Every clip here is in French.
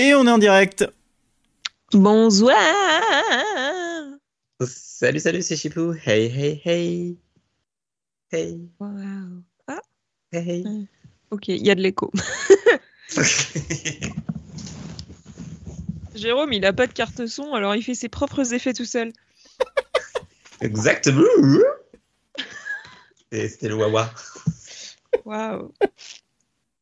Et on est en direct. Bonsoir. Salut, salut, c'est Chipou. Hey, hey, hey. Hey. Wow. Ah, Hey. ok, il y a de l'écho. Jérôme, il a pas de carte son, alors il fait ses propres effets tout seul. Exactement. Et C'était le Wawa. Waouh.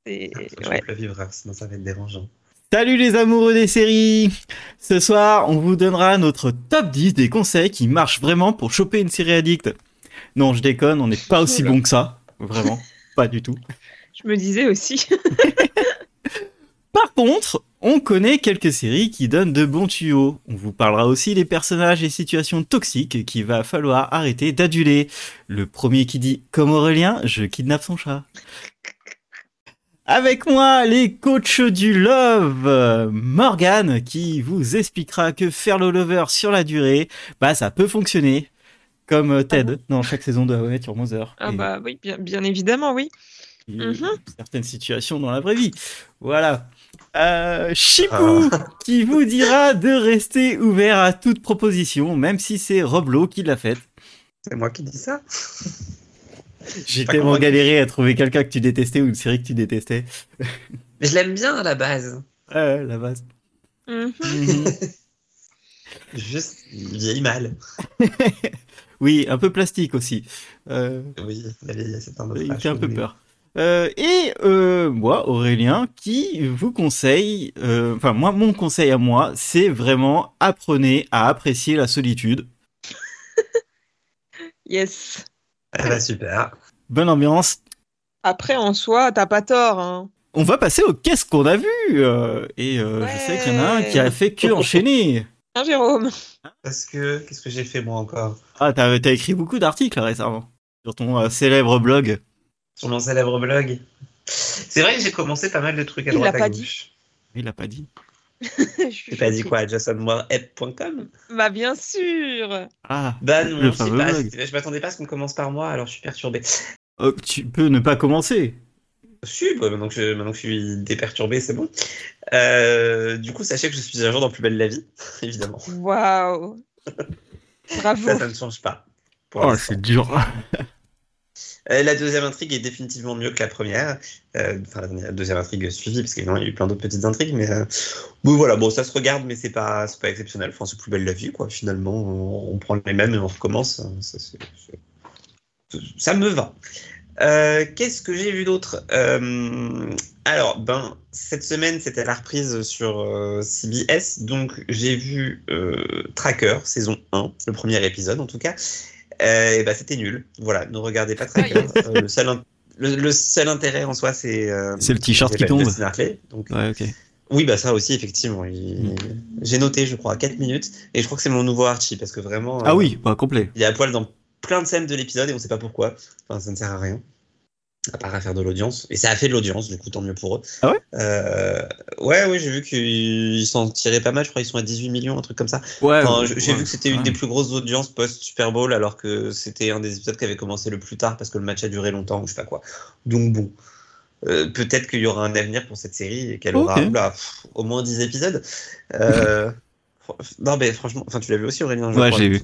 Et- Je ouais. peux le vivre, hein, sinon ça va être dérangeant. Salut les amoureux des séries Ce soir, on vous donnera notre top 10 des conseils qui marchent vraiment pour choper une série addict. Non, je déconne, on n'est pas aussi bon que ça. Vraiment, pas du tout. Je me disais aussi. Par contre, on connaît quelques séries qui donnent de bons tuyaux. On vous parlera aussi des personnages et situations toxiques qu'il va falloir arrêter d'aduler. Le premier qui dit comme Aurélien, je kidnappe son chat. Avec moi, les coachs du love, Morgane, qui vous expliquera que faire le lover sur la durée, bah ça peut fonctionner. Comme euh, Ted dans chaque saison de How I Met Your Mother. Ah Et- bah oui, bien, bien évidemment, oui. Mhm. certaines situations dans la vraie vie. Voilà. Euh, Chipou qui vous dira de rester ouvert à toute proposition, même si c'est Roblo qui l'a faite. C'est moi qui dis ça J'ai tellement convaincu. galéré à trouver quelqu'un que tu détestais ou une série que tu détestais. Mais je l'aime bien à la base. Ouais, la base. Mhm. Mhm. Juste, il vieillit mal. oui, un peu plastique aussi. Euh, Oui, c'est un autre il fait un peu peur. Euh, et euh, moi, Aurélien, qui vous conseille, euh, enfin moi, mon conseil à moi, c'est vraiment apprenez à apprécier la solitude. Yes. Ah bah super. Bonne ambiance. Après, en soi, t'as pas tort. Hein. On va passer au qu'est-ce qu'on a vu euh, Et euh, je sais qu'il y en a un qui a fait que enchaîner. Hein, Jérôme? Parce que, qu'est-ce que j'ai fait moi encore? Ah, t'as t'as écrit beaucoup d'articles récemment sur ton euh, célèbre blog. Sur mon célèbre blog. C'est vrai que j'ai commencé pas mal de trucs à Il droite à pas gauche. Il l'a pas dit. J'ai pas dit quoi jasonmoirep.com Bah bien sûr. Ah, Bah non, Le fameux pas. blog. Je m'attendais pas à ce qu'on commence par moi, alors je suis perturbé. oh, tu peux ne pas commencer. Si, bah, maintenant, que je, maintenant que je suis déperturbé, c'est bon. Euh, du coup, sachez que je suis un jour dans Plus belle la vie, évidemment. Waouh. Bravo. Ça, ça ne change pas. Oh, c'est dur. Euh, la deuxième intrigue est définitivement mieux que la première. Euh, Enfin, la deuxième intrigue suivie, parce qu'évidemment, il y a eu plein d'autres petites intrigues. Mais euh, voilà, bon, ça se regarde, mais c'est pas, pas exceptionnel. Enfin, c'est plus belle la vie, quoi. Finalement, on, prend les mêmes et on recommence. Ça, me va. Qu'est-ce que j'ai vu d'autre? Alors, ben, cette semaine, c'était la reprise sur CBS. Donc, j'ai vu Tracker, saison 1, le premier épisode en tout cas. Euh, et bah, c'était nul. Voilà, ne regardez pas Tracker. Euh, le, seul in- le, le seul intérêt en soi, c'est. euh, C'est le t-shirt qui tombe. Donc, Ouais, ok. oui, bah ça aussi, effectivement. il- J'ai noté, je crois, 4 minutes. Et je crois que c'est mon nouveau Archie, parce que vraiment. Ah euh, oui, pas complet. Il est à poil dans plein de scènes de l'épisode et on sait pas pourquoi. Enfin, ça ne sert à rien. À part à faire de l'audience. Et ça a fait de l'audience, du coup, tant mieux pour eux. Ah ouais? Euh, Ouais, ouais, j'ai vu qu'ils s'en tiraient pas mal. Je crois qu'ils sont à 18 millions, un truc comme ça. Ouais. Enfin, j'ai ouais. vu que c'était une des plus grosses audiences post-Super Bowl, alors que c'était un des épisodes qui avait commencé le plus tard parce que le match a duré longtemps ou je sais pas quoi. Donc bon. Euh, Peut-être qu'il y aura un avenir pour cette série et qu'elle aura pff, au moins 10 épisodes. Euh, non, mais franchement, enfin, tu l'as vu aussi, Aurélien je Ouais, j'ai vu.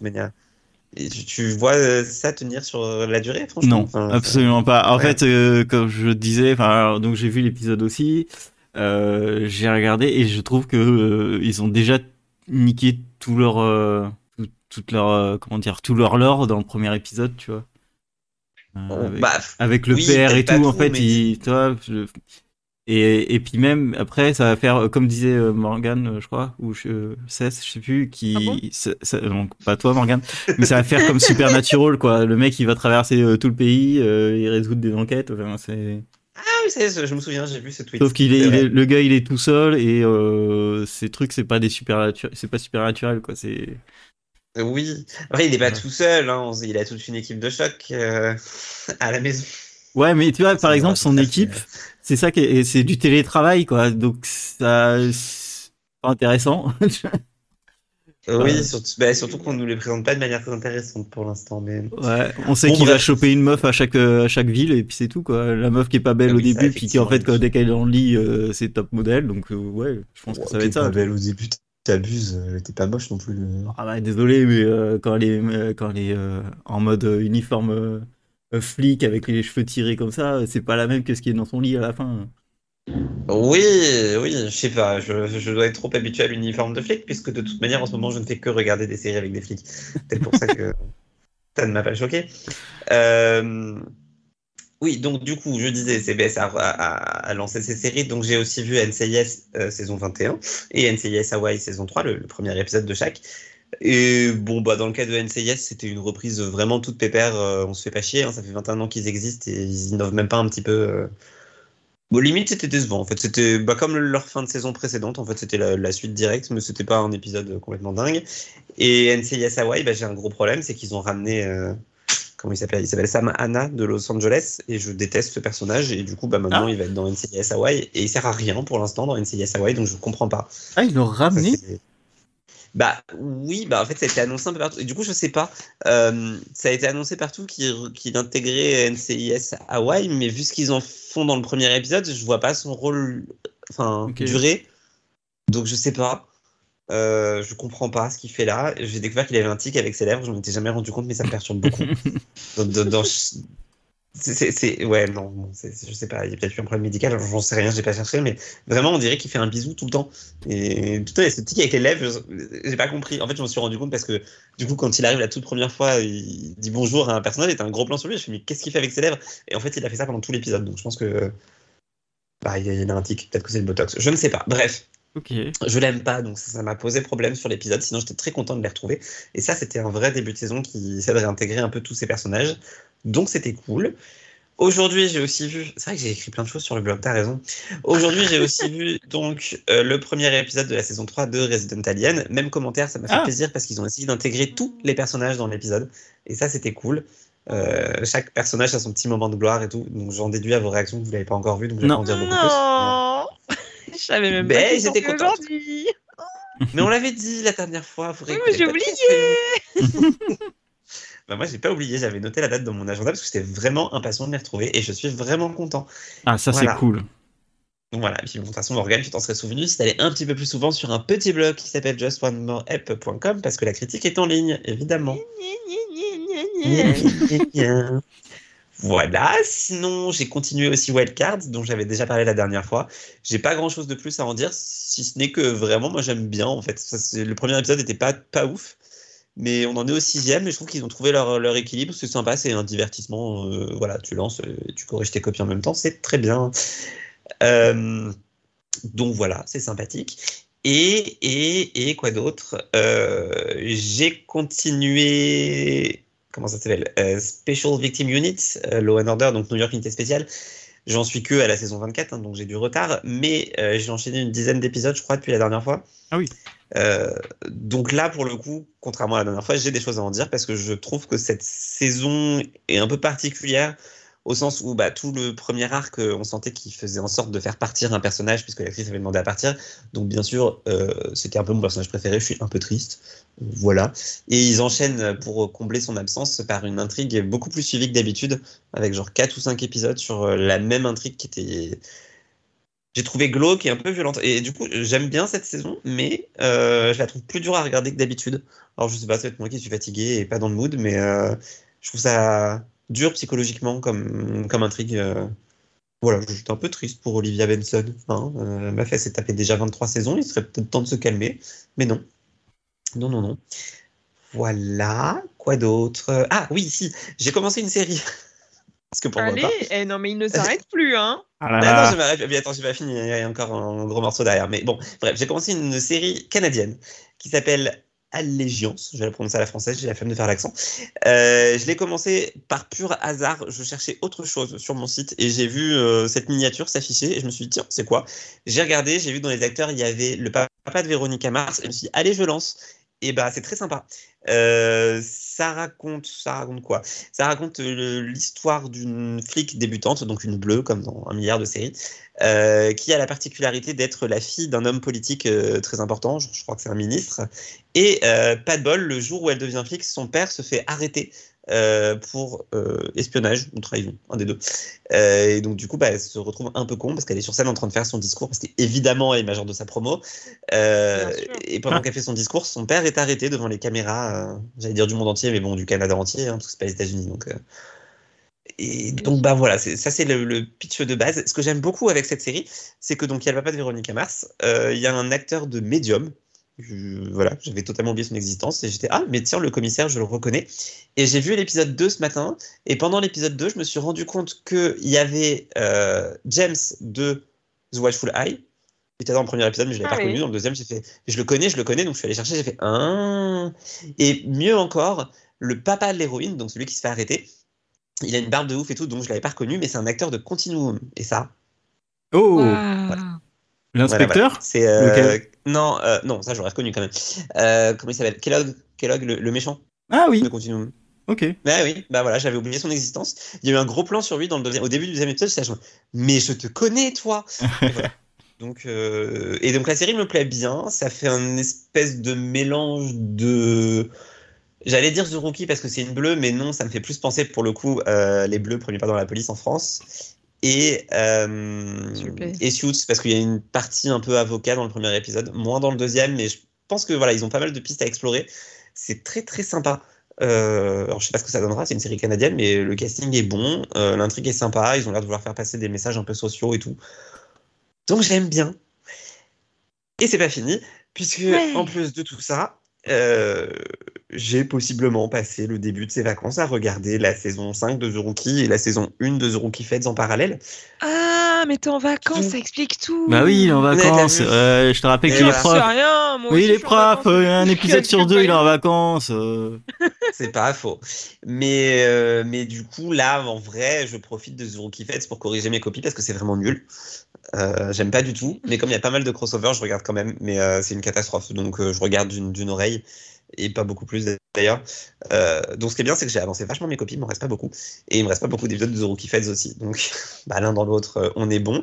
Et tu, vois euh, ça tenir sur la durée, franchement? Non, Enfin, absolument pas. En ouais. fait, euh, comme je disais, alors, donc j'ai vu l'épisode aussi. euh, j'ai regardé et je trouve que euh, ils ont déjà niqué tout leur, euh, tout, toute leur, euh, comment dire, tout leur lore dans le premier épisode, tu vois. Euh, avec, bah, avec le oui, père et tout, en fait, mais- il, je- et, et puis même après, ça va faire, comme disait euh, Morgan, euh, je crois, ou je, Cess, je sais plus, qui, Ah bon? ça- ça- donc pas toi Morgan, mais ça va faire comme Supernatural, quoi. Le mec, il va traverser euh, tout le pays, euh, il résout des enquêtes. Enfin, c'est. Ah oui, est, je me souviens, j'ai vu ce tweet. Sauf qu'il est, est- le gars, il est tout seul et euh, ces trucs, c'est pas des super, c'est pas supernaturel, quoi. C'est. Oui, après, il n'est pas Ouais. tout seul, hein. il a toute une équipe de choc euh, à la maison. Ouais, mais tu vois, par exemple, son équipe, c'est- ça qui c'est du télétravail, quoi. Donc ça, c'est pas intéressant. Oui, Ouais. surtout, bah, surtout qu'on nous les présente pas de manière très intéressante pour l'instant. Mais... Ouais, on sait Bon, qu'il va choper une meuf à chaque euh, à chaque ville et puis c'est tout quoi. La meuf qui est pas belle Ah au oui, ça, début puis qui en fait quand, dès qu'elle est dans le lit euh, c'est top modèle donc euh, ouais, je pense que ça va être ça. pas belle au début, t'abuses, elle était pas moche non plus. euh. Ah bah désolé mais euh, quand elle est euh, quand elle est euh, en mode euh, uniforme euh, euh, flic avec les cheveux tirés comme ça, c'est pas la même que ce qui est dans son lit à la fin. Oui, oui, je sais pas. Je, dois être trop habitué à l'uniforme de flic, puisque de toute manière, en ce moment, je ne fais que regarder des séries avec des flics. C'est pour ça que ça ne m'a pas choqué. Euh, Oui, donc du coup, je disais, CBS a, lancé ses séries. Donc j'ai aussi vu NCIS euh, saison 21 et NCIS Hawaii saison 3, le, le premier épisode de chaque. Et bon, bah, dans le cas de NCIS, c'était une reprise vraiment toute pépère. euh, on se fait pas chier, hein, ça fait 21 ans qu'ils existent et ils innovent même pas un petit peu. euh. Bon, limite, c'était décevant. En fait, c'était bah, comme leur fin de saison précédente. En fait, c'était la, la suite directe, mais c'était pas un épisode complètement dingue. Et NCIS Hawaii, bah, j'ai un gros problème, c'est qu'ils ont ramené. euh, comment il s'appelle Il s'appelle Sam Hanna de Los Angeles et je déteste ce personnage et du coup bah maintenant Ah. il va être dans NCIS Hawaii et il sert à rien pour l'instant dans NCIS Hawaii donc je comprends pas. Ah, ils l'ont ramené? Bah oui, bah en fait ça a été annoncé un peu partout et du coup je sais pas. Euh, ça a été annoncé partout qu'il qu'il intégrait NCIS Hawaii mais vu ce qu'ils en font dans le premier épisode, je vois pas son rôle enfin Ok. durer. Donc je sais pas. Euh, je comprends pas ce qu'il fait là. J'ai découvert qu'il avait un tic avec ses lèvres. Je m'en étais jamais rendu compte, mais ça me perturbe beaucoup. dans, dans- dans- c'est- ouais, non, je sais pas. Il y a peut-être eu un problème médical. J'en sais rien. J'ai pas cherché, mais vraiment, on dirait qu'il fait un bisou tout le temps. Et putain, il y a ce tic avec les lèvres. je- J'ai pas compris. En fait, je m'en suis rendu compte parce que du coup, quand il arrive la toute première fois, il dit bonjour à un personnage. Et t'as un gros plan sur lui. Je me suis dit, mais qu'est-ce qu'il fait avec ses lèvres? Et en fait, il a fait ça pendant tout l'épisode. Donc, je pense que bah, il y a- un tic. Peut-être que c'est le botox. Je ne sais pas. Bref. Je l'aime pas, donc ça ça m'a posé problème sur l'épisode. Sinon, j'étais très content de les retrouver. Et ça, c'était un vrai début de saison qui essaie de réintégrer un peu tous ces personnages. Donc, c'était cool. Aujourd'hui, j'ai aussi vu. C'est vrai que j'ai écrit plein de choses sur le blog, t'as raison. Aujourd'hui, j'ai aussi vu donc euh, le premier épisode de la saison 3 de Resident Alien. Même commentaire, ça m'a fait Ah. plaisir parce qu'ils ont essayé d'intégrer tous les personnages dans l'épisode. Et ça, c'était cool. Euh, chaque personnage a son petit moment de gloire et tout. Donc, j'en déduis à vos réactions que vous l'avez pas encore vu, donc je vais Non. pas en dire beaucoup plus. Non Je savais même Ben, pas j'étais contente. aujourd'hui. Mais on l'avait dit la dernière fois. Vous Oui, mais j'ai oublié. Bah, moi, j'ai pas oublié. J'avais noté la date dans mon agenda parce que j'étais vraiment impatient de les retrouver et je suis vraiment content. Ah, ça Voilà. c'est cool. Donc voilà. Et puis, de toute façon, Morgane, tu t'en serais souvenu si t'allais un petit peu plus souvent sur un petit blog qui s'appelle justonemoreapp.com parce que la critique est en ligne, évidemment. Voilà, sinon j'ai continué aussi Wildcard, dont j'avais déjà parlé la dernière fois. J'ai pas grand chose de plus à en dire, si ce n'est que vraiment, moi j'aime bien en fait. Ça, le premier épisode était pas, pas ouf, mais on en est au sixième et je trouve qu'ils ont trouvé leur, leur équilibre. C'est sympa, c'est un divertissement. euh, voilà, tu lances tu corriges tes copies en même temps, c'est très bien. Euh, donc voilà, c'est sympathique. Et, et, et quoi d'autre? Euh, J'ai continué. Comment ça s'appelle? Special Victim Unit, Law and Order, donc New York Unité Spéciale. J'en suis que à la saison 24, hein, donc j'ai du retard, mais j'ai enchaîné une dizaine d'épisodes, je crois, depuis la dernière fois. Ah oui. Euh, donc là, pour le coup, contrairement à la dernière fois, j'ai des choses à en dire parce que je trouve que cette saison est un peu particulière au sens où bah, tout le premier arc, euh, on sentait qu'il faisait en sorte de faire partir un personnage puisque l'actrice avait demandé à partir. Donc bien sûr, euh, c'était un peu mon personnage préféré, je suis un peu triste. Voilà. Et ils enchaînent pour combler son absence par une intrigue beaucoup plus suivie que d'habitude, avec genre 4 ou 5 épisodes sur la même intrigue qui était j'ai trouvé glauque et un peu violente. Et du coup, j'aime bien cette saison, mais euh, je la trouve plus dure à regarder que d'habitude. Alors, je sais pas, c'est moi qui suis fatigué et pas dans le mood, mais euh, je trouve ça dur psychologiquement comme, comme intrigue. euh. Voilà, j'étais un peu triste pour Olivia Benson. Hein. Euh, ma fesse s'est tapé déjà 23 saisons, il serait peut-être temps de se calmer, mais non. Non, non, non. Voilà, quoi d'autre? Ah oui, si, j'ai commencé une série. Parce que pourquoi Allez, pas eh, non mais il ne s'arrête plus, hein. Ah là là. non, je m'arrête. Mais attends, j'ai pas fini. Il y a encore un gros morceau derrière. Mais bon, bref, j'ai commencé une série canadienne qui s'appelle Allégiance. Je vais la prononcer à la française. J'ai la flemme de faire l'accent. Euh, je l'ai commencé par pur hasard. Je cherchais autre chose sur mon site et j'ai vu euh, cette miniature s'afficher et je me suis dit tiens, c'est quoi? J'ai regardé. J'ai vu dans les acteurs il y avait le papa de Véronica Mars et je me suis dit allez, je lance. Et bah c'est très sympa. Euh, ça raconte, ça raconte quoi? Ça raconte euh, l'histoire d'une flic débutante, donc une bleue comme dans un milliard de séries, euh, qui a la particularité d'être la fille d'un homme politique très important. Je, je crois que c'est un ministre. Et pas de bol, le jour où elle devient flic, son père se fait arrêter euh, pour euh, espionnage ou trahison, un des deux. Euh, et donc, du coup, bah, elle se retrouve un peu con parce qu'elle est sur scène en train de faire son discours parce qu'évidemment, elle est majeure de sa promo. Euh, et pendant qu'elle fait son discours, son père est arrêté devant les caméras, euh, j'allais dire du monde entier, mais bon, du Canada entier, hein, parce que c'est pas les États-Unis. Donc, euh. Et donc, bah voilà, ça c'est le, le pitch de base. Ce que j'aime beaucoup avec cette série, c'est que donc il y a le papa de Véronica Mars, euh, il y a un acteur de médium. Je- voilà, j'avais totalement oublié son existence et j'étais ah mais tiens le commissaire je le reconnais. Et j'ai vu l'épisode 2 ce matin et pendant l'épisode 2 je me suis rendu compte que il y avait euh, James de The Watchful Eye. Il était dans le premier épisode mais je l'avais Ah pas oui. reconnu dans le deuxième j'ai fait je le connais je le connais donc je suis allé chercher j'ai fait un. Et mieux encore le papa de l'héroïne donc celui qui se fait arrêter il a une barbe de ouf et tout donc je l'avais pas reconnu mais c'est un acteur de Continuum. Et ça. Oh, l'inspecteur voilà, voilà. C'est euh, non, euh, non, ça j'aurais reconnu quand même. Euh, comment il s'appelle? Kellogg, Kellogg le, le méchant Ah oui, de Continuum. ok. Bah oui, bah voilà, j'avais oublié son existence. Il y a eu un gros plan sur lui dans le deuxième, au début du deuxième épisode. Genre, mais je te connais toi. Et voilà. Donc euh, et donc la série me plaît bien. Ça fait un espèce de mélange de J'allais dire The Rookie parce que c'est une bleue, mais non, ça me fait plus penser pour le coup euh, les bleus premiers pas dans la police en France. Et, euh, et Suits parce qu'il y a une partie un peu avocat dans le premier épisode, moins dans le deuxième, mais je pense que voilà, ils ont pas mal de pistes à explorer. C'est très très sympa. Euh, alors je sais pas ce que ça donnera, c'est une série canadienne, mais le casting est bon, euh, l'intrigue est sympa, ils ont l'air de vouloir faire passer des messages un peu sociaux et tout. Donc j'aime bien. Et c'est pas fini, puisque Ouais. en plus de tout ça, euh, j'ai possiblement passé le début de ces vacances à regarder la saison 5 de The Rookie et la saison 1 de The Rookie Feds en parallèle. Ah, mais t'es en vacances, ça explique tout. Bah oui, il est en vacances. Euh, je te rappelle qu'il est voilà. Prof. rien, moi Oui, il est prof. euh, Un épisode sur deux, il est en vacances. C'est pas faux. Mais, euh, mais du coup, là, en vrai, je profite de The Rookie Feds pour corriger mes copies parce que c'est vraiment nul. Euh, J'aime pas du tout. Mais comme il y a pas mal de crossovers, je regarde quand même. Mais euh, c'est une catastrophe. Donc, euh, je regarde d'une d'une oreille et pas beaucoup plus d'ailleurs. Euh, donc, ce qui est bien, c'est que j'ai avancé vachement mes copies. Il m'en reste pas beaucoup. Et il me reste pas beaucoup d'épisodes de The Rookie Feds aussi. Donc, bah, l'un dans l'autre, euh, on est bon.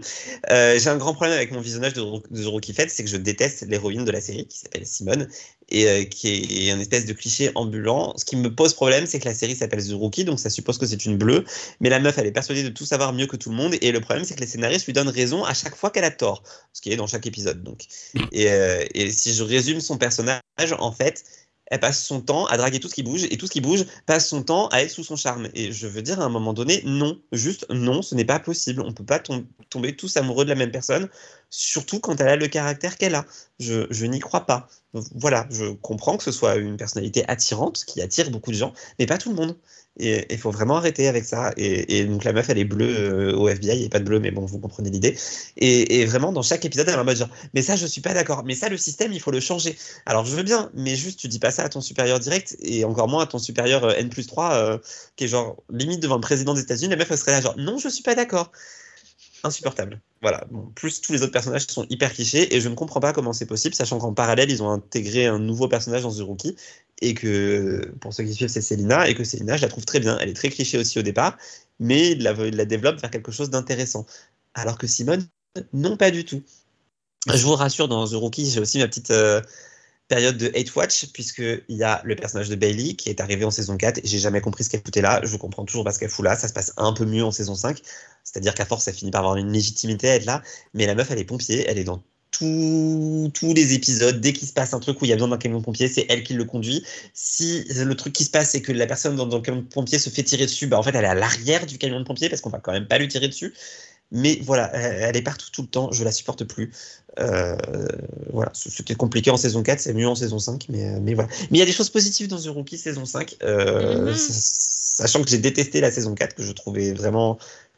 Euh, j'ai un grand problème avec mon visionnage de, de The Rookie c'est que je déteste l'héroïne de la série qui s'appelle Simone et qui est un espèce de cliché ambulant. Ce qui me pose problème, c'est que la série s'appelle The Rookie, donc ça suppose que c'est une bleue, mais la meuf, elle est persuadée de tout savoir mieux que tout le monde, et le problème, c'est que les scénaristes lui donnent raison à chaque fois qu'elle a tort, ce qui est dans chaque épisode. Donc. Et si je résume son personnage, en fait, elle passe son temps à draguer tout ce qui bouge, et tout ce qui bouge passe son temps à être sous son charme. Et je veux dire, à un moment donné, non, juste non, ce n'est pas possible. On peut pas tom- tomber tous amoureux de la même personne, surtout quand elle a le caractère qu'elle a. Je, je n'y crois pas. Voilà, je comprends que ce soit une personnalité attirante, qui attire beaucoup de gens, mais pas tout le monde. Et il faut vraiment arrêter avec ça. Et, donc la meuf, elle est bleue euh, au FBI, et pas de bleu, mais bon, vous comprenez l'idée. Et, et vraiment, dans chaque épisode, elle est en mode genre, mais ça, je suis pas d'accord. Mais ça, le système, il faut le changer. Alors, je veux bien, mais juste, tu dis pas ça à ton supérieur direct, et encore moins à ton supérieur euh, N plus 3, euh, qui est genre limite devant le président des États-Unis. La meuf, elle serait là, genre, non, je suis pas d'accord. Insupportable. Voilà. Plus tous les autres personnages sont hyper clichés, et je ne comprends pas comment c'est possible, sachant qu'en parallèle, ils ont intégré un nouveau personnage dans The Rookie, et que, pour ceux qui suivent, c'est Célina, et que Célina, je la trouve très bien. Elle est très cliché aussi au départ, mais il la, il la développe vers quelque chose d'intéressant. Alors que Simone, non, pas du tout. Je vous rassure, dans The Rookie, j'ai aussi ma petite euh, période de hate watch, puisqu'il y a le personnage de Bailey qui est arrivé en saison 4, et j'ai jamais compris ce qu'elle foutait là. Je comprends toujours pas ce qu'elle fout là. Ça se passe un peu mieux en saison 5. C'est-à-dire qu'à force, elle finit par avoir une légitimité à être là. Mais la meuf, elle est pompier, elle est dans tous tous les épisodes. Dès qu'il se passe un truc où il y a besoin d'un camion de pompier, c'est elle qui le conduit. Si le truc qui se passe, c'est que la personne dans, dans le camion de pompier se fait tirer dessus, bah en fait, elle est à l'arrière du camion de pompier parce qu'on va quand même pas lui tirer dessus. Mais voilà, elle est partout tout le temps, je la supporte plus. Euh, voilà, c'était compliqué en saison 4, c'est mieux en saison 5, mais, mais voilà. Mais il y a des choses positives dans The Rookie saison 5, euh, Mhm. sachant que j'ai détesté la saison 4, que je trouvais vraiment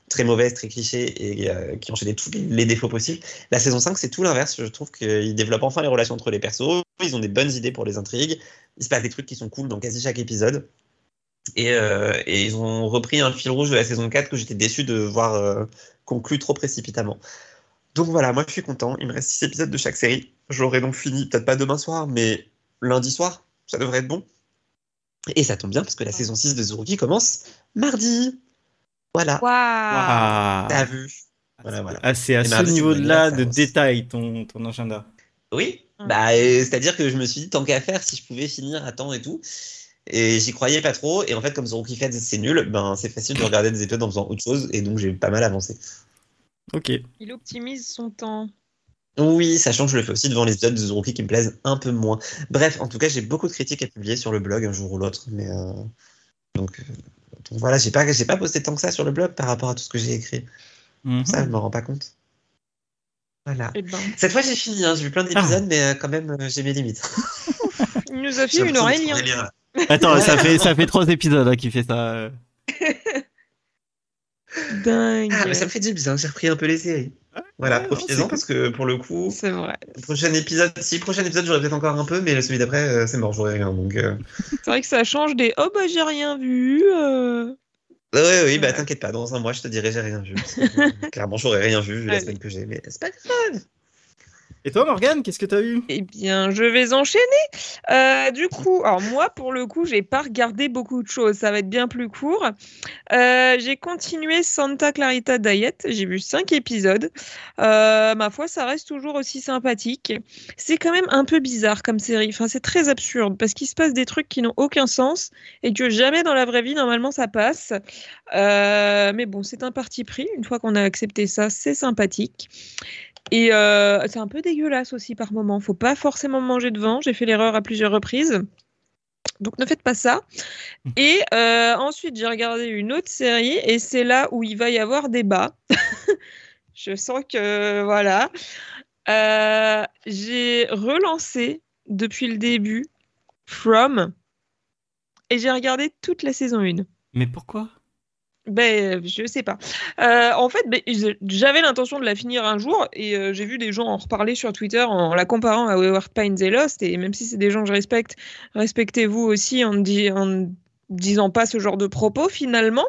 très mauvaise, très cliché et euh, qui enchaînait tous les, les défauts possibles. La saison 5, c'est tout l'inverse. Je trouve qu'ils développent enfin les relations entre les persos. Ils ont des bonnes idées pour les intrigues. Il se passe des trucs qui sont cool dans quasi chaque épisode. Et, euh, et ils ont repris un fil rouge de la saison 4 que j'étais déçu de voir euh, conclu trop précipitamment. Donc voilà, moi je suis content. Il me reste 6 épisodes de chaque série. J'aurai donc fini, peut-être pas demain soir, mais lundi soir. Ça devrait être bon. Et ça tombe bien parce que la saison 6 de Zuruki commence mardi. Voilà. Waouh Ah, T'as vu. Voilà, voilà. Ah, c'est à Et ce mardi, niveau-là de détail ton, ton agenda. Oui. Mm. Bah, euh, c'est-à-dire que je me suis dit, tant qu'à faire, si je pouvais finir à temps et tout. Et j'y croyais pas trop. Et en fait, comme Zuruki Feds, c'est nul, ben, c'est facile de regarder des épisodes en faisant autre chose. Et donc, j'ai pas mal avancé. Ok. Il optimise son temps. Oui, sachant que je le fais aussi devant les épisodes de Zuruki qui me plaisent un peu moins. Bref, en tout cas, j'ai beaucoup de critiques à publier sur le blog un jour ou l'autre. Mais euh, donc, euh, donc voilà, j'ai pas, j'ai pas posté tant que ça sur le blog par rapport à tout ce que j'ai écrit. Mhm. Ça, je me rends pas compte. Voilà. Eh ben, Cette fois, j'ai fini. Hein. J'ai vu plein d'épisodes, mais euh, quand même, euh, j'ai mes limites. il nous a fait une oreille. Attends, ça fait, ça fait trois épisodes hein, qui fait ça. euh. Dingue. Ah, mais ça me fait du bien. J'ai repris un peu les séries. Voilà, profitez-en parce que pour le coup, C'est vrai. prochain épisode, si prochain épisode, j'aurai peut-être encore un peu, mais celui d'après, euh, c'est mort, j'aurai rien. Donc, euh... C'est vrai que ça change des oh bah j'ai rien vu. euh. oui, oui, bah t'inquiète pas, dans un mois, je te dirai j'ai rien vu. parce que, euh, clairement, j'aurais rien vu vu la semaine que j'ai, mais c'est pas grave. Et toi, Morgane, qu'est-ce que t'as eu? Eh bien, je vais enchaîner. Euh, du coup, alors moi, pour le coup, j'ai pas regardé beaucoup de choses. Ça va être bien plus court. Euh, j'ai continué Santa Clarita Diet. J'ai vu cinq épisodes. Euh, ma foi, ça reste toujours aussi sympathique. C'est quand même un peu bizarre comme série. Enfin, c'est très absurde parce qu'il se passe des trucs qui n'ont aucun sens et que jamais dans la vraie vie, normalement, ça passe. Mais bon, c'est un parti pris. Une fois qu'on a accepté ça, c'est sympathique. Et euh, c'est un peu dégueulasse aussi par moment. Faut pas forcément manger devant. J'ai fait l'erreur à plusieurs reprises. Donc ne faites pas ça. Et euh, ensuite, j'ai regardé une autre série et c'est là où il va y avoir débat. Je sens que voilà. Euh, j'ai relancé depuis le début From et j'ai regardé toute la saison 1. Mais pourquoi? Ben, je sais pas. Euh, en fait, ben, j'avais l'intention de la finir un jour et euh, j'ai vu des gens en reparler sur Twitter en la comparant à Wayward Pines et Lost. Et même si c'est des gens que je respecte, respectez-vous aussi en ne disant pas ce genre de propos finalement.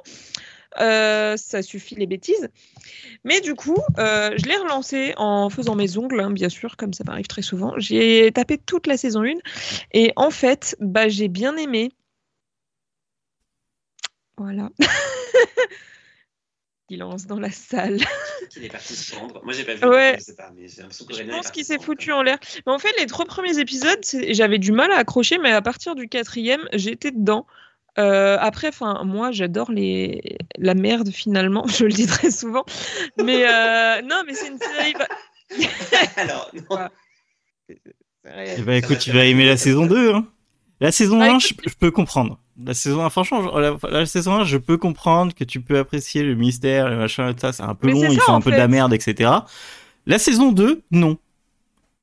Euh, ça suffit les bêtises. Mais du coup, je l'ai relancé en faisant mes ongles, hein, bien sûr, comme ça m'arrive très souvent. J'ai tapé toute la saison 1 et en fait, bah, j'ai bien aimé. Voilà. Silence dans la salle. Qu'il est parti se prendre. Moi, j'ai pas vu, Ouais. je sais pas, mais que Je pense qu'il se s'est foutu en l'air. Mais en fait, les trois premiers épisodes, c'est- j'avais du mal à accrocher, mais à partir du quatrième, j'étais dedans. Euh, après, enfin, moi, j'adore les la merde finalement. Je le dis très souvent. Mais euh, non, mais c'est une série. bah, Alors, non. Ben écoute, tu vas aimer la saison 2. Hein. La saison Bah, 1, je, je peux comprendre. La saison 1, franchement, la, la saison 1, je peux comprendre que tu peux apprécier le mystère, le machin et ça. C'est un peu Mais long, ils font un peu de la merde, etc. La saison 2, non.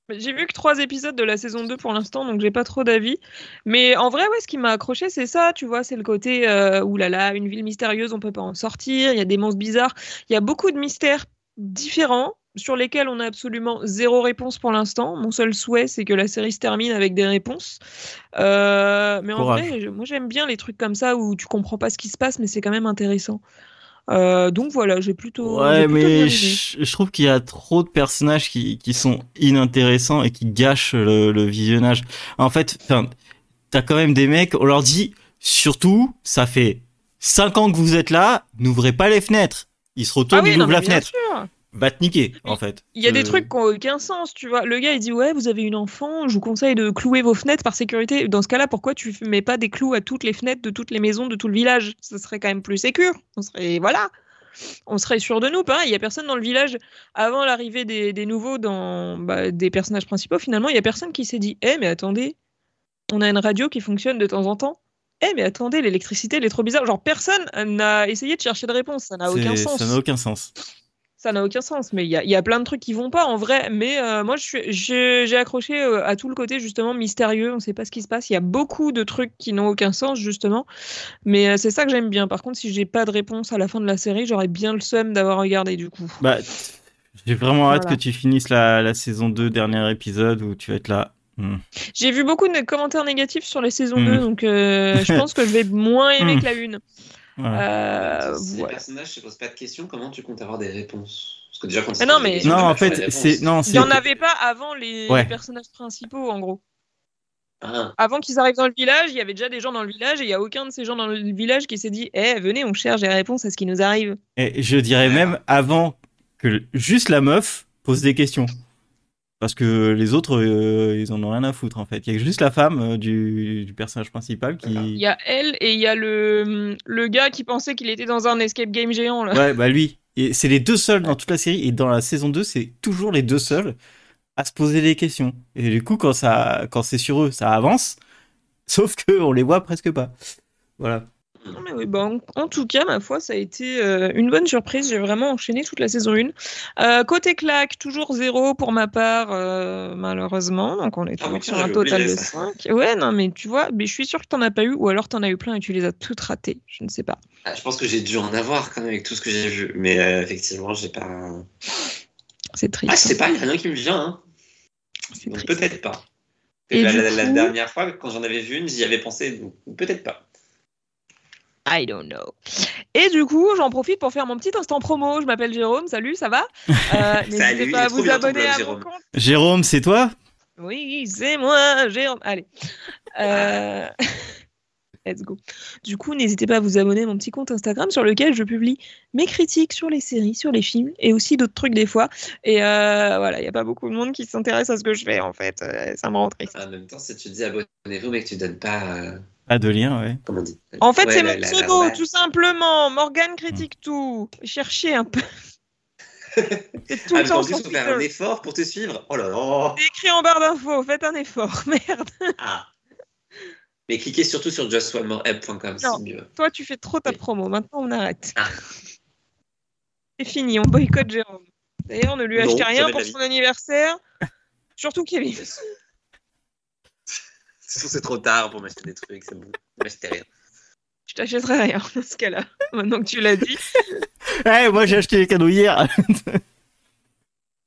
J'ai vu que trois épisodes de la saison 2 pour l'instant, donc j'ai pas trop d'avis. Mais en vrai, ouais, ce qui m'a accroché, c'est ça, tu vois, c'est le côté euh, oulala, une ville mystérieuse, on peut pas en sortir, il y a des monstres bizarres, il y a beaucoup de mystères différents sur lesquels on a absolument zéro réponse pour l'instant. Mon seul souhait, c'est que la série se termine avec des réponses. Euh, mais en Courage. vrai, moi j'aime bien les trucs comme ça où tu comprends pas ce qui se passe, mais c'est quand même intéressant. Euh, donc voilà, j'ai plutôt. Ouais, plutôt mais je, je trouve qu'il y a trop de personnages qui, qui sont inintéressants et qui gâchent le, le visionnage. En fait, enfin, t'as quand même des mecs, on leur dit, surtout, ça fait 5 ans que vous êtes là, n'ouvrez pas les fenêtres. Ils se retournent, Ah oui, ils non, ouvrent la fenêtre. sûr. Va te niquer, en fait. Il y a des Euh, trucs qui n'ont aucun sens, tu vois. Le gars, il dit Ouais, vous avez une enfant, je vous conseille de clouer vos fenêtres par sécurité. Dans ce cas-là, pourquoi tu mets pas des clous à toutes les fenêtres de toutes les maisons de tout le village? Ça serait quand même plus sécure. On serait. Voilà. On serait sûr de nous. Pareil, il y a personne dans le village avant l'arrivée des, des nouveaux, dans bah, des personnages principaux. Finalement, il y a personne qui s'est dit Eh, mais attendez, on a une radio qui fonctionne de temps en temps. Eh, mais attendez, l'électricité, elle est trop bizarre. Genre, personne n'a essayé de chercher de réponse. Ça n'a aucun sens Ça n'a aucun sens. Ça n'a aucun sens. Mais il y a, il y a plein de trucs qui vont pas en vrai. Mais euh, moi, j'ai accroché euh, à tout le côté justement mystérieux. On sait pas ce qui se passe. Il y a beaucoup de trucs qui n'ont aucun sens justement. Mais euh, c'est ça que j'aime bien. Par contre, si j'ai pas de réponse à la fin de la série, j'aurais bien le seum d'avoir regardé du coup. Bah, j'ai vraiment hâte Voilà. que tu finisses la, la saison 2, dernier épisode, où tu vas être là. Hmm. J'ai vu beaucoup de commentaires négatifs sur les saisons Mm. 2, donc euh, je pense que je vais moins aimer Mm. que la une. Voilà. Euh, si les voilà. personnages ne posent pas de questions, comment tu comptes avoir des réponses? Parce que déjà, quand Mais non, mais- Non, en fait, c'est non, Il n'y en avait pas avant les, Ouais. les personnages principaux en gros. Ah, Avant qu'ils arrivent dans le village, il y avait déjà des gens dans le village et il n'y a aucun de ces gens dans le village qui s'est dit Eh, venez, on cherche des réponses à ce qui nous arrive. Et je dirais même avant que juste la meuf pose des questions. Parce que les autres, euh, ils en ont rien à foutre en fait. Il y a juste la femme euh, du, du personnage principal Il qui. y a elle et il y a le, le gars qui pensait qu'il était dans un escape game géant. Là. Ouais, bah lui. Et c'est les deux seuls dans toute la série. Et dans la saison 2, c'est toujours les deux seuls à se poser des questions. Et du coup, quand, ça, quand c'est sur eux, ça avance. Sauf que on les voit presque pas. Voilà. Non, mais oui, bah, en, en tout cas, ma foi, ça a été euh, une bonne surprise. J'ai vraiment enchaîné toute la saison 1. Euh, côté claque, toujours zéro pour ma part, euh, malheureusement. Donc on est Ah toujours sur un total de oublié ça. 5. Ouais, non, mais tu vois, mais je suis sûre que t'en as pas eu, ou alors t'en as eu plein et tu les as toutes ratées. Je ne sais pas. Ah, je pense que j'ai dû en avoir quand même avec tout ce que j'ai vu. Mais effectivement, j'ai pas. C'est triste. Ah, je sais pas, il n'y a rien qui me vient. Hein. Donc peut-être pas. Et la, la- dernière fois, quand j'en avais vu une, j'y avais pensé. donc Peut-être pas. I don't know. Et du coup, j'en profite pour faire mon petit instant promo. Je m'appelle Jérôme. Salut, ça va? Euh, N'hésitez pas à vous abonner blog, à mon Jérôme. compte. Jérôme, c'est toi? Oui, c'est moi, Jérôme. Allez. Euh, Let's go. Du coup, n'hésitez pas à vous abonner à mon petit compte Instagram sur lequel je publie mes critiques sur les séries, sur les films et aussi d'autres trucs des fois. Et euh, voilà, il n'y a pas beaucoup de monde qui s'intéresse à ce que je fais en fait. Ça me rend triste. En même temps, si tu dis abonnez-vous, mais que tu donnes pas. Pas de lien, ouais. comment on dit En fait, Ouais, c'est mon pseudo, la- tout simplement. Morgane critique tout. Cherchez un peu. c'est tout Ah, le mais temps en sur faire un effort pour te suivre? Oh là là. C'est écrit en barre d'infos. Faites un effort. Merde. Ah. Mais cliquez surtout sur justonemoreapp.com, Non. c'est mieux. Toi, tu fais trop ta promo. Maintenant, on arrête. Ah. C'est fini. On boycotte Jérôme. D'ailleurs, ne lui achetez rien pour son anniversaire. Surtout Kevin. C'est trop tard pour m'acheter des trucs, c'est bon. M'acheter rien. Je t'achèterai rien dans ce cas-là. Maintenant que tu l'as dit. Ouais, moi j'ai acheté les cadeaux hier.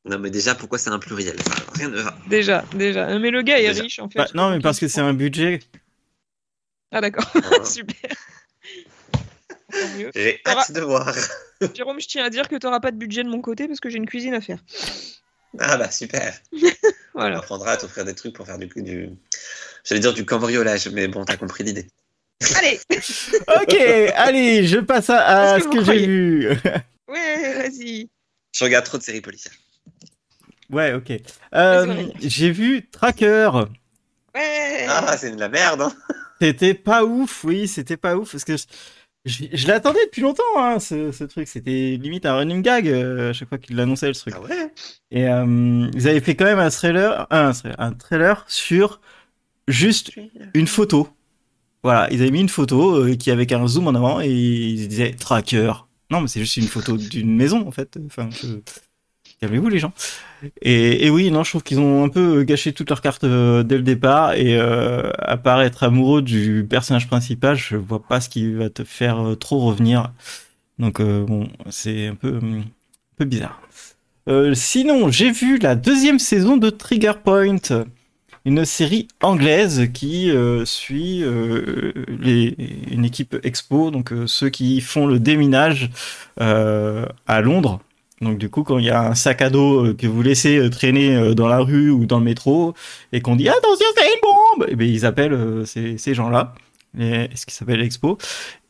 Non, mais déjà, pourquoi c'est un pluriel? Enfin, Rien ne va. Déjà, déjà. Mais le gars est Déjà. riche en fait. Bah, non, mais parce que c'est un budget. Ah d'accord. Ah. Super. J'ai hâte de voir. Jérôme, je tiens à dire que tu n'auras pas de budget de mon côté parce que j'ai une cuisine à faire. Ah bah super. On apprendra à t'offrir des trucs pour faire du, du... J'allais dire du cambriolage, mais bon, t'as compris l'idée. Allez Ok, allez, je passe à, ce que j'ai vu. Ouais, vas-y. Je regarde trop de séries policières. Ouais, ok. Euh, j'ai vu Tracker. Ouais Ah, c'est de la merde. Hein. C'était pas ouf, oui, c'était pas ouf parce que je, je- je l'attendais depuis longtemps, hein, ce, ce truc. C'était limite un running gag euh, à chaque fois qu'il l'annonçait le truc. Ah ouais? Et euh, ils avaient fait quand même un trailer, un, un trailer sur juste une photo. Voilà, ils avaient mis une photo euh, qui avec un zoom en avant et ils disaient tracker. Non, mais c'est juste une photo d'une maison en fait. Enfin, je- calmez-vous les gens. Et, et oui, non, je trouve qu'ils ont un peu gâché toutes leurs cartes euh, dès le départ et euh, à part être amoureux du personnage principal, je vois pas ce qui va te faire euh, trop revenir. Donc bon, c'est un peu, hum, un peu bizarre. Sinon, j'ai vu la deuxième saison de Trigger Point, une série anglaise qui euh, suit euh, une équipe expo, donc euh, ceux qui font le déminage à Londres. Donc du coup, quand il y a un sac à dos que vous laissez traîner dans la rue ou dans le métro et qu'on dit attention, c'est une bombe, et ben ils appellent ces, gens-là, ce qui s'appelle l'expo,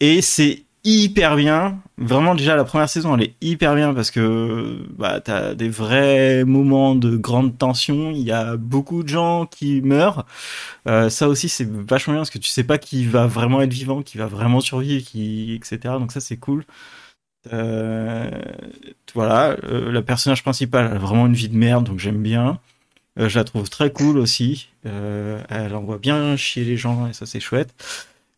et c'est hyper bien. Vraiment déjà la première saison, elle est hyper bien parce que bah t'as des vrais moments de grande tension. Il y a beaucoup de gens qui meurent. Euh, ça aussi c'est vachement bien parce que tu sais pas qui va vraiment être vivant, qui va vraiment survivre, qui etc. Donc ça c'est cool. Euh, voilà, euh, la personnage principale a vraiment une vie de merde, donc j'aime bien. Euh, je la trouve très cool aussi. Elle envoie bien chier les gens et ça c'est chouette.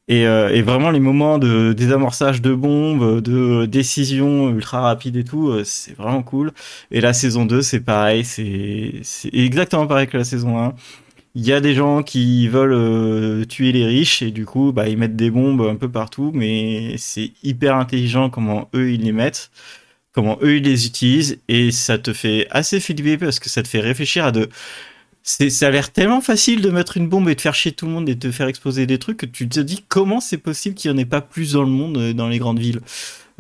Et, euh, et vraiment les moments de désamorçage de bombes, de décisions ultra rapides et tout, euh, c'est vraiment cool. Et la saison 2, c'est pareil, c'est exactement pareil que la saison 1. Il y a des gens qui veulent euh, tuer les riches et du coup, bah, ils mettent des bombes un peu partout, mais c'est hyper intelligent comment eux ils les mettent, comment eux ils les utilisent et ça te fait assez flipper parce que ça te fait réfléchir à de ça a l'air tellement facile de mettre une bombe et de faire chier tout le monde et de faire exploser des trucs que tu te dis comment c'est possible qu'il n'y en ait pas plus dans le monde, euh, dans les grandes villes?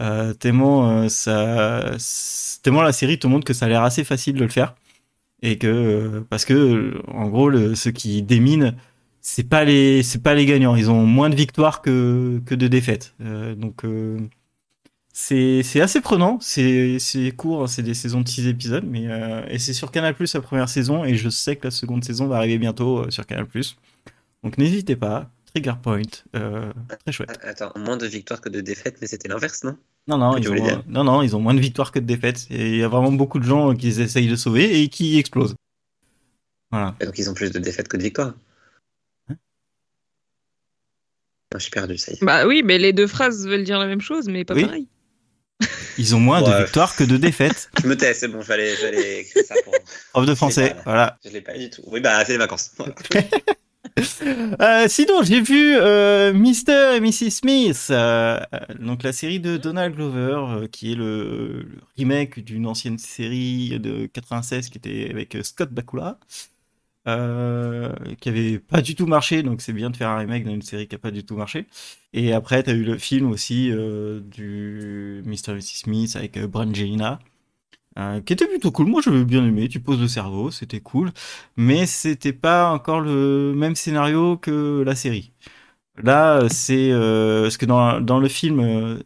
Euh, tellement euh, ça, tellement la série te montre que ça a l'air assez facile de le faire et que euh, parce que euh, en gros ceux qui déminent c'est pas les c'est pas les gagnants. Ils ont moins de victoires que que de défaites. Donc c'est assez prenant. C'est court. hein, C'est des saisons de 6 épisodes, mais euh, et c'est sur Canal Plus la première saison et je sais que la seconde saison va arriver bientôt euh, sur Canal Plus. Donc n'hésitez pas. Trigger Point, euh, très chouette. Ah, Attends, moins de victoires que de défaites, mais c'était l'inverse, non? Non non ils ont dire? non non ils ont moins de victoires que de défaites. Et il y a vraiment beaucoup de gens qui essayent de sauver et qui explosent. Voilà. Et Donc ils ont plus de défaites que de victoires? Hein? Non, je suis perdu, ça y est. Bah oui, mais les deux phrases veulent dire la même chose, mais pas Oui. pareil. Ils ont moins de victoires que de défaites. Je me tais, c'est bon, j'allais j'allais écrire ça pour. Prof de français, pas. voilà. Je l'ai pas du tout. Oui, bah c'est les vacances. Voilà. Euh, sinon, j'ai vu euh, Mr. et Mrs. Smith, euh, euh, donc la série de Donald Glover, qui est le, le remake d'une ancienne série de 96 qui était avec Scott Bakula, euh, qui avait pas du tout marché, donc c'est bien de faire un remake d'une série qui a pas du tout marché. Et après, tu as eu le film aussi euh, du Mr. Mrs. Smith avec euh, Brangelina. euh, qui était plutôt cool. Moi, j'avais bien aimé. Tu poses le cerveau, c'était cool mais c'était pas encore le même scénario que la série. Là, c'est parce que dans, dans le film,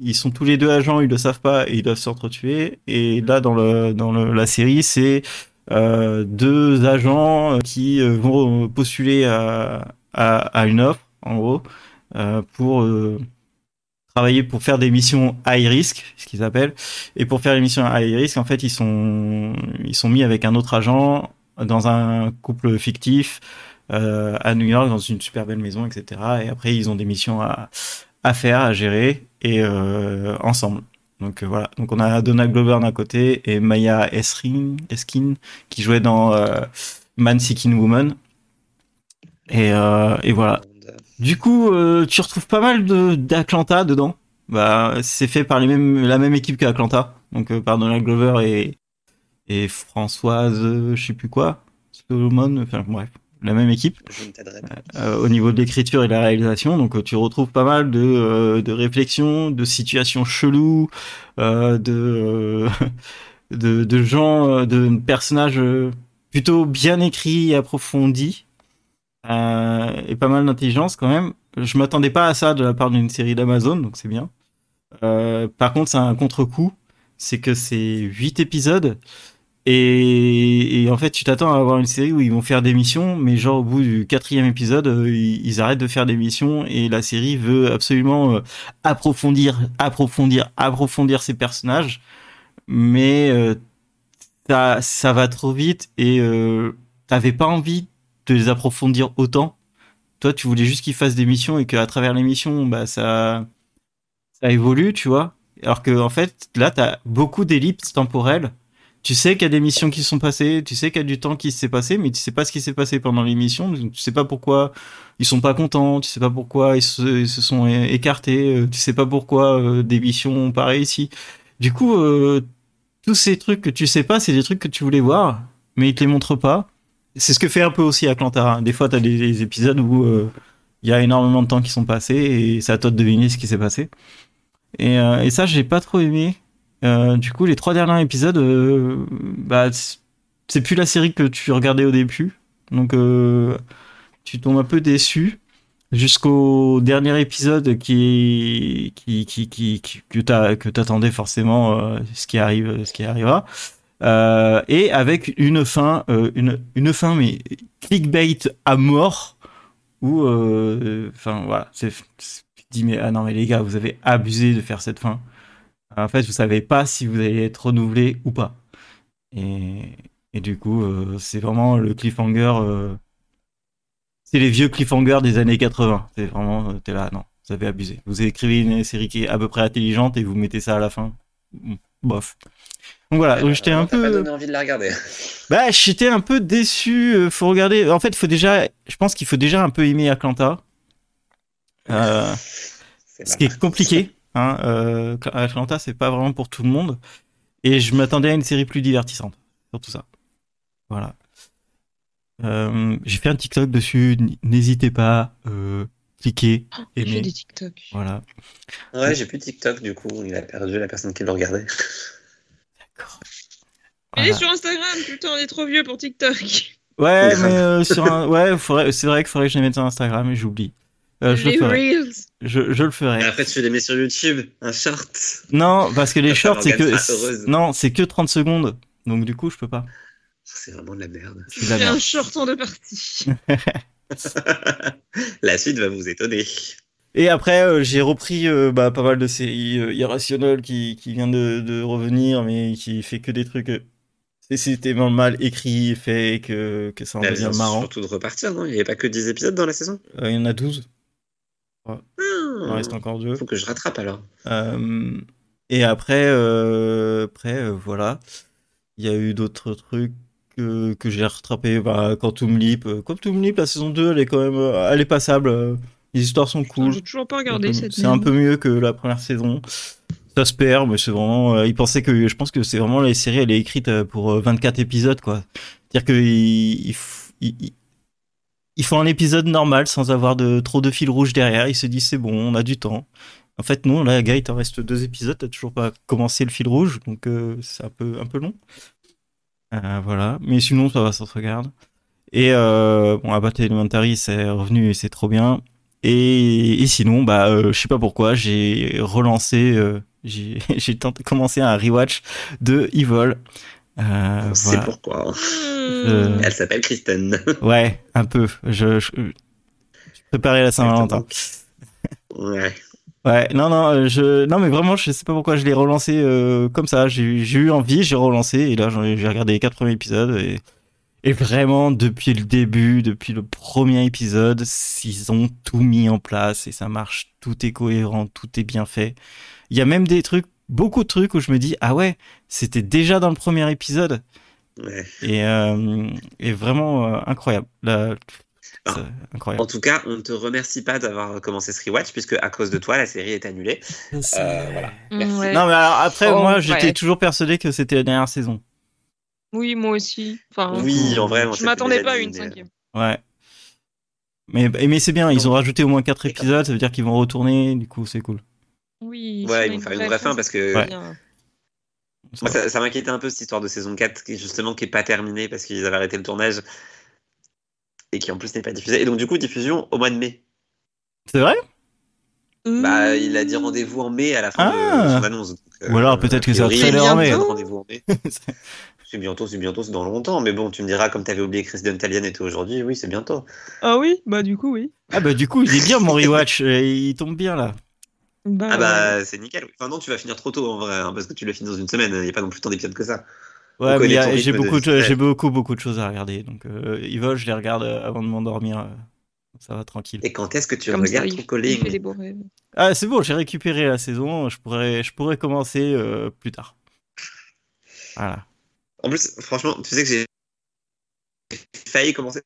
ils sont tous les deux agents, ils le savent pas et ils doivent s'entretuer. Et là, dans le dans la série, c'est deux agents qui euh, vont postuler à, à, à une offre, en gros, euh, pour euh, travailler pour faire des missions high risk, ce qu'ils appellent. Et pour faire les missions high risk, en fait, ils sont ils sont mis avec un autre agent dans un couple fictif euh, à New York, dans une super belle maison, etc. Et après, ils ont des missions à, à faire, à gérer, et euh, ensemble. Donc euh, voilà. Donc on a Donald Glover d'un côté et Maya Esrin, Eskin qui jouait dans euh, Man Seeking Woman. Et, euh, et voilà. Du coup, euh, tu retrouves pas mal de d'Atlanta dedans. Bah, c'est fait par les mêmes, la même équipe qu'Atlanta, donc euh, par Donald Glover et et Françoise, je sais plus quoi, Solomon, enfin bref, la même équipe Je ne t'aiderai pas. euh, au niveau de l'écriture et de la réalisation. Donc euh, tu retrouves pas mal de euh, de réflexions, de situations cheloues, de, de de gens, de personnages plutôt bien écrits et approfondis. Et pas mal d'intelligence quand même. Je m'attendais pas à ça de la part d'une série d'Amazon, donc c'est bien. Par contre, c'est un contre-coup, c'est que c'est 8 épisodes et, et en fait, tu t'attends à avoir une série où ils vont faire des missions, mais genre au bout du quatrième épisode, euh, ils, arrêtent de faire des missions et la série veut absolument euh, approfondir, approfondir, approfondir ses personnages, mais euh, ça, va trop vite et t'avais pas envie de les approfondir autant. Toi, tu voulais juste qu'ils fassent des missions et qu'à travers les missions, bah ça, ça évolue, tu vois. Alors que en fait, là, t'as beaucoup d'ellipses temporelles. Tu sais qu'il y a des missions qui sont passées, tu sais qu'il y a du temps qui s'est passé, mais tu sais pas ce qui s'est passé pendant les missions. Tu sais pas pourquoi ils sont pas contents, tu sais pas pourquoi ils se, sont écartés, euh, tu sais pas pourquoi euh, des missions ont pas réussi. Du coup, euh, tous ces trucs que tu sais pas, c'est des trucs que tu voulais voir, mais ils te les montrent pas. C'est ce que fait un peu aussi Atlanta. hein. Des fois, t'as des, des épisodes où euh, il y a énormément de temps qui sont passés et c'est à toi de deviner ce qui s'est passé. Et, et ça, j'ai pas trop aimé. Euh, du coup, les trois derniers épisodes, euh, bah, c'est plus la série que tu regardais au début. Donc, euh, tu tombes un peu déçu jusqu'au dernier épisode qui, qui, qui, que t'attendais forcément ce qui arrive, ce qui arrivera. Et avec une fin, une, une fin mais clickbait à mort où, enfin voilà, c'est, dis mais ah non mais les gars, vous avez abusé de faire cette fin. En fait, vous savez pas si vous allez être renouvelé ou pas. Et, et du coup, euh, c'est vraiment le cliffhanger. euh, c'est les vieux cliffhangers des années 80. C'est vraiment, euh, t'es là, non, vous avez abusé. Vous écrivez une série qui est à peu près intelligente et vous mettez ça à la fin. Bof. Donc voilà, j'étais un T'as pas peu. donné envie de la regarder. Bah, j'étais un peu déçu. Faut regarder. En fait, il faut déjà. Je pense qu'il faut déjà un peu aimer Atlanta. Ce qui est compliqué. Hein, euh, Atlanta, c'est pas vraiment pour tout le monde. Et je m'attendais à une série plus divertissante. Surtout ça. Voilà. Euh, J'ai fait un TikTok dessus. N'hésitez pas. Euh, cliquez. J'ai Aimez. des TikTok. Voilà. Ouais, j'ai plus TikTok du coup. Il a perdu la personne qui le regardait. D'accord. Il est Voilà. sur Instagram, putain, on est trop vieux pour TikTok. Ouais, mais euh, sur un. Ouais, faudrait- c'est vrai qu'il faudrait que je les mette sur Instagram et j'oublie. Euh, je le Les ferai. Reels. Je, je le ferai. Et après, tu les mets sur YouTube, un short. Non, parce que les shorts, c'est que. Non, c'est que 30 secondes. Donc du coup, je peux pas. C'est vraiment de la merde. La J'ai un short en deux parties. La suite va vous étonner. Et après, euh, j'ai repris euh, bah, pas mal de séries euh, Irrationnel qui, qui vient de, de revenir, mais qui fait que des trucs. c'est- C'était tellement mal écrit, fait que, que ça en devient vient marrant. surtout de repartir, non? Il n'y avait pas que 10 épisodes dans la saison? Euh, Il y en a 12. Il en reste Il encore deux. faut que je rattrape alors. Euh, et après, euh, après euh, voilà. Il y a eu d'autres trucs que, que j'ai rattrapé. Bah, Quantum Leap. Quantum Leap, la saison 2, elle est quand même elle est passable. Les histoires sont cool. J'ai toujours pas regardé cette C'est un peu mieux que la première saison. Ça se perd, mais c'est vraiment. ils pensaient que. Je pense que c'est vraiment la série, elle est écrite pour euh, 24 épisodes, quoi. C'est-à-dire qu'ils ils, f- ils- ils- font un épisode normal sans avoir de trop de fil rouge derrière. Ils se disent c'est bon, on a du temps. En fait, non, là, gars, il t'en reste deux épisodes, t'as toujours pas commencé le fil rouge, donc euh, c'est un peu, un peu long. Euh, voilà. Mais sinon, ça va, ça se regarde. Et euh, bon, Abbott Elementary, c'est revenu et c'est trop bien. Et, et sinon, bah, euh, je sais pas pourquoi, j'ai relancé, j'ai commencé un rewatch de Evil. Euh, sait voilà. pourquoi. Euh, Elle s'appelle Kristen. Ouais, un peu. Je, je, je préparais la Saint-Valentin. Ouais. Ouais, non, non, euh, je, non, mais vraiment, je sais pas pourquoi je l'ai relancé euh, comme ça. J'ai eu envie, j'ai relancé, et là, j'ai regardé les quatre premiers épisodes, et, et vraiment, depuis le début, depuis le premier épisode, ils ont tout mis en place, et ça marche, tout est cohérent, tout est bien fait. Il y a même des trucs, beaucoup de trucs où je me dis, ah ouais, c'était déjà dans le premier épisode, ouais. et, euh, et vraiment euh, incroyable. Ah. incroyable. En tout cas, on ne te remercie pas d'avoir commencé ce rewatch, puisque à cause de toi, la série est annulée. Euh, voilà. Merci. Ouais. Non, mais alors après, Oh, moi, j'étais ouais. toujours persuadé que c'était la dernière saison. Oui, moi aussi. Enfin, Oui, en vrai, je m'attendais pas à une cinquième. Ouais. Mais, mais c'est bien, ils ont rajouté au moins 4 D'accord. épisodes, ça veut dire qu'ils vont retourner, du coup, c'est cool. Oui. Ouais, ils a vont faire une vraie fin parce que Ouais. bien. moi, ça, ça m'inquiétait un peu cette histoire de saison 4 qui justement qui est pas terminée parce qu'ils avaient arrêté le tournage et qui en plus n'est pas diffusée. Et donc du coup, diffusion au mois de mai. C'est vrai? Bah, il a dit rendez-vous en mai à la fin Ah. de son annonce. Donc, euh, Ou alors peut-être que c'est un priori, trailer en mai. rendez-vous en. C'est bientôt, c'est bientôt, c'est dans longtemps. Mais bon, tu me diras, comme tu avais oublié que Chris Talian était aujourd'hui, oui, c'est bientôt. Ah oui, bah du coup, oui. Ah bah du coup, il est bien mon rewatch, il tombe bien là. Bah, Ah bah, c'est nickel. oui. Enfin, non, tu vas finir trop tôt en vrai, hein, parce que tu l'as fini dans une semaine. Il n'y a pas non plus tant d'épisodes que ça. Ouais, ton j'ai beaucoup, de- j'ai beaucoup, beaucoup de choses à regarder. Donc, euh, Evil, je les regarde euh, avant de m'endormir. euh, ça va tranquille. Et quand est-ce que tu comme ça, regardes des beaux rêves. Ah, c'est bon, j'ai récupéré la saison, je pourrais, je pourrais commencer euh, plus tard. Voilà. En plus, franchement, tu sais que j'ai failli commencer.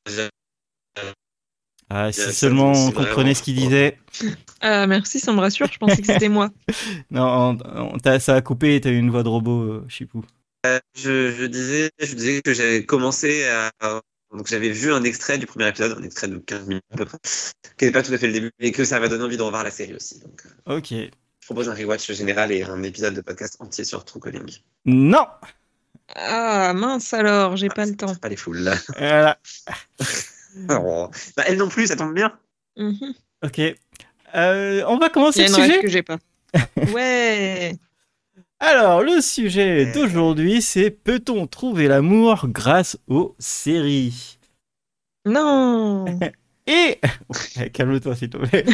Ah, si seulement on comprenait ce qu'il disait. Ah merci, ça me rassure. Je pensais que c'était moi. Non, on- on- t'as- ça a coupé et t'as eu une voix de robot, euh, Chipou. Je, je disais, je disais que j'avais commencé à. Donc j'avais vu un extrait du premier épisode, un extrait de 15 minutes à peu près, qui n'est pas tout à fait le début, et que ça m'a donné envie de revoir la série aussi. Donc euh, Ok. je propose un rewatch général et un épisode de podcast entier sur True Calling. Non Ah mince alors, j'ai pas le temps. Pas les foules là. Voilà. Oh. Bah, elle non plus, ça tombe bien. Mhm. Ok. Euh, on va commencer le sujet. que j'ai pas. Ouais. Alors, le sujet d'aujourd'hui, c'est peut-on trouver l'amour grâce aux séries? Non. Et calme-toi s'il te plaît.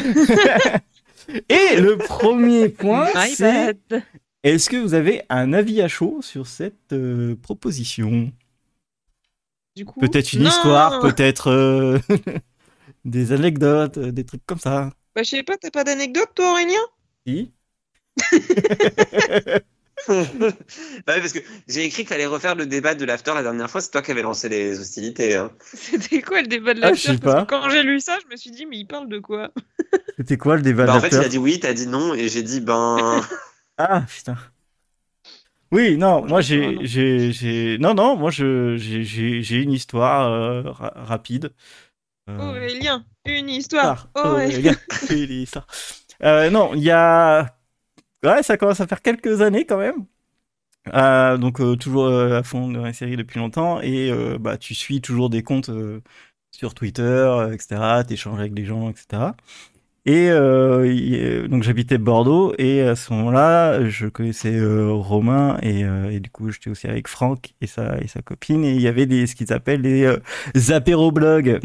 Et le premier point, My c'est bad. est-ce que vous avez un avis à chaud sur cette euh, proposition? Du coup. Peut-être une Non. histoire, peut-être euh, des anecdotes, euh, des trucs comme ça. Bah je sais pas, t'as pas d'anecdote toi Aurélien? Si bah oui, parce que j'ai écrit qu'il fallait refaire le débat de l'after la dernière fois, c'est toi qui avais lancé les hostilités. Hein. C'était quoi le débat de Ah, la je sais Parce pas. que quand j'ai lu ça, je me suis dit mais il parle de quoi? C'était quoi le débat Bah, en fait, il a dit oui, t'as dit non, et j'ai dit ben. Ah putain. Oui, non, Moi, pense j'ai, non. non, non, moi je, j'ai, j'ai, j'ai une histoire euh, ra- rapide. Euh, Aurélien, une histoire. ah, Aurélien. Aurélien, une histoire. Euh, non, il y a, ouais, ça commence à faire quelques années quand même. Euh, donc euh, toujours euh, à fond dans la série depuis longtemps et euh, bah tu suis toujours des comptes euh, sur Twitter, etc. T'échanges avec des gens, etc. Et euh, euh, donc j'habitais Bordeaux et à ce moment-là, je connaissais euh, Romain et, euh, et du coup j'étais aussi avec Franck et sa et sa copine et il y avait des ce qu'ils appellent les apéroblogs.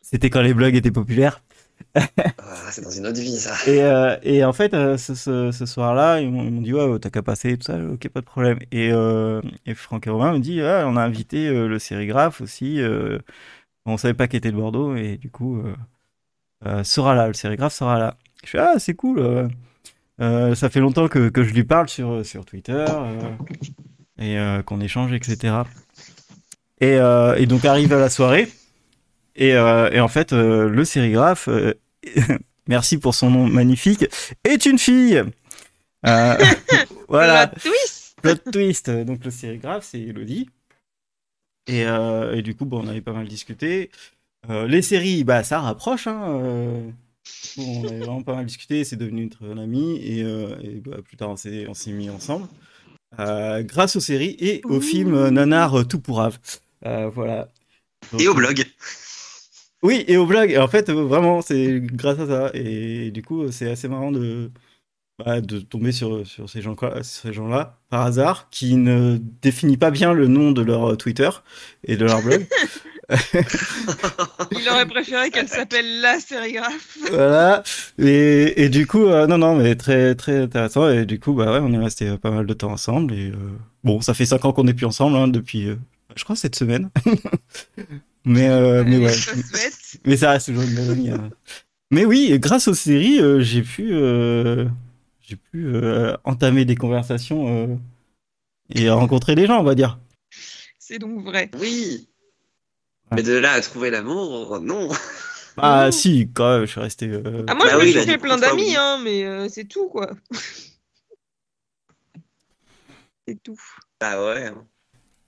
C'était quand les blogs étaient populaires. Ah, c'est dans une autre vie, ça. Et, et en fait, ce, ce, ce soir-là, ils m'ont dit, ouais, t'as qu'à passer, tout ça, ok, pas de problème. Et, et Franck et Romain me dit, ah, on a invité le sérigraphe aussi. On savait pas qu'il était de Bordeaux, et du coup, sera là, le sérigraphe sera là. Je fais, ah, c'est cool. euh, euh, ça fait longtemps que, que je lui parle sur, sur Twitter, euh, et euh, qu'on échange, etc. Et, euh, et donc arrive la soirée, et, euh, et en fait, euh, le sérigraphe, euh, merci pour son nom magnifique, est une fille. Euh, voilà, Plot twist plot twist. Donc le sérigraphe, c'est Elodie. Et, euh, et du coup, bon, on avait pas mal discuté. Euh, les séries, bah, ça rapproche. Hein, euh, bon, on avait vraiment pas mal discuté. C'est devenu une très bonne amie. Et, euh, et, bah, plus tard, on s'est on s'est mis ensemble. Euh, grâce aux séries et au Ouh. film Nanar euh, tout pour Ave. Euh, voilà. Donc, Et au blog. oui, et au blog. Et en fait, euh, vraiment, c'est grâce à ça. Et du coup, c'est assez marrant de, bah, de tomber sur, sur ces gens ces gens-là par hasard, qui ne définit pas bien le nom de leur Twitter et de leur blog. Il aurait préféré qu'elle s'appelle la sérigraphe. voilà. Et, et du coup, euh, non, non, mais très, très intéressant. Et du coup, bah ouais, on est resté euh, pas mal de temps ensemble. Et euh, bon, ça fait cinq ans qu'on n'est plus ensemble, hein, depuis, euh, je crois, cette semaine. mais, euh, mais ouais. Mais ça reste toujours une belle amie, hein. Mais oui, grâce aux séries, euh, j'ai pu, euh, j'ai pu euh, entamer des conversations euh, et rencontrer des gens, on va dire. C'est donc vrai. Oui. Mais de là à trouver l'amour, non. Ah Mmh. si, quand même, je suis resté. euh, Ah, moi, Bah je me oui, suis bah, fait plein d'amis, hein, mais euh, c'est tout, quoi. c'est tout. Bah ouais.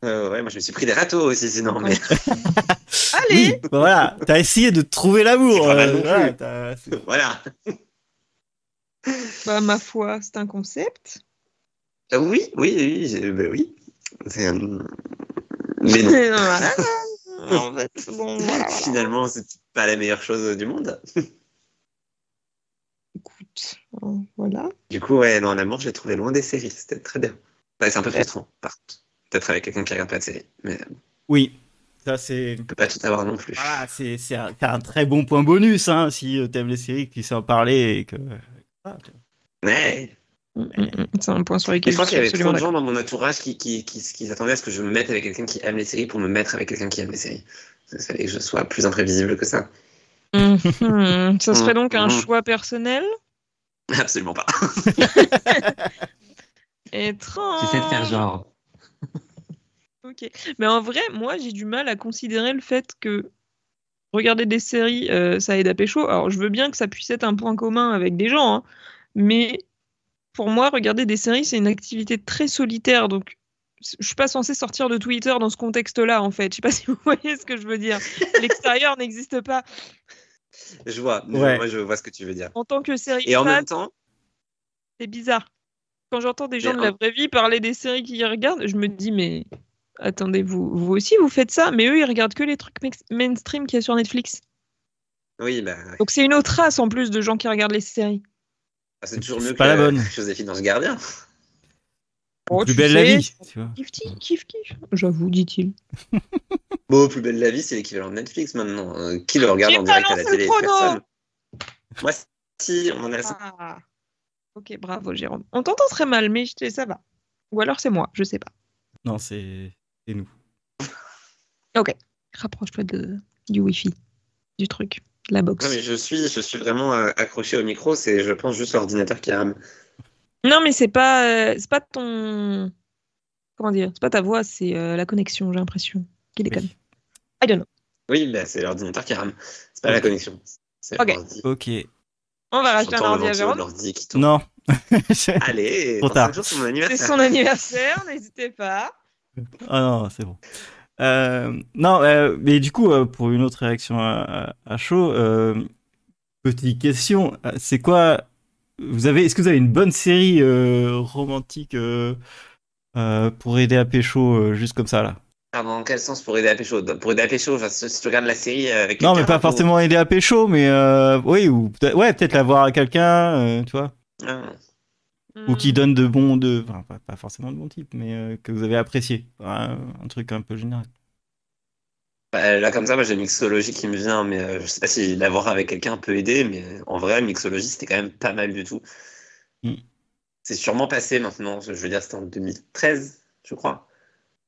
Euh, ouais, moi je me suis pris des râteaux aussi, sinon. Mais... Allez Oui, bah voilà, t'as essayé de trouver l'amour. Euh, voilà. Bah, ma foi, c'est un concept. Euh, oui, oui, oui, bah oui. C'est, euh, Mais non. voilà. En fait, bon, voilà, voilà. Finalement, c'est pas la meilleure chose du monde. Écoute, euh, voilà. Du coup, ouais, non, l'amour, je l'ai trouvé loin des séries. C'était très bien. C'est un peu frustrant, par contre. Peut-être avec quelqu'un qui regarde pas de séries. Mais on Oui, ça c'est. peut pas tout avoir non plus. Voilà, c'est c'est un, c'est un très bon point bonus, hein, si euh, t'aimes les séries, que tu sais en parler et que. Ah. Ouais. Mm, mm, mm. C'est un point sur lequel je je qu'il y avait trop de gens dans mon entourage qui, qui, qui, qui s'attendaient à ce que je me mette avec quelqu'un qui aime les séries pour me mettre avec quelqu'un qui aime les séries. Il fallait que je sois plus imprévisible que ça. Mhm. Ça serait donc un Mhm. choix personnel? Absolument pas. étrange. J'essaie de faire genre. Ok. Mais en vrai, moi, j'ai du mal à considérer le fait que regarder des séries, euh, ça aide à pécho. Alors, je veux bien que ça puisse être un point commun avec des gens, hein, mais pour moi, regarder des séries, c'est une activité très solitaire. Donc, je suis pas censée sortir de Twitter dans ce contexte-là, en fait. Je sais pas si vous voyez ce que je veux dire. L'extérieur n'existe pas. Je vois. Ouais. Moi, je vois ce que tu veux dire. En tant que série Et en même temps, c'est bizarre. Quand j'entends des gens Mais de la en- vraie vie parler des séries qu'ils regardent, je me dis, mais attendez, vous, vous aussi, vous faites ça Mais eux, ils regardent que les trucs mainstream qu'il y a sur Netflix. oui, bah, ouais. Donc c'est une autre race en plus de gens qui regardent les séries. Ah, c'est toujours mieux pas que la bonne. Joséphine dans ce gardien. Oh, Plus tu belle la vie, tu vois. Kiff, kiff, kiff. J'avoue, dit-il. Bon, plus belle la vie, c'est l'équivalent de Netflix maintenant. Euh, qui le regarde en direct à la télé? Personne. Moi, si, on en a Ah. Ok, bravo Jérôme. On t'entend très mal, mais je- ça va. Ou alors c'est moi, je sais pas. Non, c'est nous. Rapproche-toi de, du Wi-Fi, du truc, la box. Non, mais je suis, je suis vraiment euh, accroché au micro, c'est, je pense, juste l'ordinateur qui rame. Non, mais c'est pas, euh, c'est pas ton. Comment dire C'est pas ta voix, c'est euh, la connexion, j'ai l'impression. Qui déconne. Oui. I don't know. Oui, bah, c'est l'ordinateur qui rame. C'est pas la connexion. C'est Ok. l'ordi. Ok. On va racheter un ordi à Jérôme. l'ordi qui tourne. Non. Allez, c'est C'est anniversaire. son anniversaire, n'hésitez pas. Ah non, c'est bon. Euh, non, euh, mais du coup, euh, pour une autre réaction à, à- à chaud, petite question, c'est quoi vous avez, est-ce que vous avez une bonne série euh, romantique euh, euh, pour aider à pécho juste comme ça là? Ah, dans quel sens pour aider à pécho? Pour aider à pécho, si tu regardes la série avec Non, mais pas ou- forcément aider à pécho, mais oui, ou peut-être, ouais, peut-être la voir à quelqu'un, tu vois, Ah. Ou qui Hmm. donne de bons, de, enfin, pas, pas forcément de bons types, mais euh, que vous avez apprécié, un, un truc un peu général. Bah, là, comme ça, moi j'ai mixologie qui me vient, mais euh, je sais pas si l'avoir avec quelqu'un peut aider, mais en vrai, mixologie c'était quand même pas mal du tout. Mm. C'est sûrement passé maintenant, je veux dire, c'était en 2013, je crois.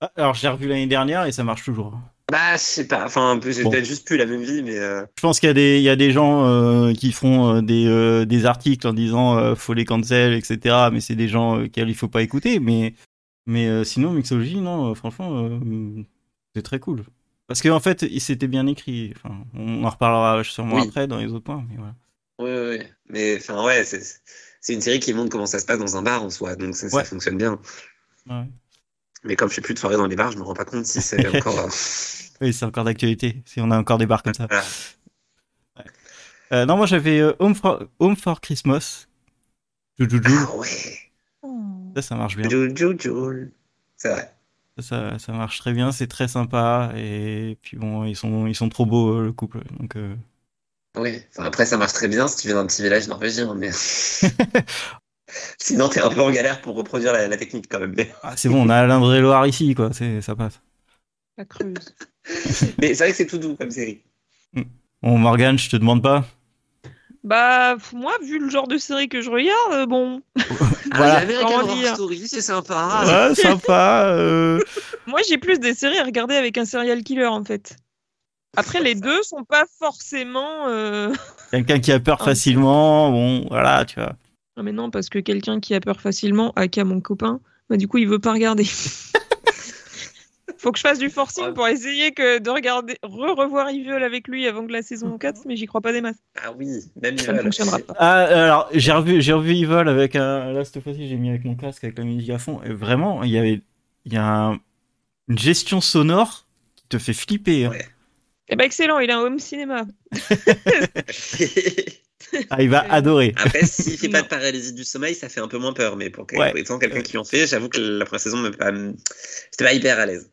Ah, alors, je l'ai revu l'année dernière et ça marche toujours. Bah, sais pas, enfin, Bon. peut-être juste plus la même vie, mais euh, Je pense qu'il y a des, il y a des gens euh, qui font euh, des, euh, des articles en disant faut les cancel, etc. Mais c'est des gens qu'il faut pas écouter. Mais, mais sinon, Mixology, non, franchement, c'est très cool. Parce qu'en fait, il s'était bien écrit. Enfin, on en reparlera sûrement Oui. après dans les autres points. Mais voilà. ouais, ouais. Mais enfin, ouais, c'est c'est une série qui montre comment ça se passe dans un bar en soi, donc ça, ça fonctionne bien. Ouais. Mais comme je fais plus de soirée dans les bars, je me rends pas compte si c'est encore. euh, Oui, c'est encore d'actualité. Si on a encore des bars comme ça. voilà. Euh, non, moi j'avais euh, Home, for, Home for Christmas. Ah ouais. Ça, ça marche bien. C'est vrai. Ça, ça marche très bien, c'est très sympa. Et puis bon, ils sont, ils sont trop beaux, euh, le couple. Donc, euh, Oui, enfin, après ça marche très bien si tu viens d'un petit village norvégien, mais sinon t'es un peu en galère pour reproduire la, la technique quand même. Ah, c'est bon, on a Alain Loire ici, quoi. C'est, ça passe. La creuse. mais c'est vrai que c'est tout doux comme série. Bon, Morgane, je te demande pas. Bah, moi, vu le genre de série que je regarde, euh, bon. Voilà. Ah, Story, c'est sympa. Ouais, sympa. euh, Moi, j'ai plus des séries à regarder avec un serial killer, en fait. Après, les deux sont pas forcément. euh, Quelqu'un qui a peur Ah, facilement. Bon, voilà, tu vois. Ah, mais non, parce que quelqu'un qui a peur facilement, aka mon copain, bah, du coup, il veut pas regarder. Faut que je fasse du forcing pour essayer que de regarder, re-revoir Evil avec lui avant que la saison 4, mais j'y crois pas des masses. Ah oui, même Ça ne fonctionnera pas. Ah, alors, j'ai revu, j'ai revu Evil avec un. Là, cette fois-ci, j'ai mis avec mon casque, avec la musique à fond. Et vraiment, il y avait. Il y a un- une gestion sonore qui te fait flipper. hein. Eh ben, excellent, il a un home cinéma. Ah, il va Euh, adorer. Après, s'il fait pas Non. de paralysie du sommeil, ça fait un peu moins peur. Mais pour Ouais. étant quelqu'un qui en fait, j'avoue que la première saison, pas... j'étais pas hyper à l'aise.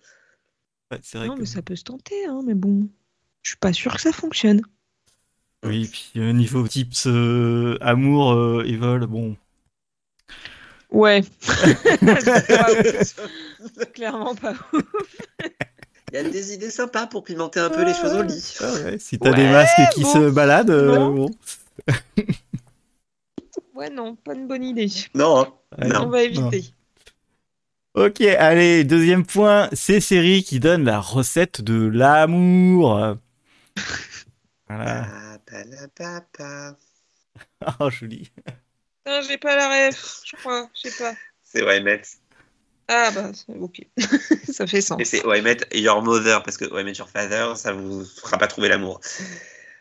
Ouais, c'est vrai Non, que- mais ça peut se tenter, hein, mais bon. Je suis pas sûr que ça fonctionne. Oui, puis euh, niveau tips euh, amour, euh, Evil, bon. Ouais. Pas ouf. Clairement pas ouf. Il y a des idées sympas pour pimenter un peu les choses au lit. Ah ouais, si t'as Ouais, des masques qui bon. se baladent, euh, Non. bon. Ouais, non, pas une bonne idée. Non, hein. Ouais, Non. On va éviter. Ok, allez, deuxième point, ces séries qui donnent la recette de l'amour. Voilà. Pa, pa, la, pa, pa. Oh, joli. Putain, j'ai pas la ref, je crois, je sais pas. C'est Why I Met. Ah bah, c'est- ok. ça fait sens. Et c'est Why I Met Your Mother, parce que Why Met Your Father, ça vous fera pas trouver l'amour.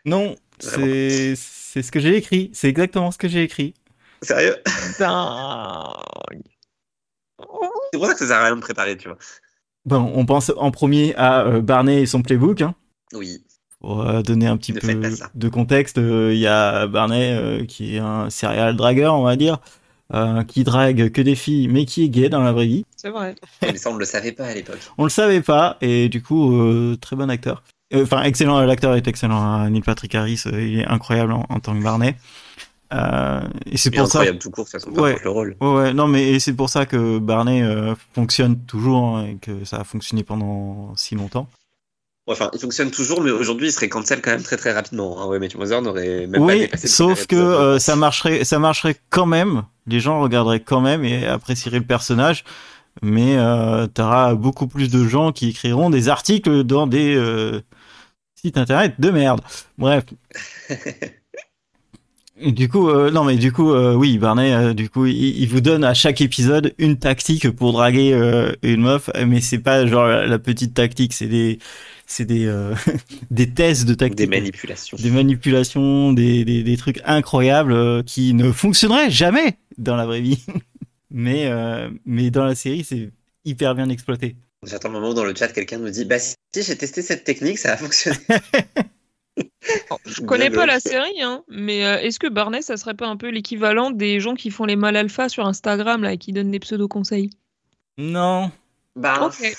Non, c'est c'est ce que j'ai écrit. C'est exactement ce que j'ai écrit. Sérieux? Dingue. C'est pour ça que ça sert à rien de préparer, tu vois. Bon, on pense en premier à euh, Barney et son playbook. Hein. Oui. Pour euh, donner un petit Ne peu de contexte, euh, il y a Barney euh, qui est un serial dragueur, on va dire, euh, qui drague que des filles, mais qui est gay dans la vraie vie. C'est vrai. Mais ça, on ne le savait pas à l'époque. On le savait pas, et du coup, euh, très bon acteur. Euh, Enfin, excellent, l'acteur est excellent. hein. Neil Patrick Harris, euh, il est incroyable en, en tant que Barney. Euh, et c'est pour ça. incroyable tout court, de toute façon, Ouais. le rôle. Ouais, ouais, non, mais c'est pour ça que Barney euh, fonctionne toujours hein, et que ça a fonctionné pendant si longtemps. Enfin, il fonctionne toujours, mais aujourd'hui, il serait cancel quand même très très rapidement. Hein. Ouais, mais Mother n'aurait même pas oui, dépassé le sauf que euh, ça marcherait, ça marcherait quand même. Les gens regarderaient quand même et apprécieraient le personnage, mais euh, t'auras beaucoup plus de gens qui écriront des articles dans des euh, sites internet de merde. Bref. Du coup, euh, non mais du coup, euh, oui, Barney, euh, du coup, il, il vous donne à chaque épisode une tactique pour draguer une meuf, mais c'est pas genre la petite tactique, c'est des, c'est des, euh, des tests de tactique, Des manipulations. des manipulations, des, des, des trucs incroyables euh, qui ne fonctionneraient jamais dans la vraie vie, mais euh, mais dans la série, c'est hyper bien exploité. J'attends le moment où dans le chat, quelqu'un nous dit Bah, si, j'ai testé cette technique, ça a fonctionné. Je connais pas la série, hein, mais euh, est-ce que Barney, ça serait pas un peu l'équivalent des gens qui font les mal alpha sur Instagram là, et qui donnent des pseudo conseils Non. Bah, Ok.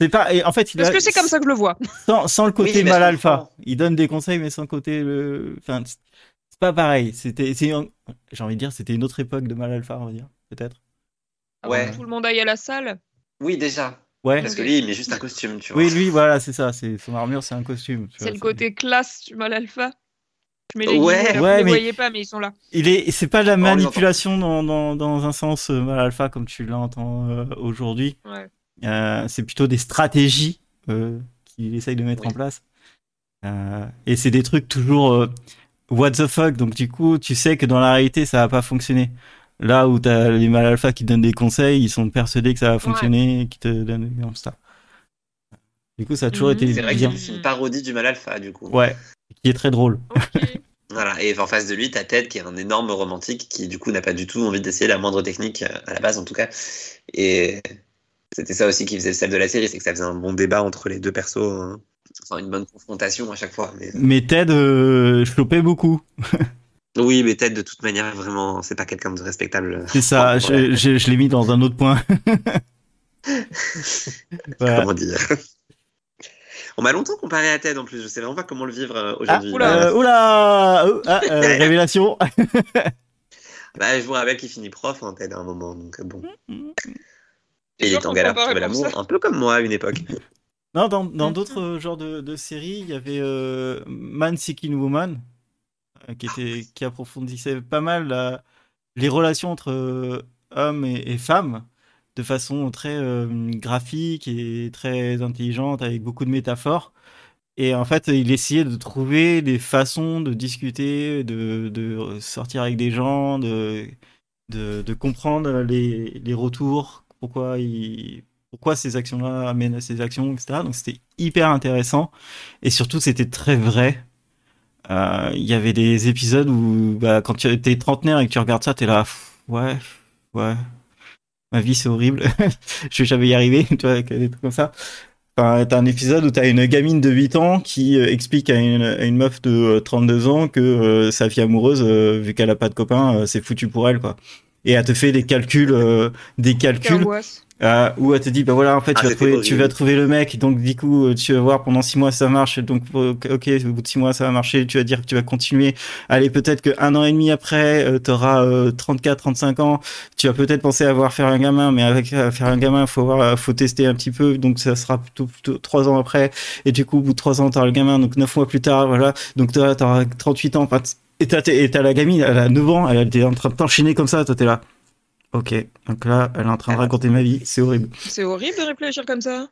C'est pas. et en fait, il Parce a- que c'est comme ça que je le vois. Sans, sans le côté Oui, mais mal alpha. Il donne des conseils, mais sans le côté. Le... Enfin, c'est pas pareil. C'était. J'ai envie de dire, c'était une autre époque de mal alpha, on va dire. Peut-être. Ouais. que tout le monde aille à la salle. oui, déjà. Ouais. Parce que lui, il met juste un costume, tu vois. Oui, lui, voilà, c'est ça. C'est son armure, c'est un costume. tu C'est le côté classe du mal alpha. Je mets les Ouais. vous les mais- voyez pas, mais ils sont là. Il est. C'est pas de la Oh, manipulation dans, dans, dans un sens euh, mal alpha comme tu l'entends euh, aujourd'hui. Ouais. Euh, c'est plutôt des stratégies euh, qu'il essaye de mettre Oui. en place. Euh, et c'est des trucs toujours euh, what the fuck. Donc du coup, tu sais que dans la réalité, ça va pas fonctionner. Là où t'as les mal alpha qui donnent des conseils, ils sont persuadés que ça va fonctionner, qui te donnent comme ça. Du coup, ça a toujours Mhm. été C'est vrai que c'est une parodie du mal alpha, du coup. Ouais, qui est très drôle. Voilà. Et en face de lui, t'as Ted qui est un énorme romantique qui, du coup, n'a pas du tout envie d'essayer la moindre technique, à la base en tout cas. Et c'était ça aussi qui faisait le sel de la série, c'est que ça faisait un bon débat entre les deux persos. hein. Enfin, une bonne confrontation à chaque fois. Mais... Mais Ted euh, chopait beaucoup. Oui, mais Ted, de toute manière, vraiment, c'est pas quelqu'un de respectable. C'est ça, je, je, je l'ai mis dans un autre point. Voilà. Comment dire? On m'a longtemps comparé à Ted en plus, je sais vraiment pas comment le vivre Ah, aujourd'hui. oula. euh, oula oh, ah, euh, Révélation Bah, je vous rappelle qu'il finit prof, hein, Ted, à un moment, donc bon. Et il est en galère pour trouver l'amour, un peu comme moi à une époque. Non, dans Mhm. d'autres euh, genres de, de séries, il y avait euh, Man Seeking Woman, euh, qui, était, qui approfondissait pas mal la- les relations entre euh, hommes et, et femmes de façon très euh, graphique et très intelligente, avec beaucoup de métaphores. Et en fait, il essayait de trouver des façons de discuter, de, de sortir avec des gens, de, de, de comprendre les, les retours, pourquoi, ces actions-là amènent à ces actions, etc. Donc c'était hyper intéressant. Et surtout, c'était très vrai. Euh, Il y avait des épisodes où, bah, quand tu es trentenaire et que tu regardes ça, tu es là, ouais, ouais, ma vie c'est horrible, je vais jamais y arriver, tu vois, des trucs comme ça. Enfin, t'as un épisode où t'as une gamine de 8 ans qui euh, explique à une, meuf de euh, 32 ans que euh, sa fille amoureuse, euh, vu qu'elle a pas de copain, euh, c'est foutu pour elle, quoi. Et elle te fait des calculs, euh, des calculs euh, où elle te dit bah voilà en fait Ah, tu vas trouver tu vas trouver le mec donc du coup euh, tu vas voir pendant six mois ça marche donc euh, ok au bout de six mois ça va marcher tu vas dire que tu vas continuer. Allez peut-être que un an et demi après euh, t'auras euh, 34 35 ans tu vas peut-être penser à voir faire un gamin mais avec euh, faire un gamin faut voir euh, faut tester un petit peu donc ça sera plutôt plutôt trois ans après et du coup au bout de trois ans t'auras le gamin donc neuf mois plus tard voilà donc t'auras t'auras 38 ans et t'as la gamine elle a 9 ans elle était en train de t'enchaîner comme ça toi t'es là Ok, donc là, elle est en train de raconter ma vie, c'est horrible. C'est horrible de réfléchir comme ça.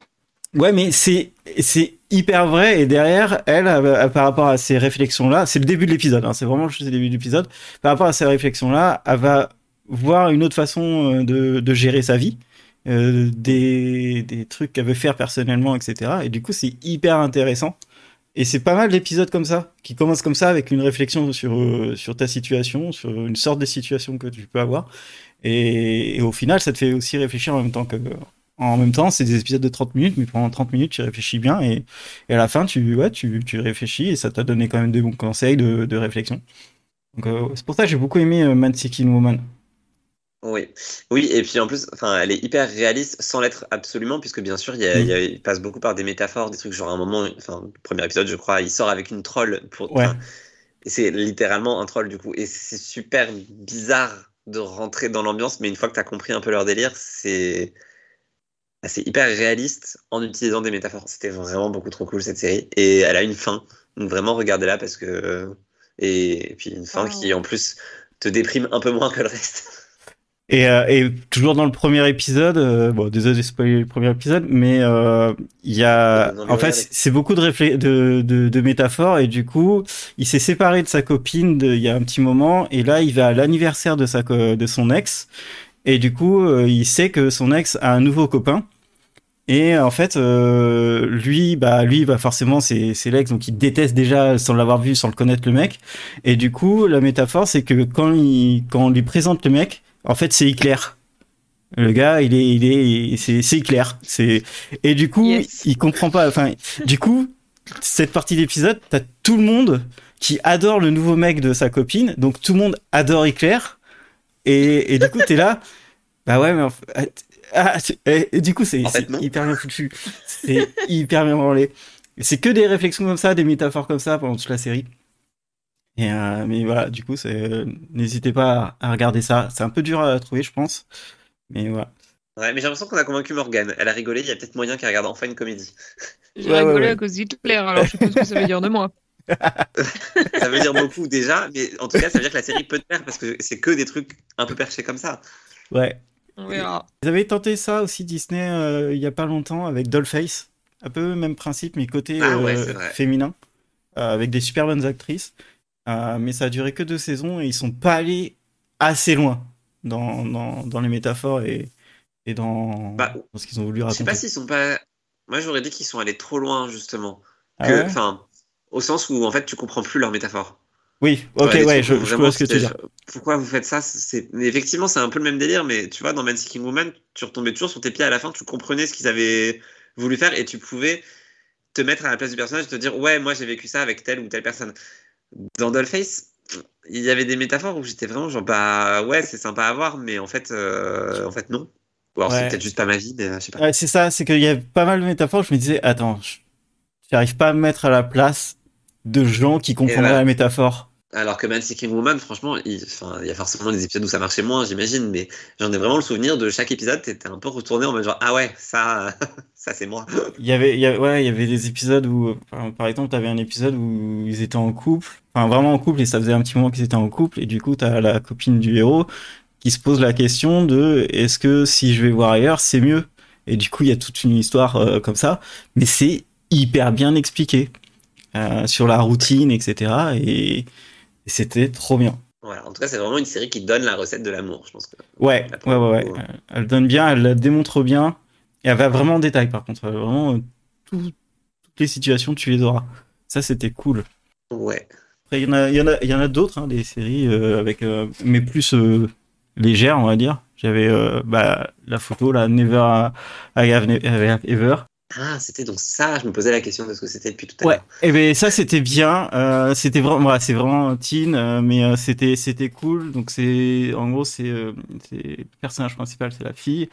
Ouais, mais c'est c'est hyper vrai et derrière elle, euh, par rapport à ces réflexions-là, c'est le début de l'épisode, hein, c'est vraiment juste le début de l'épisode. Par rapport à ces réflexions-là, elle va voir une autre façon euh, de, de gérer sa vie, euh, des des trucs qu'elle veut faire personnellement, etc. Et du coup, c'est hyper intéressant. Et c'est pas mal d'épisodes comme ça, qui commencent comme ça avec une réflexion sur, euh, sur ta situation, sur une sorte de situation que tu peux avoir. Et, au final, ça te fait aussi réfléchir en même temps que. En même temps, c'est des épisodes de 30 minutes, mais pendant 30 minutes, tu réfléchis bien et, et à la fin, tu, ouais, tu, tu réfléchis et ça t'a donné quand même des bons conseils de, de réflexion. Donc, euh, c'est pour ça que j'ai beaucoup aimé euh, Man Seeking Woman. Oui, oui, et puis en plus, enfin, elle est hyper réaliste sans l'être absolument, puisque bien sûr, il, y a- Mm. il y a- il passe beaucoup par des métaphores, des trucs genre à un moment, enfin, le premier épisode, je crois, il sort avec une troll pour. Ouais. enfin, et c'est littéralement un troll du coup, et c'est super bizarre de rentrer dans l'ambiance, mais une fois que tu as compris un peu leur délire, c'est bah, c'est hyper réaliste en utilisant des métaphores. C'était vraiment beaucoup trop cool cette série, et elle a une fin, donc vraiment regardez-la parce que et, et puis une fin Wow. qui en plus te déprime un peu moins que le reste. Et, euh, et toujours dans le premier épisode, euh, bon, désolé de spoiler le premier épisode, mais euh, il y a, en fait, c'est- beaucoup de, réflé- de, de, de métaphores et du coup, il s'est séparé de sa copine il y a un petit moment et là, il va à l'anniversaire de sa de son ex et du coup, euh, il sait que son ex a un nouveau copain. Et en fait, euh, lui, bah, lui, bah, forcément, c'est, c'est l'ex, donc il déteste déjà sans l'avoir vu, sans le connaître le mec. Et du coup, la métaphore, c'est que quand il, quand on lui présente le mec, en fait, c'est Hitler. Le gars, il est, il est, c'est, c'est Hitler. C'est, et du coup, Yes. il comprend pas. Enfin, du coup, cette partie d'épisode, t'as tout le monde qui adore le nouveau mec de sa copine, donc tout le monde adore Éclair. Et, et du coup, t'es là, bah ouais, mais en fait, ah, et, et du coup, c'est En fait, c'est hyper bien foutu. C'est hyper bien branlé. C'est que des réflexions comme ça, des métaphores comme ça pendant toute la série. Et euh, mais voilà, du coup, c'est euh, n'hésitez pas à, regarder ça. C'est un peu dur à trouver, je pense. Mais voilà. Ouais, mais j'ai l'impression qu'on a convaincu Morgane. Elle a rigolé, il y a peut-être moyen qu'elle regarde enfin une comédie. J'ai Ouais, rigolé ouais. à cause d'Hitler, alors je sais pas ce que ça veut dire de moi. Ça veut dire beaucoup déjà, mais en tout cas, ça veut dire que la série peut te plaire parce que c'est que des trucs un peu perchés comme ça. Ouais. On verra. Ils avaient tenté ça aussi Disney euh, il y a pas longtemps avec Dollface. Un peu même principe, mais côté Ah euh, féminin, euh, avec des super bonnes actrices. Euh, mais ça a duré que deux saisons et ils sont pas allés assez loin dans, dans, dans les métaphores et, et dans, Bah, dans ce qu'ils ont voulu Je sais raconter. pas s'ils sont pas. Moi, j'aurais dit qu'ils sont allés trop loin, justement. Ah Que- ouais? au sens où en fait, tu comprends plus leur métaphore. oui, ok, ouais, je, je vois ce que tu veux dire. Pourquoi vous faites ça? C'est... Effectivement, c'est un peu le même délire, mais tu vois, dans Man Seeking Woman, tu retombais toujours sur tes pieds à la fin, tu comprenais ce qu'ils avaient voulu faire et tu pouvais te mettre à la place du personnage et te dire, ouais, moi j'ai vécu ça avec telle ou telle personne. Dans Dollface, il y avait des métaphores où j'étais vraiment genre, bah ouais, c'est sympa à voir, mais en fait, euh, en fait non. Ou alors Ouais. c'est peut-être juste pas ma vie, mais euh, je sais pas. Ouais, c'est ça, c'est qu'il y a pas mal de métaphores. Je me disais, attends, j'arrive pas à me mettre à la place de gens qui comprendraient voilà. la métaphore. Alors que Man Seeking Woman, franchement, il, y a forcément des épisodes où ça marchait moins, j'imagine, mais j'en ai vraiment le souvenir de chaque épisode, t'étais un peu retourné en mode genre, ah ouais, ça, c'est moi. Il y avait, des épisodes où, par, exemple, t'avais un épisode où ils étaient en couple, enfin vraiment en couple, et ça faisait un petit moment qu'ils étaient en couple, et du coup, t'as la copine du héros qui se pose la question de est-ce que si je vais voir ailleurs, c'est mieux? Et du coup, il y a toute une histoire euh, comme ça, mais c'est hyper bien expliqué euh, sur la routine, etc. Et, et c'était trop bien. Voilà, en tout cas, c'est vraiment une série qui donne la recette de l'amour, je pense. Que... Ouais, ouais, ouais, Elle donne bien, elle la démontre bien. Et elle va vraiment en détail, par contre. Vraiment, euh, tout- toutes les situations, tu les auras. Ça, c'était cool. Ouais. Après, il y en a, il y en a, il y en a d'autres, hein, des séries euh, avec, euh, mais plus euh, légères, on va dire. J'avais bah, la photo, la Never I Have Ever. Ah, c'était donc ça, je me posais la question de ce que c'était depuis tout à Ouais. l'heure. Et ben ça, c'était bien. Euh, c'était vraiment, voilà, c'est vraiment teen, euh, mais euh, c'était, c'était cool. Donc c'est, en gros, c'est, euh, c'est le personnage principal, c'est la fille.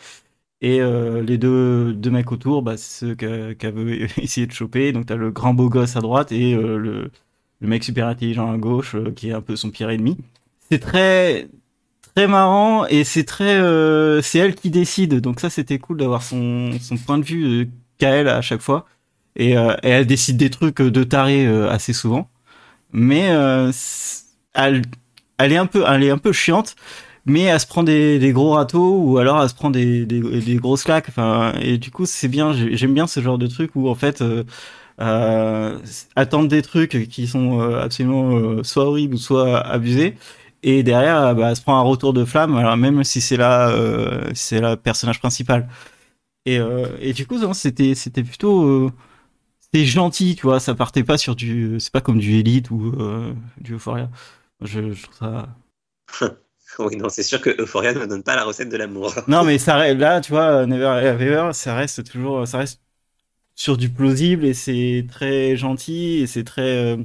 Et euh, les deux, deux mecs autour, bah, c'est ceux qu'elle veut essayer de choper. Donc, t'as le grand beau gosse à droite et le, le mec super intelligent à gauche, qui est un peu son pire ennemi. C'est très, très marrant et c'est très, euh, c'est elle qui décide. Donc ça, c'était cool d'avoir son, son point de vue euh, elle à chaque fois. Et, euh, et elle décide des trucs de taré euh, assez souvent. Mais euh, elle, est un peu, elle est un peu chiante mais elle se prend des, gros râteaux ou alors elle se prend des, des, des grosses claques. Et du coup, c'est bien. j'ai- J'aime bien ce genre de truc où en fait, euh, euh, attendre des trucs qui sont euh, absolument euh, soit horribles ou soit abusés. Et derrière, euh, bah, elle se prend un retour de flamme, alors même si c'est la, euh, c'est la personnage principal. Et, euh, et du coup, c'était, c'était plutôt, euh, c'était gentil, tu vois. Ça partait pas sur du, c'est pas comme du Elite ou euh, du Euphoria. Je, je trouve ça. Oui, non, c'est sûr que Euphoria ne donne pas la recette de l'amour. Non, mais ça reste, là, tu vois, Never Have Ever, ça reste toujours, ça reste sur du plausible et c'est très gentil et c'est très,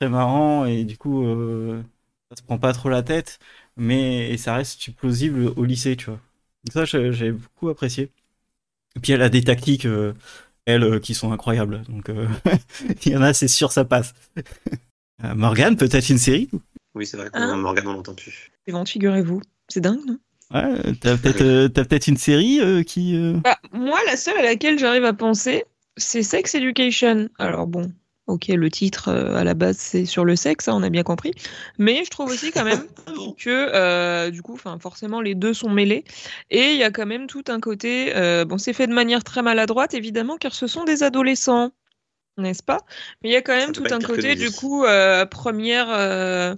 très marrant et du coup, euh, ça se prend pas trop la tête, mais et ça reste du plausible au lycée, tu vois. Donc ça, j'ai beaucoup apprécié. Et puis elle a des tactiques, euh, elles, euh, qui sont incroyables. Donc, euh, il y en a, c'est sûr, ça passe. Euh, Morgane, peut-être une série Oui, c'est vrai que Hein? Morgane, on l'entend plus. C'est bon, figurez-vous. C'est dingue, non? Ouais, t'as peut-être euh, une série euh, qui. euh, Bah, moi, la seule à laquelle j'arrive à penser, c'est Sex Education. Alors bon, ok, le titre euh, à la base c'est sur le sexe, hein, on a bien compris. Mais je trouve aussi quand même que euh, du coup, forcément les deux sont mêlés et il y a quand même tout un côté. euh, bon, c'est fait de manière très maladroite évidemment, car ce sont des adolescents, n'est-ce pas? Mais il y a quand même tout un côté du coup première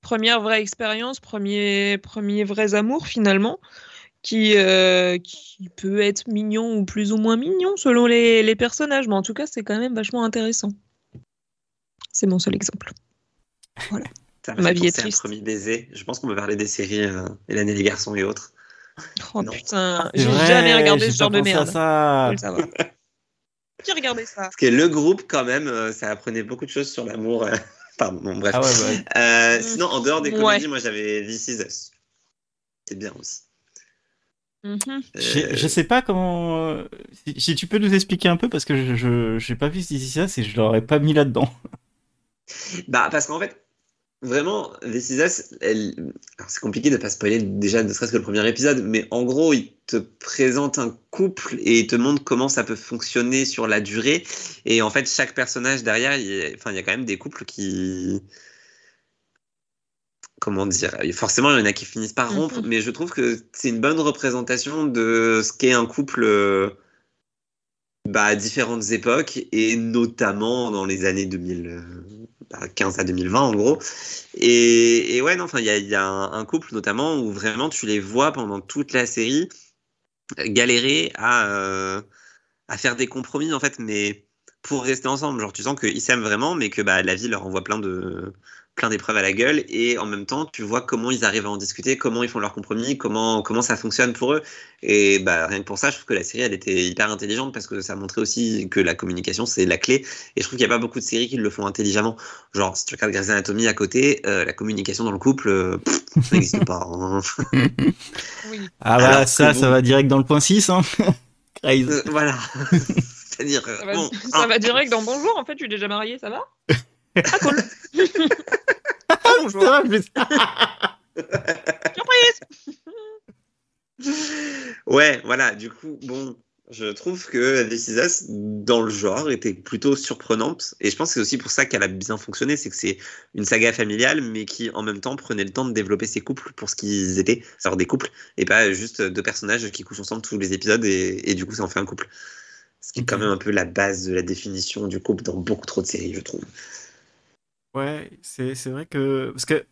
première vraie expérience, premier premier vrais amours finalement. Qui, euh, qui peut être mignon ou plus ou moins mignon selon les, les personnages, mais en tout cas c'est quand même vachement intéressant. C'est mon seul exemple. Ça Ma vie est triste. Premier baiser. Je pense qu'on peut parler des séries euh, Hélène et les garçons et autres. Oh Non. putain, C'est j'ai jamais regardé ce genre de merde. ça. Savoir. Qui regardait ça Parce que le groupe, quand même, euh, ça apprenait beaucoup de choses sur l'amour. euh. Pardon, bon, bref. Ah ouais, bah, Euh, sinon, en dehors des Ouais. comédies, moi j'avais This Is Us. C'est bien aussi. Je, Euh, je sais pas comment. Si, si tu peux nous expliquer un peu, parce que je j'ai pas vu d'ici ça, c'est je l'aurais pas mis là-dedans. Bah, parce qu'en fait, vraiment, This Is Us, c'est compliqué de pas spoiler déjà ne serait-ce que le premier épisode, mais en gros, il te présente un couple et il te montre comment ça peut fonctionner sur la durée. Et en fait, chaque personnage derrière, il y a, enfin, il y a quand même des couples qui. Comment dire Forcément, il y en a qui finissent par Mhm. rompre, mais je trouve que c'est une bonne représentation de ce qu'est un couple euh, bah, à différentes époques, et notamment dans les années 2015 à 2020, en gros. Et, et ouais, enfin, il y a, y a un, un couple notamment où vraiment tu les vois pendant toute la série galérer à, euh, à faire des compromis, en fait, mais pour rester ensemble. Genre, tu sens qu'ils s'aiment vraiment, mais que bah, la vie leur envoie plein de plein d'épreuves à la gueule et en même temps tu vois comment ils arrivent à en discuter comment ils font leurs compromis comment comment ça fonctionne pour eux et bah rien que pour ça je trouve que la série elle était hyper intelligente parce que ça montrait aussi que la communication c'est la clé et je trouve qu'il n'y a pas beaucoup de séries qui le font intelligemment genre si tu regardes Grey's Anatomy à côté euh, la communication dans le couple euh, pff, ça n'existe pas hein. Oui. Ah bah Alors ça, ça va direct dans le point 6, hein. Crazy. Euh, voilà c'est-à-dire Ça va, bon, ça hein, va direct dans bonjour, en fait, je suis déjà marié, ça va? Ah, cool. Ça va, je- Surprise Ouais, voilà, du coup, bon, je trouve que Is Us, dans le genre, était plutôt surprenante. Et je pense que c'est aussi pour ça qu'elle a bien fonctionné, c'est que c'est une saga familiale, mais qui en même temps prenait le temps de développer ses couples pour ce qu'ils étaient, c'est-à-dire des couples, et pas juste deux personnages qui couchent ensemble tous les épisodes, et, et du coup, ça en fait un couple. Ce qui est quand Ok. même un peu la base de la définition du couple dans beaucoup trop de séries, je trouve. Ouais, c'est c'est vrai que parce que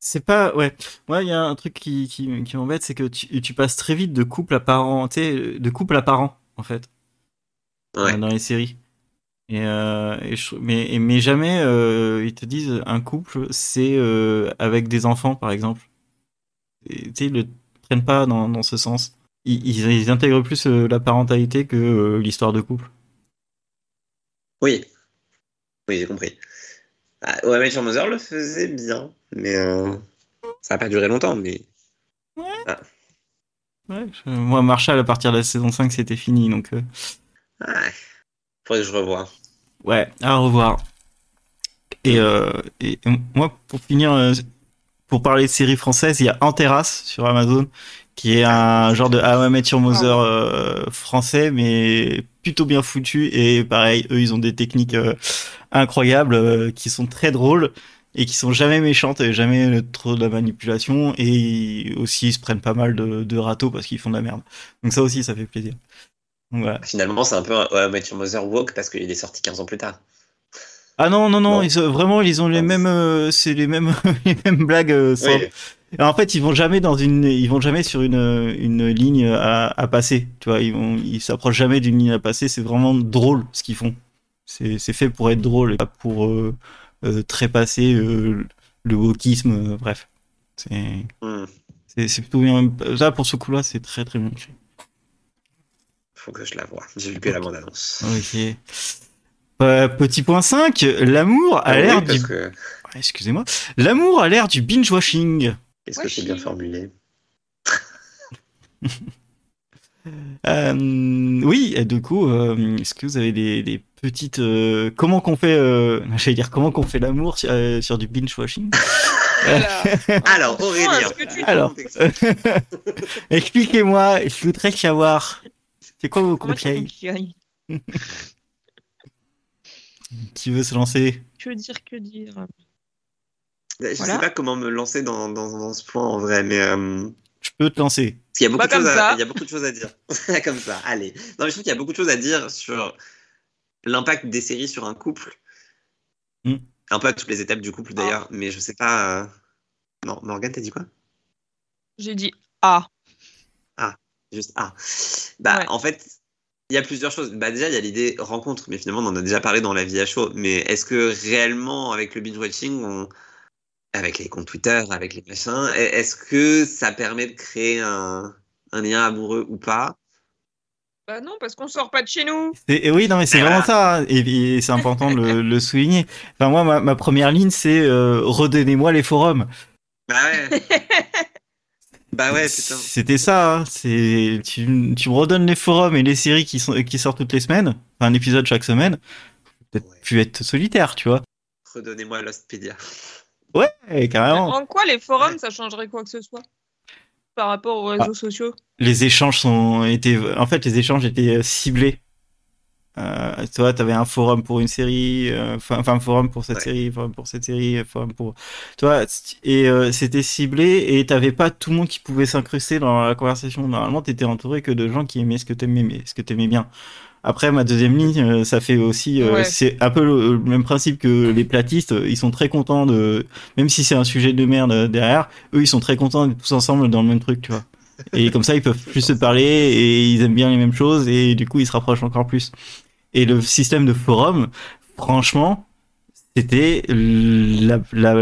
c'est pas ouais. Moi, il y a un truc qui qui, qui m'embête, c'est que tu, tu passes très vite de couple à parent, de couple à parent en fait Ouais. dans les séries. Et, euh, et je, mais jamais euh, ils te disent un couple c'est euh, avec des enfants par exemple. Tu sais, ils le prennent pas dans dans ce sens. Ils, ils, ils intègrent plus la parentalité que l'histoire de couple. Oui. Oui, j'ai compris. Ah, ouais, mais Mother le faisait bien, mais euh, ça n'a pas duré longtemps, mais. Ouais, je- moi Marshall à partir de la saison 5 c'était fini donc euh, Ouais. Faudrait que je revoie. Ouais, à revoir. Et, euh, et moi, pour finir, euh, pour parler de séries françaises, il y a En Terrasse sur Amazon, qui est un genre de How I Met Your Mother euh, français, mais plutôt bien foutu. Et pareil, eux, ils ont des techniques euh, incroyables, euh, qui sont très drôles et qui sont jamais méchantes et jamais trop de la manipulation. Et aussi, ils se prennent pas mal de, de râteaux parce qu'ils font de la merde. Donc ça aussi, ça fait plaisir. Donc voilà. Finalement, c'est un peu un ouais, Met Your Mother Walk parce qu'il est sorti 15 ans plus tard. Ah non non non, Non. Ils, vraiment ils ont les Ah, mêmes euh, c'est les mêmes les mêmes blagues euh, sans- Oui. Et en fait, ils vont jamais dans une ils vont jamais sur une une ligne à, à passer, tu vois, ils vont ils s'approchent jamais d'une ligne à passer, c'est vraiment drôle ce qu'ils font. C'est fait pour être drôle et pas pour euh, euh, trépasser le wokisme, bref. C'est Hmm. c'est c'est plutôt bien ça pour ce coup-là, c'est très très bien fait. Faut que je la vois. J'ai vu que la bande-annonce. OK. Euh, petit point 5, l'amour a Ah oui, l'air du que... excusez-moi, l'amour a l'air du binge washing. Qu'est-ce que c'est bien formulé Euh, oui, et du coup, euh, est-ce que vous avez des, des petites euh, comment qu'on fait euh, j'allais dire comment qu'on fait l'amour sur, euh, sur du binge washing Voilà. Alors, Aurélien. est-ce que tu- Alors, expliquez-moi, je voudrais savoir c'est quoi vos conseils Qui veut se lancer? Que dire, que dire? Je Voilà. sais pas comment me lancer dans, dans, dans ce point en vrai, mais euh, Je peux te lancer. parce qu'il y a beaucoup Bah, de choses comme à, ça. il y a beaucoup de choses à dire. comme ça, allez. Non, mais je trouve qu'il y a beaucoup de choses à dire sur l'impact des séries sur un couple. Hmm. Un peu à toutes les étapes du couple d'ailleurs, mais je sais pas. euh, Non, Morgane, t'as dit quoi? J'ai dit ah. Juste ah. Bah, Ouais. en fait, il y a plusieurs choses. Bah, déjà, il y a l'idée rencontre, mais finalement, on en a déjà parlé dans la vie à chaud. Mais est-ce que réellement, avec le binge-watching, on... avec les comptes Twitter, avec les machins, est- est-ce que ça permet de créer un, un lien amoureux ou pas? Bah non, parce qu'on sort pas de chez nous. Et oui, non, mais c'est vraiment ça, hein, et, et c'est important de le, le, souligner. Enfin, moi, ma, ma première ligne, c'est euh, redonnez-moi les forums. Bah ouais. bah ouais, putain. C'était ça. Hein, c'est tu, tu me redonnes les forums et les séries qui sont qui sortent toutes les semaines, enfin, un épisode chaque semaine. Peut-être ouais. plus être solitaire, tu vois. Redonnez-moi Lostpedia. Ouais, carrément. En quoi les forums, ça changerait quoi que ce soit? Par rapport aux réseaux ah. sociaux? Les échanges sont été, en fait, les échanges étaient ciblés. Euh, toi, t'avais un forum pour une série, enfin euh, un forum pour cette ouais. série, forum pour cette série, forum pour, toi, et euh, c'était ciblé et t'avais pas tout le monde qui pouvait s'incruster dans la conversation. Normalement, t'étais entouré que de gens qui aimaient ce que t'aimais, ce que t'aimais bien. Après, ma deuxième ligne, euh, ça fait aussi, euh, ouais. c'est un peu le, le, même principe que les platistes. Ils sont très contents de, même si c'est un sujet de merde derrière, eux, ils sont très contents d'être tous ensemble dans le même truc, tu vois. Et comme ça, ils peuvent plus se parler et ils aiment bien les mêmes choses et du coup, ils se rapprochent encore plus. Et le système de forum, franchement, c'était la, la,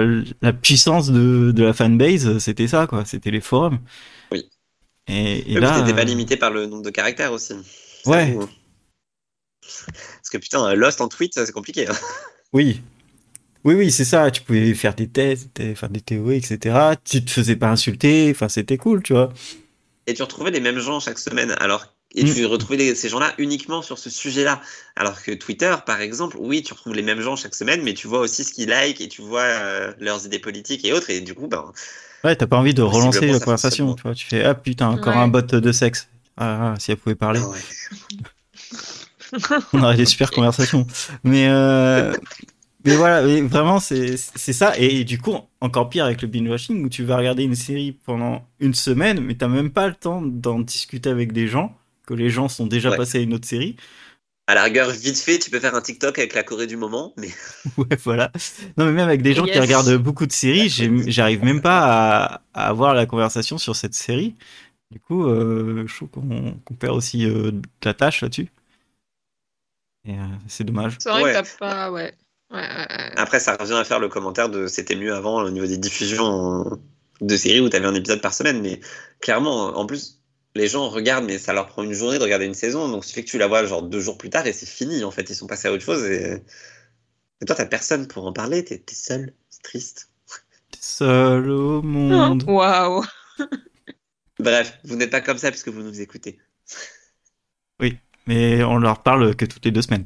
la, puissance de, de la fanbase, c'était ça, quoi. C'était les forums. Oui. Et, et là. t'étais pas limité par le nombre de caractères aussi. Ouais. Vous. Parce que putain, Lost en tweet, c'est compliqué. Hein. Oui. Oui, oui, c'est ça. Tu pouvais faire des thèses, faire des théories, etc. Tu te faisais pas insulter. Enfin, c'était cool, tu vois. Et tu retrouvais les mêmes gens chaque semaine. Alors, et tu mmh. retrouvais les, ces gens-là uniquement sur ce sujet-là. Alors que Twitter, par exemple, oui, tu retrouves les mêmes gens chaque semaine, mais tu vois aussi ce qu'ils like et tu vois euh, leurs idées politiques et autres. Et du coup, ben. Ouais, t'as pas envie de relancer la conversation. Tu vois, tu fais ah putain encore ouais. un bot de sexe. Ah, si elle pouvait parler. Ah ouais. on aurait des super conversations. Mais, euh, mais voilà, mais vraiment, c'est ça. Et, et, du coup, encore pire avec le binge-watching, où tu vas regarder une série pendant une semaine, mais t'as même pas le temps d'en discuter avec des gens, que les gens sont déjà ouais. passés à une autre série. À la rigueur, vite fait, tu peux faire un TikTok avec la Corée du moment, mais. ouais, voilà. Non, mais même avec des gens yes. qui regardent beaucoup de séries, j'arrive même pas à, à, avoir la conversation sur cette série. Du coup, euh, je trouve qu'on qu perd aussi euh, de la tâche là-dessus. Et euh, c'est dommage. C'est vrai ouais. que t'as pas. Ouais. Ouais, Après, ça revient à faire le commentaire de c'était mieux avant au niveau des diffusions de séries où t'avais un épisode par semaine. Mais clairement, en plus, les gens regardent, mais ça leur prend une journée de regarder une saison. Donc, ce fait que tu la vois genre deux jours plus tard et c'est fini. En fait, ils sont passés à autre chose. Et, et toi, t'as personne pour en parler. T'es es seul. C'est triste. T'es seul au monde. Waouh. Wow. Bref, vous n'êtes pas comme ça puisque vous nous écoutez. Oui mais on leur parle que toutes les deux semaines.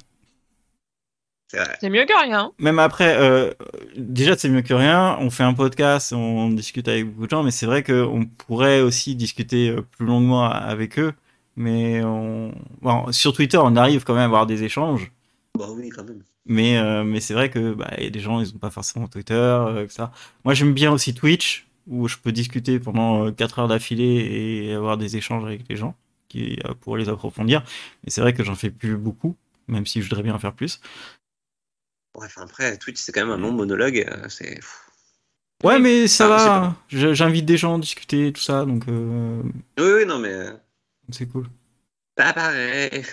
C'est mieux que rien. Même après, euh, déjà c'est mieux que rien. On fait un podcast, on discute avec beaucoup de gens, mais c'est vrai qu'on pourrait aussi discuter euh, plus longuement avec eux. Mais on... bon, sur Twitter, on arrive quand même à avoir des échanges. Bah oui, quand même. Mais, euh, mais c'est vrai que bah, y a des gens, ils n'ont pas forcément Twitter, euh, ça. Moi, j'aime bien aussi Twitch, où je peux discuter pendant 4 heures d'affilée et avoir des échanges avec les gens qui, pour les approfondir. Mais c'est vrai que j'en fais plus beaucoup, même si je voudrais bien en faire plus. Bref, après, Twitch, c'est quand même un long monologue. euh, C'est. Ouais, mais ça Ah, va. J'invite des gens à discuter, tout ça, donc euh, Oui, oui, non, mais. c'est cool. Pas pareil.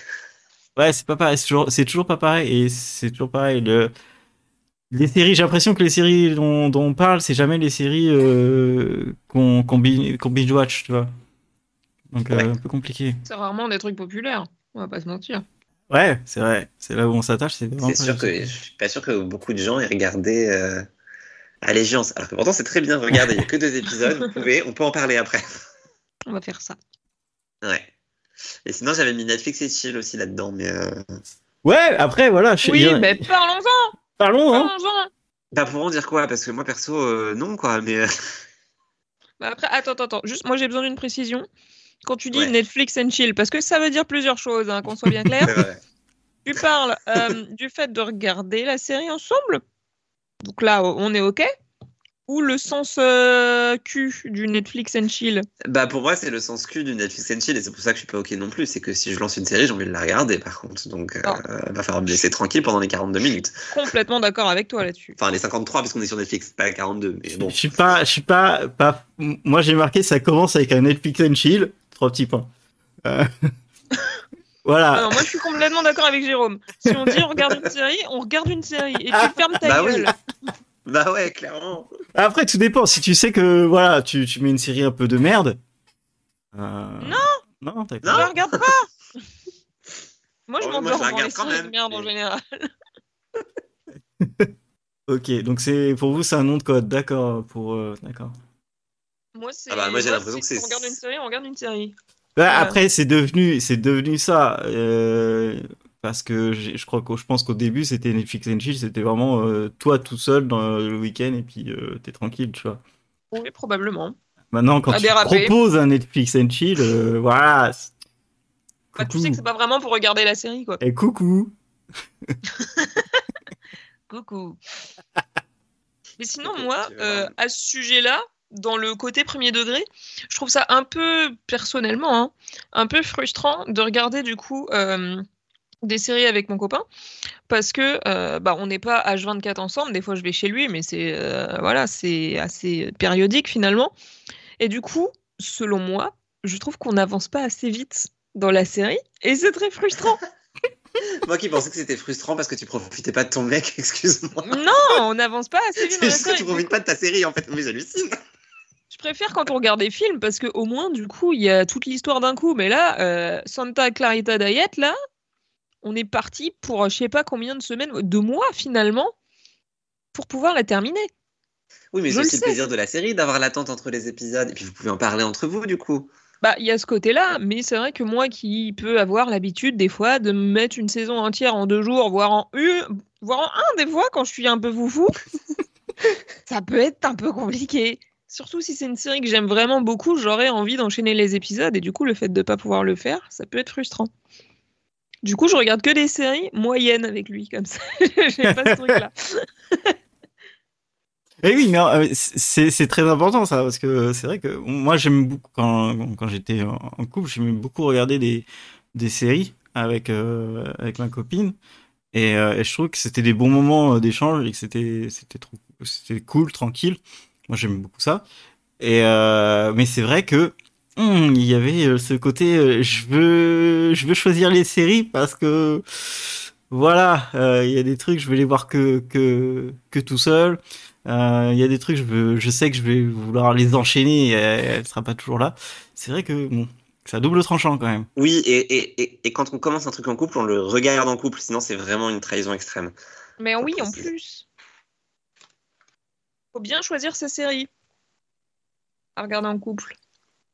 Ouais, c'est pas pareil. C'est toujours, pas pareil. Et c'est toujours pareil. Le... Les séries, j'ai l'impression que les séries dont, dont on parle, c'est jamais les séries euh, qu'on qu'on binge-watch, tu vois. Donc, euh, Ouais. un peu compliqué. C'est rarement des trucs populaires. On va pas se mentir. Ouais, c'est vrai. C'est là où on s'attache. C'est sûr que je suis pas sûr que beaucoup de gens aient regardé euh, Allégeance. Alors que pourtant, c'est très bien regardé. Il n'y a que deux épisodes. Vous pouvez, on peut en parler après. On va faire ça. Ouais. Et sinon, j'avais mis Netflix et Chill aussi là-dedans. Mais euh, Ouais, après, voilà. je- Oui, mais parlons-en. Parlons, hein. Parlons-en. pas pour en dire quoi, parce que moi, perso, euh, non, quoi. Mais euh, Bah après, attends, attends, attends. Juste, moi, j'ai besoin d'une précision. Quand tu dis Ouais. Netflix and chill, parce que ça veut dire plusieurs choses, hein, qu'on soit bien clair. tu parles euh, du fait de regarder la série ensemble. Donc là, on est OK? Ou le sens euh, Q du Netflix and chill? Bah, pour moi, c'est le sens cul du Netflix and Chill. Et c'est pour ça que je suis pas OK non plus. C'est que si je lance une série, j'ai envie de la regarder, par contre. Donc, euh, Ah. va falloir me laisser tranquille pendant les 42 minutes. Complètement d'accord avec toi là-dessus. Enfin, les 53, parce qu'on est sur Netflix, pas les 42. Mais bon. Je suis pas, je suis pas, pas. Moi, j'ai marqué, ça commence avec un Netflix and chill. Trois petits points. Euh, voilà. Non, moi, je suis complètement d'accord avec Jérôme. Si on dit on regarde une série, on regarde une série. Et tu fermes ta Bah oui. gueule. Bah ouais, clairement. Après, tout dépend. Si tu sais que voilà, tu, tu mets une série un peu de merde. euh, Non. Non, Je d'accord. la regarde pas. Moi, je Oh, moi, m'endors devant les séries de même, merde en général. Ok, donc c'est pour vous c'est un nom de code, d'accord. Pour euh, d'accord. Moi, c'est. Ah bah, moi, j'ai l'impression si que c'est- On regarde une série, on regarde une série. Bah, Voilà. Après c'est devenu c'est devenu ça euh, parce que je crois que je pense qu'au début c'était Netflix and chill, c'était vraiment euh, toi tout seul dans le week-end et puis euh, t'es tranquille, tu vois. Oui, probablement. Maintenant quand À tu déraper. proposes un Netflix and chill, euh, voilà. Bah, tu Coucou. sais que c'est pas vraiment pour regarder la série, quoi. Et coucou. Coucou. Mais sinon, moi, euh, à ce sujet-là, dans le côté premier degré, je trouve ça un peu, personnellement, hein, un peu frustrant de regarder du coup euh, des séries avec mon copain parce que euh, bah, on n'est pas H24 ensemble. Des fois, je vais chez lui, mais c'est euh, voilà, c'est assez périodique finalement. Et du coup, selon moi, je trouve qu'on n'avance pas assez vite dans la série et c'est très frustrant. Moi qui pensais que c'était frustrant parce que tu profitais pas de ton mec, excuse-moi. non, on n'avance pas assez vite C'est juste que tu profites pas de ta série en fait, mais j'hallucine. Je préfère quand on regarde des films parce que au moins du coup il y a toute l'histoire d'un coup. Mais là, euh, Santa Clarita Diet, là, on est parti pour je sais pas combien de semaines, de mois finalement, pour pouvoir la terminer. Oui, mais c'est le aussi le plaisir de la série d'avoir l'attente entre les épisodes et puis vous pouvez en parler entre vous du coup. Bah il y a ce côté-là, mais c'est vrai que moi qui peux avoir l'habitude des fois de me mettre une saison entière en deux jours, voire en une, voire en un des fois quand je suis un peu foufou, ça peut être un peu compliqué. Surtout si c'est une série que j'aime vraiment beaucoup, j'aurais envie d'enchaîner les épisodes et du coup le fait de pas pouvoir le faire, ça peut être frustrant. Du coup, je regarde que des séries moyennes avec lui comme ça. J'ai pas ce truc-là. Et oui, mais euh, c'est très important ça, parce que c'est vrai que moi j'aime beaucoup, quand, j'étais en couple, j'aimais beaucoup regarder des, séries avec, euh, avec ma copine. Et, euh, je trouve que c'était des bons moments euh, d'échange et que c'était cool, tranquille. Moi j'aime beaucoup ça. Et euh, mais c'est vrai que hum, il y avait euh, ce côté euh, je veux je veux choisir les séries parce que voilà, euh, il y a des trucs je vais les voir que que que tout seul. Euh, Il y a des trucs, je, veux, je sais que je vais vouloir les enchaîner et elle, sera pas toujours là. C'est vrai que bon, c'est à double tranchant quand même. Oui, et, et, et, et quand on commence un truc en couple, on le regarde en couple, sinon c'est vraiment une trahison extrême. Mais oui, en plus. Faut bien choisir sa série. À regarder en couple.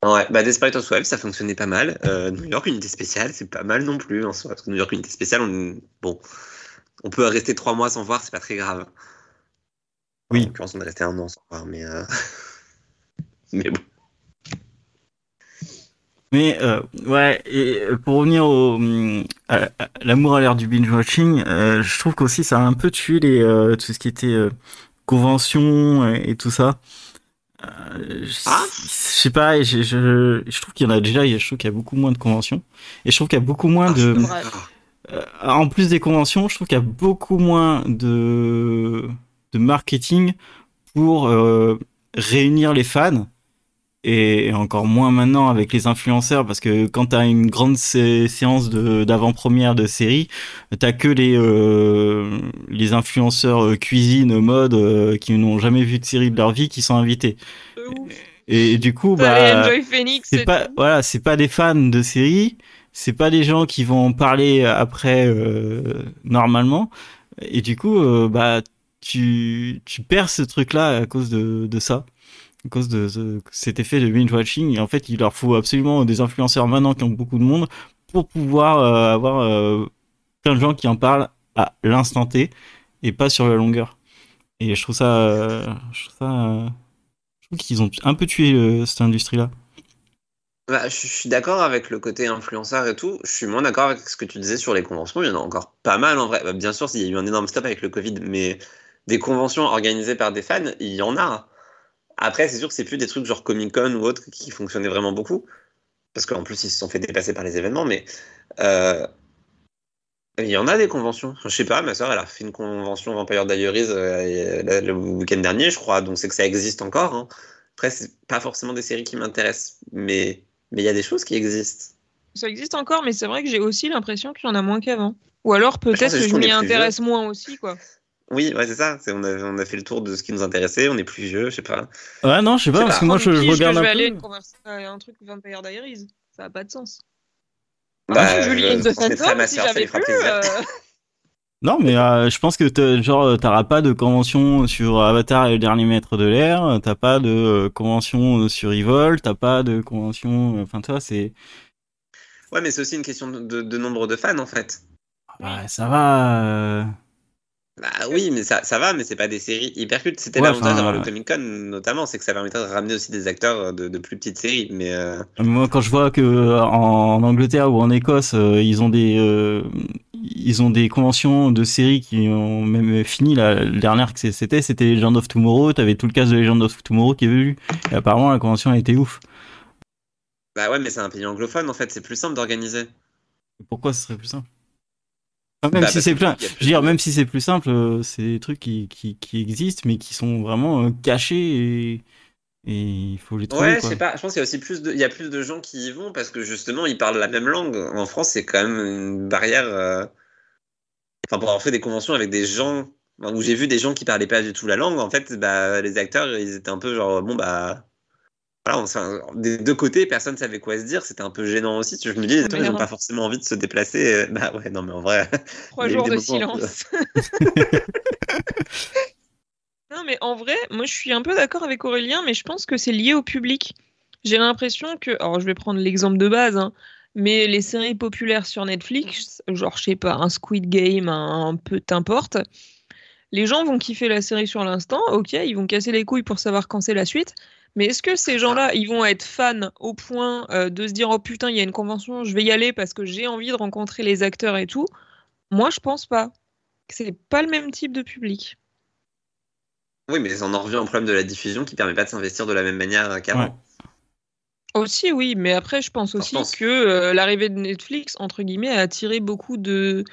Ouais, bah Desperate Housewives, ça fonctionnait pas mal. Euh, New York Unité Spéciale, c'est pas mal non plus en soi. Parce que New York Unité Spéciale, on... bon, on peut rester trois mois sans voir, c'est pas très grave. Oui. En l'occurrence, on est resté un an sans voir, mais. euh, mais bon. Mais euh, ouais, et pour revenir au hum, à- à l'amour à l'ère du binge watching, euh, je trouve qu'aussi ça a un peu tué les euh, tout ce qui était euh, conventions et, et tout ça. Euh, je, Ah. je sais pas, je, je, je trouve qu'il y en a déjà, je trouve qu'il y a beaucoup moins de conventions et je trouve qu'il y a beaucoup moins Ah, de. Euh, en plus des conventions, je trouve qu'il y a beaucoup moins de, de marketing pour euh, réunir les fans. Et encore moins maintenant avec les influenceurs, parce que quand t'as une grande sé- séance de- d'avant-première de, série, t'as que les, euh, les influenceurs euh, cuisine, mode, euh, qui n'ont jamais vu de série de leur vie, qui sont invités. De ouf. Et, du coup, bah, c'est et pas voilà c'est pas des fans de séries c'est pas des gens qui vont en parler après euh, normalement et du coup euh, bah tu tu perds ce truc là à cause de de ça à cause de, ce- cet effet de binge watching et en fait il leur faut absolument des influenceurs maintenant qui ont beaucoup de monde pour pouvoir euh, avoir euh, plein de gens qui en parlent à l'instant T et pas sur la longueur et je trouve ça euh, je trouve ça je trouve qu'ils ont un peu tué cette industrie là Bah, je je suis d'accord avec le côté influenceur et tout. Je suis moins d'accord avec ce que tu disais sur les conventions. Il y en a encore pas mal en vrai. Bah, bien sûr, il y a eu un énorme stop avec le Covid, mais des conventions organisées par des fans, il y en a. Après, c'est sûr que c'est plus des trucs genre Comic Con ou autre qui fonctionnaient vraiment beaucoup. Parce qu'en plus, ils se sont fait dépasser par les événements, mais euh, il y en a des conventions. Je sais pas, ma soeur, elle a fait une convention Vampire Diaries euh, le- le week-end dernier, je crois, donc c'est que ça existe encore. hein. Après, c'est pas forcément des séries qui m'intéressent, mais mais il y a des choses qui existent. Ça existe encore, mais c'est vrai que j'ai aussi l'impression qu'il y en a moins qu'avant. Ou alors peut-être que que je m'y intéresse moins aussi, quoi. Oui, ouais, c'est ça. C'est, on, a, on a fait le tour de ce qui nous intéressait. On est plus vieux, je sais pas. Ouais, non, je sais pas, parce pas. que moi je, Prendre je pige que regarde je vais un aller peu. une conversa- à un truc Vampire Diaries. Ça n'a pas de sens. Bah, je Phantom, si j'avais euh, Non, mais euh, je pense que genre t'auras pas de convention sur Avatar et le dernier maître de l'air, t'as pas de euh, convention sur Evil, t'as pas de convention. euh, Enfin, toi, c'est Ouais, mais c'est aussi une question de, de- de nombre de fans en fait. bah, ça va. Euh, Bah oui, mais ça, ça va, mais c'est pas des séries hyper cultes. C'était Ouais, l'avantage d'avoir le euh, Comic Con notamment, c'est que ça permettait de ramener aussi des acteurs de, de plus petites séries. Mais euh, Moi, quand je vois que euh, en Angleterre ou en Écosse, euh, ils ont des euh, ils ont des conventions de séries qui ont même fini. La, dernière que c'était, c'était Legend of Tomorrow. T'avais tout le cast de Legend of Tomorrow qui est venu. Et apparemment, la convention a été ouf. bah ouais, mais c'est un pays anglophone en fait, c'est plus simple d'organiser. Pourquoi ce serait plus simple? Même Bah, si c'est a Je plus veux dire, même si c'est plus simple, euh, c'est des trucs qui, qui, qui existent, mais qui sont vraiment euh, cachés et, et il faut les trouver. Ouais, je sais pas. Je pense qu'il y a aussi plus de, il y a plus de gens qui y vont parce que justement ils parlent la même langue. En France, c'est quand même une barrière. euh, Enfin, pour avoir fait des conventions avec des gens où j'ai vu des gens qui parlaient pas du tout la langue, en fait, bah, les acteurs, ils étaient un peu genre bon bah. Voilà, on- des deux côtés, personne savait quoi se dire. C'était un peu gênant aussi. Je me dis, les Merde. n'ont pas forcément envie de se déplacer. euh, Bah ouais, non, mais en vrai. Trois jours de silence. non, mais en vrai, moi je suis un peu d'accord avec Aurélien, mais je pense que c'est lié au public. J'ai l'impression que. Alors, je vais prendre l'exemple de base, hein, mais les séries populaires sur Netflix, genre, je sais pas, un Squid Game, un, un peu t'importe, les gens vont kiffer la série sur l'instant, ok, ils vont casser les couilles pour savoir quand c'est la suite. Mais est-ce que ces gens-là, ils vont être fans au point euh, de se dire oh putain, il y a une convention, je vais y aller parce que j'ai envie de rencontrer les acteurs et tout? Moi, je pense pas. C'est pas le même type de public. Oui, mais on en revient au problème de la diffusion qui permet pas de s'investir de la même manière qu'avant. Ouais. Aussi, oui, mais après, je pense Je aussi pense. que euh, l'arrivée de Netflix, entre guillemets, a attiré beaucoup de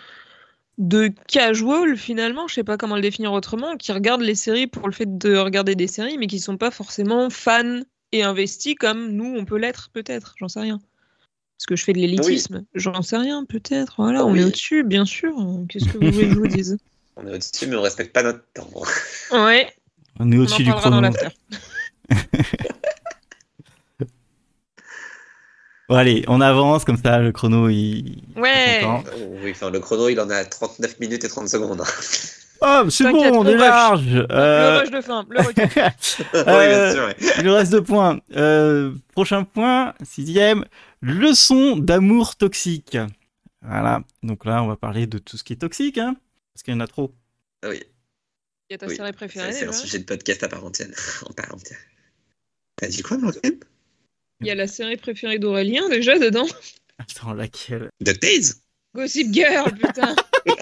de casual finalement, je sais pas comment le définir autrement, qui regardent les séries pour le fait de regarder des séries, mais qui sont pas forcément fans et investis comme nous on peut l'être peut-être, j'en sais rien. Parce que je fais de l'élitisme, j'en sais rien peut-être. Voilà, on Oui. est au-dessus, bien sûr. Qu'est-ce que vous voulez que je vous dise? On est au-dessus, mais on respecte pas notre temps. Ouais, On est on au-dessus du chrono. l'after. Bon, allez, on avance comme ça, le chrono il. Ouais. Euh, Oui, enfin, le chrono, il en a 39 minutes et 30 secondes. Oh, c'est bon, on est large. Le Euh, rush de fin, le retour. oui, Euh, bien sûr. ouais. Il nous reste deux points. Euh, prochain point, sixième, leçon d'amour toxique. Voilà. Donc là, on va parler de tout ce qui est toxique, hein, parce qu'il y en a trop. Ah Oui, Il y a ta Oui, série c'est préférée c'est un sujet de podcast à part entière. En part entière. T'as dit quoi, Morgane? Il y a la série préférée d'Aurélien déjà dedans. Attends, laquelle? DuckTales Gossip Girl, putain.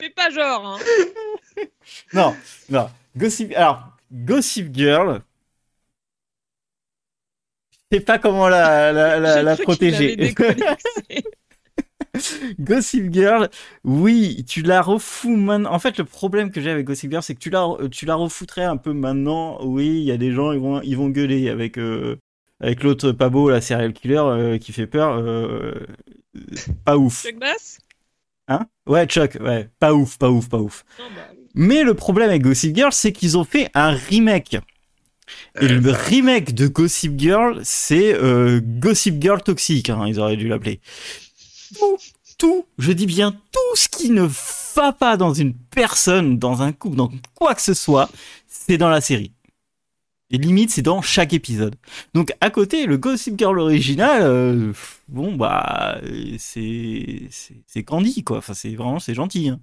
Fais pas genre, hein. Non, non. Gossip. Alors, Gossip Girl. Je sais pas comment la, la, la, protéger. Gossip Girl, oui, tu la refous maintenant. En fait, le problème que j'ai avec Gossip Girl, c'est que tu la, tu la refoutrais un peu maintenant. Oui, il y a des gens, ils vont, ils vont gueuler avec, euh, avec l'autre pas beau, la serial killer, euh, qui fait peur. euh, pas ouf. Chuck Bass? Hein? Ouais, Chuck, ouais. Pas ouf, pas ouf, pas ouf. Non, bah, oui. Mais le problème avec Gossip Girl, c'est qu'ils ont fait un remake. Et Euh, le remake de Gossip Girl, c'est euh, Gossip Girl toxique, hein, ils auraient dû l'appeler. Tout, tout, je dis bien tout ce qui ne va pas dans une personne, dans un couple, dans quoi que ce soit, c'est dans la série. Et limite, c'est dans chaque épisode. Donc à côté, le Gossip Girl original, euh, bon bah, c'est c'est Candy quoi. Enfin, c'est vraiment c'est gentil. Hein.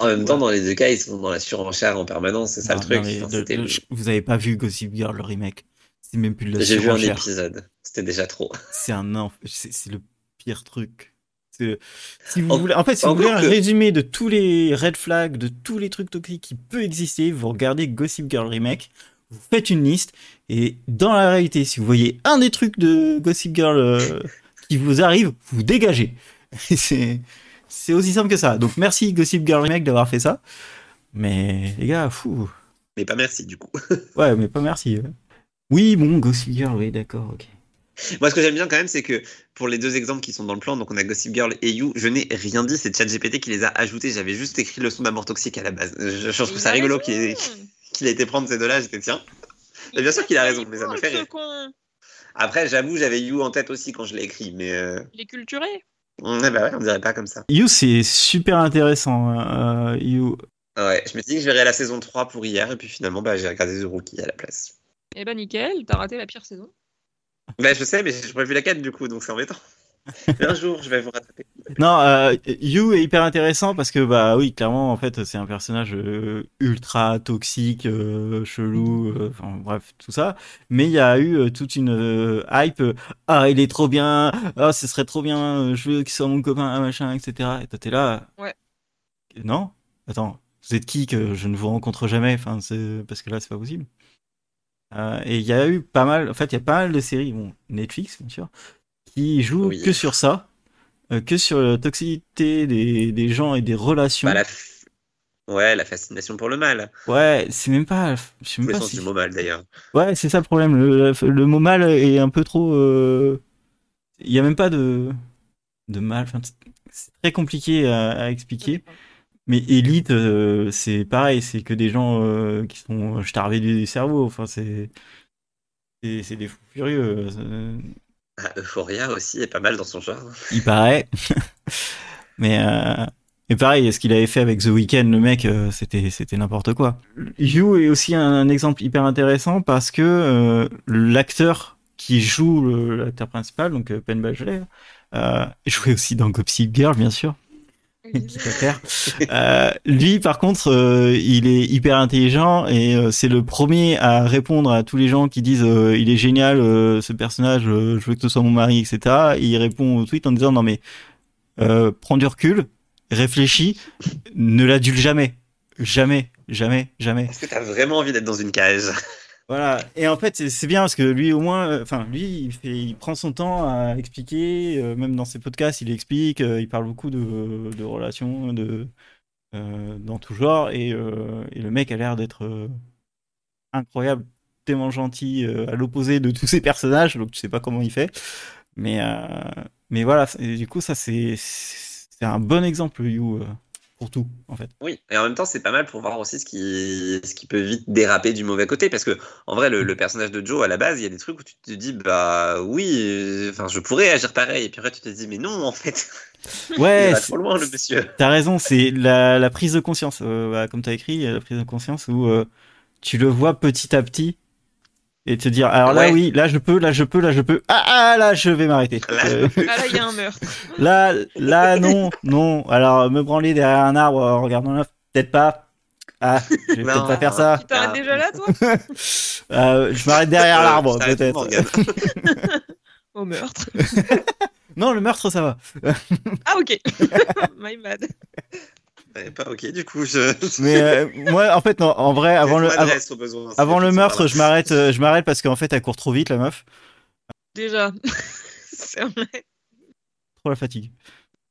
En même temps, dans les deux cas, ils sont dans la surenchère en permanence, c'est ça Non, le truc. non, mais Enfin, de- c'était de- le- vous avez pas vu Gossip Girl le remake? C'est même plus de la J'ai vu un épisode, c'était déjà trop. C'est un enf- c'est le pire truc. Si vous En- voulez, en fait, si vous voulez un que- résumé de tous les red flags, de tous les trucs toxiques qui peuvent exister, vous regardez Gossip Girl remake, vous faites une liste et dans la réalité, si vous voyez un des trucs de Gossip Girl euh, qui vous arrive, vous dégagez. C'est c'est aussi simple que ça. Donc merci Gossip Girl remake d'avoir fait ça. Mais les gars, fou. Mais pas merci, du coup. Ouais, mais pas merci. ouais. Oui, bon, Gossip Girl, oui, d'accord, ok. Moi, ce que j'aime bien quand même, c'est que pour les deux exemples qui sont dans le plan, donc on a Gossip Girl et You, je n'ai rien dit, c'est ChatGPT qui les a ajoutés. J'avais juste écrit le son d'amour toxique à la base. Je, je trouve ça rigolo qu'il ait, été prendre ces deux-là. J'étais tiens. Et bien sûr qu'il a raison, mais ça me Oh, fait rire. con. Après, j'avoue, j'avais You en tête aussi quand je l'ai écrit, mais euh, Il est culturé. on, bah ouais, on dirait pas comme ça. You, c'est super intéressant. euh, you. Ouais, je me suis dit que je verrais la saison 3 pour hier, et puis finalement, bah, j'ai regardé The Rookie à la place. Eh ben nickel, t'as raté la pire saison. Bah, je sais, mais j'ai pas vu la 4 du coup, donc c'est embêtant. Un jour, je vais vous rattraper. Non, euh, You est hyper intéressant parce que bah oui, clairement en fait c'est un personnage euh, ultra toxique, euh, chelou, euh, enfin bref tout ça. Mais il y a eu euh, toute une euh, hype. euh, ah il est trop bien, ah ce serait trop bien, euh, je veux qu'il soit mon copain, ah, machin, etc. Et toi t'es là. Ouais. Non, attends, vous êtes qui que je ne vous rencontre jamais? Enfin c'est parce que là c'est pas possible. Euh, et il y a eu pas mal, en fait il y a pas mal de séries, bon Netflix bien sûr, qui jouent Oui. que sur ça. Euh, que sur la toxicité des, des gens et des relations. Bah, la f- Ouais, la fascination pour le mal. Ouais, c'est même pas. Je sais même pas sens si- du mot mal d'ailleurs. Ouais, c'est ça le problème. Le, le mot mal est un peu trop. euh, Il y a même pas de de mal. Enfin, c'est très compliqué à, à expliquer. Mais élite, euh, c'est pareil. C'est que des gens euh, qui sont starvés du cerveau. Enfin, c'est c'est des fous furieux. euh, Ah, Euphoria aussi est pas mal dans son genre. Il paraît. Mais euh, et pareil, ce qu'il avait fait avec The Weeknd, le mec, euh, c'était c'était n'importe quoi. You est aussi un, un exemple hyper intéressant parce que euh, l'acteur qui joue l'acteur principal, donc euh, Penn Badgley, euh, jouait aussi dans Gossip Girl, bien sûr. Euh, lui, par contre, euh, il est hyper intelligent et euh, c'est le premier à répondre à tous les gens qui disent euh, il est génial euh, ce personnage, euh, je veux que ce soit mon mari, etc. Et il répond au tweet en disant non mais euh, prends du recul, réfléchis, ne l'adule jamais, jamais, jamais, jamais. Est-ce que t'as vraiment envie d'être dans une cage? Voilà. Et en fait, c'est- bien parce que lui, au moins, euh, enfin, lui, il, prend son temps à expliquer. euh, même dans ses podcasts, il explique. euh, il parle beaucoup de, relations, de dans tout genre. Et, le mec a l'air d'être incroyable, tellement gentil, à l'opposé de tous ses personnages. Donc, tu sais pas comment il fait. Mais, mais voilà. Du coup, ça, c'est c'est un bon exemple, You, pour tout, en fait. Oui, et en même temps, c'est pas mal pour voir aussi ce qui, ce qui peut vite déraper du mauvais côté. Parce que, en vrai, le, le personnage de Joe, à la base, il y a des trucs où tu te dis, bah oui, euh, enfin, je pourrais agir pareil. Et puis après, tu te dis, mais non, en fait, il Ouais, va c'est- trop loin, le monsieur. T'as raison, c'est la, la prise de conscience, euh, bah, comme t'as écrit, la prise de conscience où euh, tu le vois petit à petit et te dire, alors là Ouais. oui, là je peux, là je peux, là je peux, ah, ah là je vais m'arrêter. Là, Euh, Ah là, il y a un meurtre. là, là non, non, alors me branler derrière un arbre en regardant là, peut-être pas. Ah, je vais peut-être pas faire ça. Tu t'arrêtes Ah. déjà là, toi Euh, je m'arrête derrière Euh, l'arbre, peut-être. Au meurtre. Non, le meurtre ça va. Ah, ok. My bad. Pas ok, du coup, je. Mais euh, moi, en fait, non, en vrai, avant le, avant, le meurtre, je m'arrête, euh, je m'arrête parce qu'en fait, elle court trop vite, la meuf. Déjà. C'est vrai, Trop la fatigue.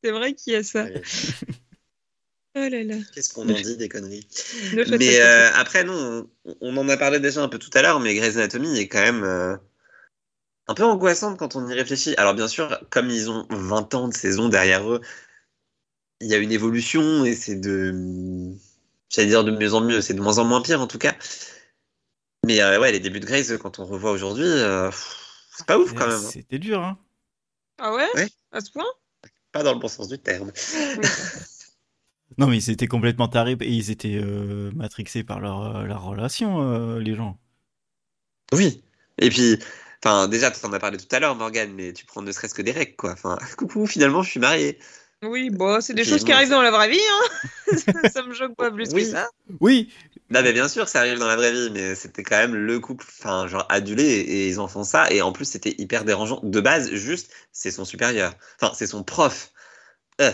c'est vrai qu'il y a ça. Ouais. Oh là là. Qu'est-ce qu'on en dit des conneries? Mais euh, après, non, on, on en a parlé déjà un peu tout à l'heure, mais Grey's Anatomy est quand même euh, un peu angoissante quand on y réfléchit. Alors bien sûr, comme ils ont 20 ans de saison derrière eux, il y a une évolution et c'est de... J'allais dire de mieux en mieux, c'est de moins en moins pire en tout cas. Mais euh, ouais, les débuts de Grey's, quand on revoit aujourd'hui, euh, c'est pas ouf quand même. hein. C'était dur, hein. Ah ouais, Ouais. À ce point? Pas dans le bon sens du terme. Non, mais ils étaient complètement tarés et ils étaient euh, matrixés par leur, leur relation, euh, les gens. Oui. Et puis, enfin, déjà, tu en as parlé tout à l'heure, Morgane, mais tu prends ne serait-ce que des règles, quoi. Enfin, coucou, finalement, je suis marié. Oui, bon, c'est des choses qui arrivent ça- dans la vraie vie, hein. ça, ça me choque pas plus Oui. que ça. Oui, Non, mais bien sûr, ça arrive dans la vraie vie, mais c'était quand même le couple, enfin, genre adulé, et ils en font ça, et en plus, c'était hyper dérangeant. De base, juste, c'est son supérieur. Enfin, c'est son prof. Euh,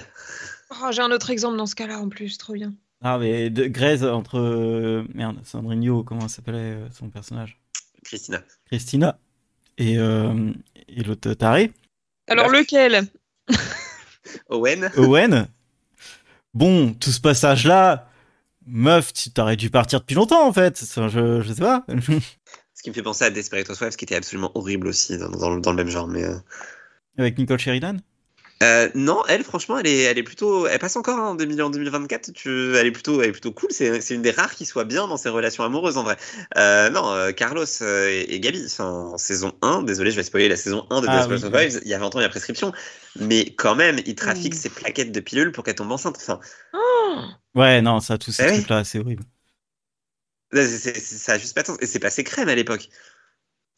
Oh, J'ai un autre exemple dans ce cas-là en plus, trop bien. Ah, mais de Grey's entre. euh, merde, Sandrine comment s'appelait euh, son personnage? Christina. Christina et, euh, et l'autre taré, Alors lequel? Owen. Owen. Bon, tout ce passage-là, meuf, tu t'aurais dû partir depuis longtemps en fait. Enfin, je, je sais pas. Ce qui me fait penser à Desperate Housewives, qui était absolument horrible aussi, dans, dans le- dans le même genre, mais. euh, Avec Nicole Sheridan? Euh, non, elle, franchement, elle est, elle est plutôt. Elle passe encore hein, en 2000 en 2024. Tu, elle, est plutôt, elle est plutôt cool. C'est c'est une des rares qui soit bien dans ses relations amoureuses, en vrai. Euh, non, euh, Carlos et, et Gabi, enfin, en saison 1, désolé, je vais spoiler la saison 1 de Ah, Desperate oui. Housewives, il y a 20 ans, il y a prescription. Mais quand même, il trafique Oui. ses plaquettes de pilules pour qu'elle tombe enceinte. Enfin, Oh Ouais, non, ça, tous ces Eh oui. trucs-là, c'est horrible. c'est- c'est- c'est- ça a juste pas de sens. Et c'est passé crème à l'époque.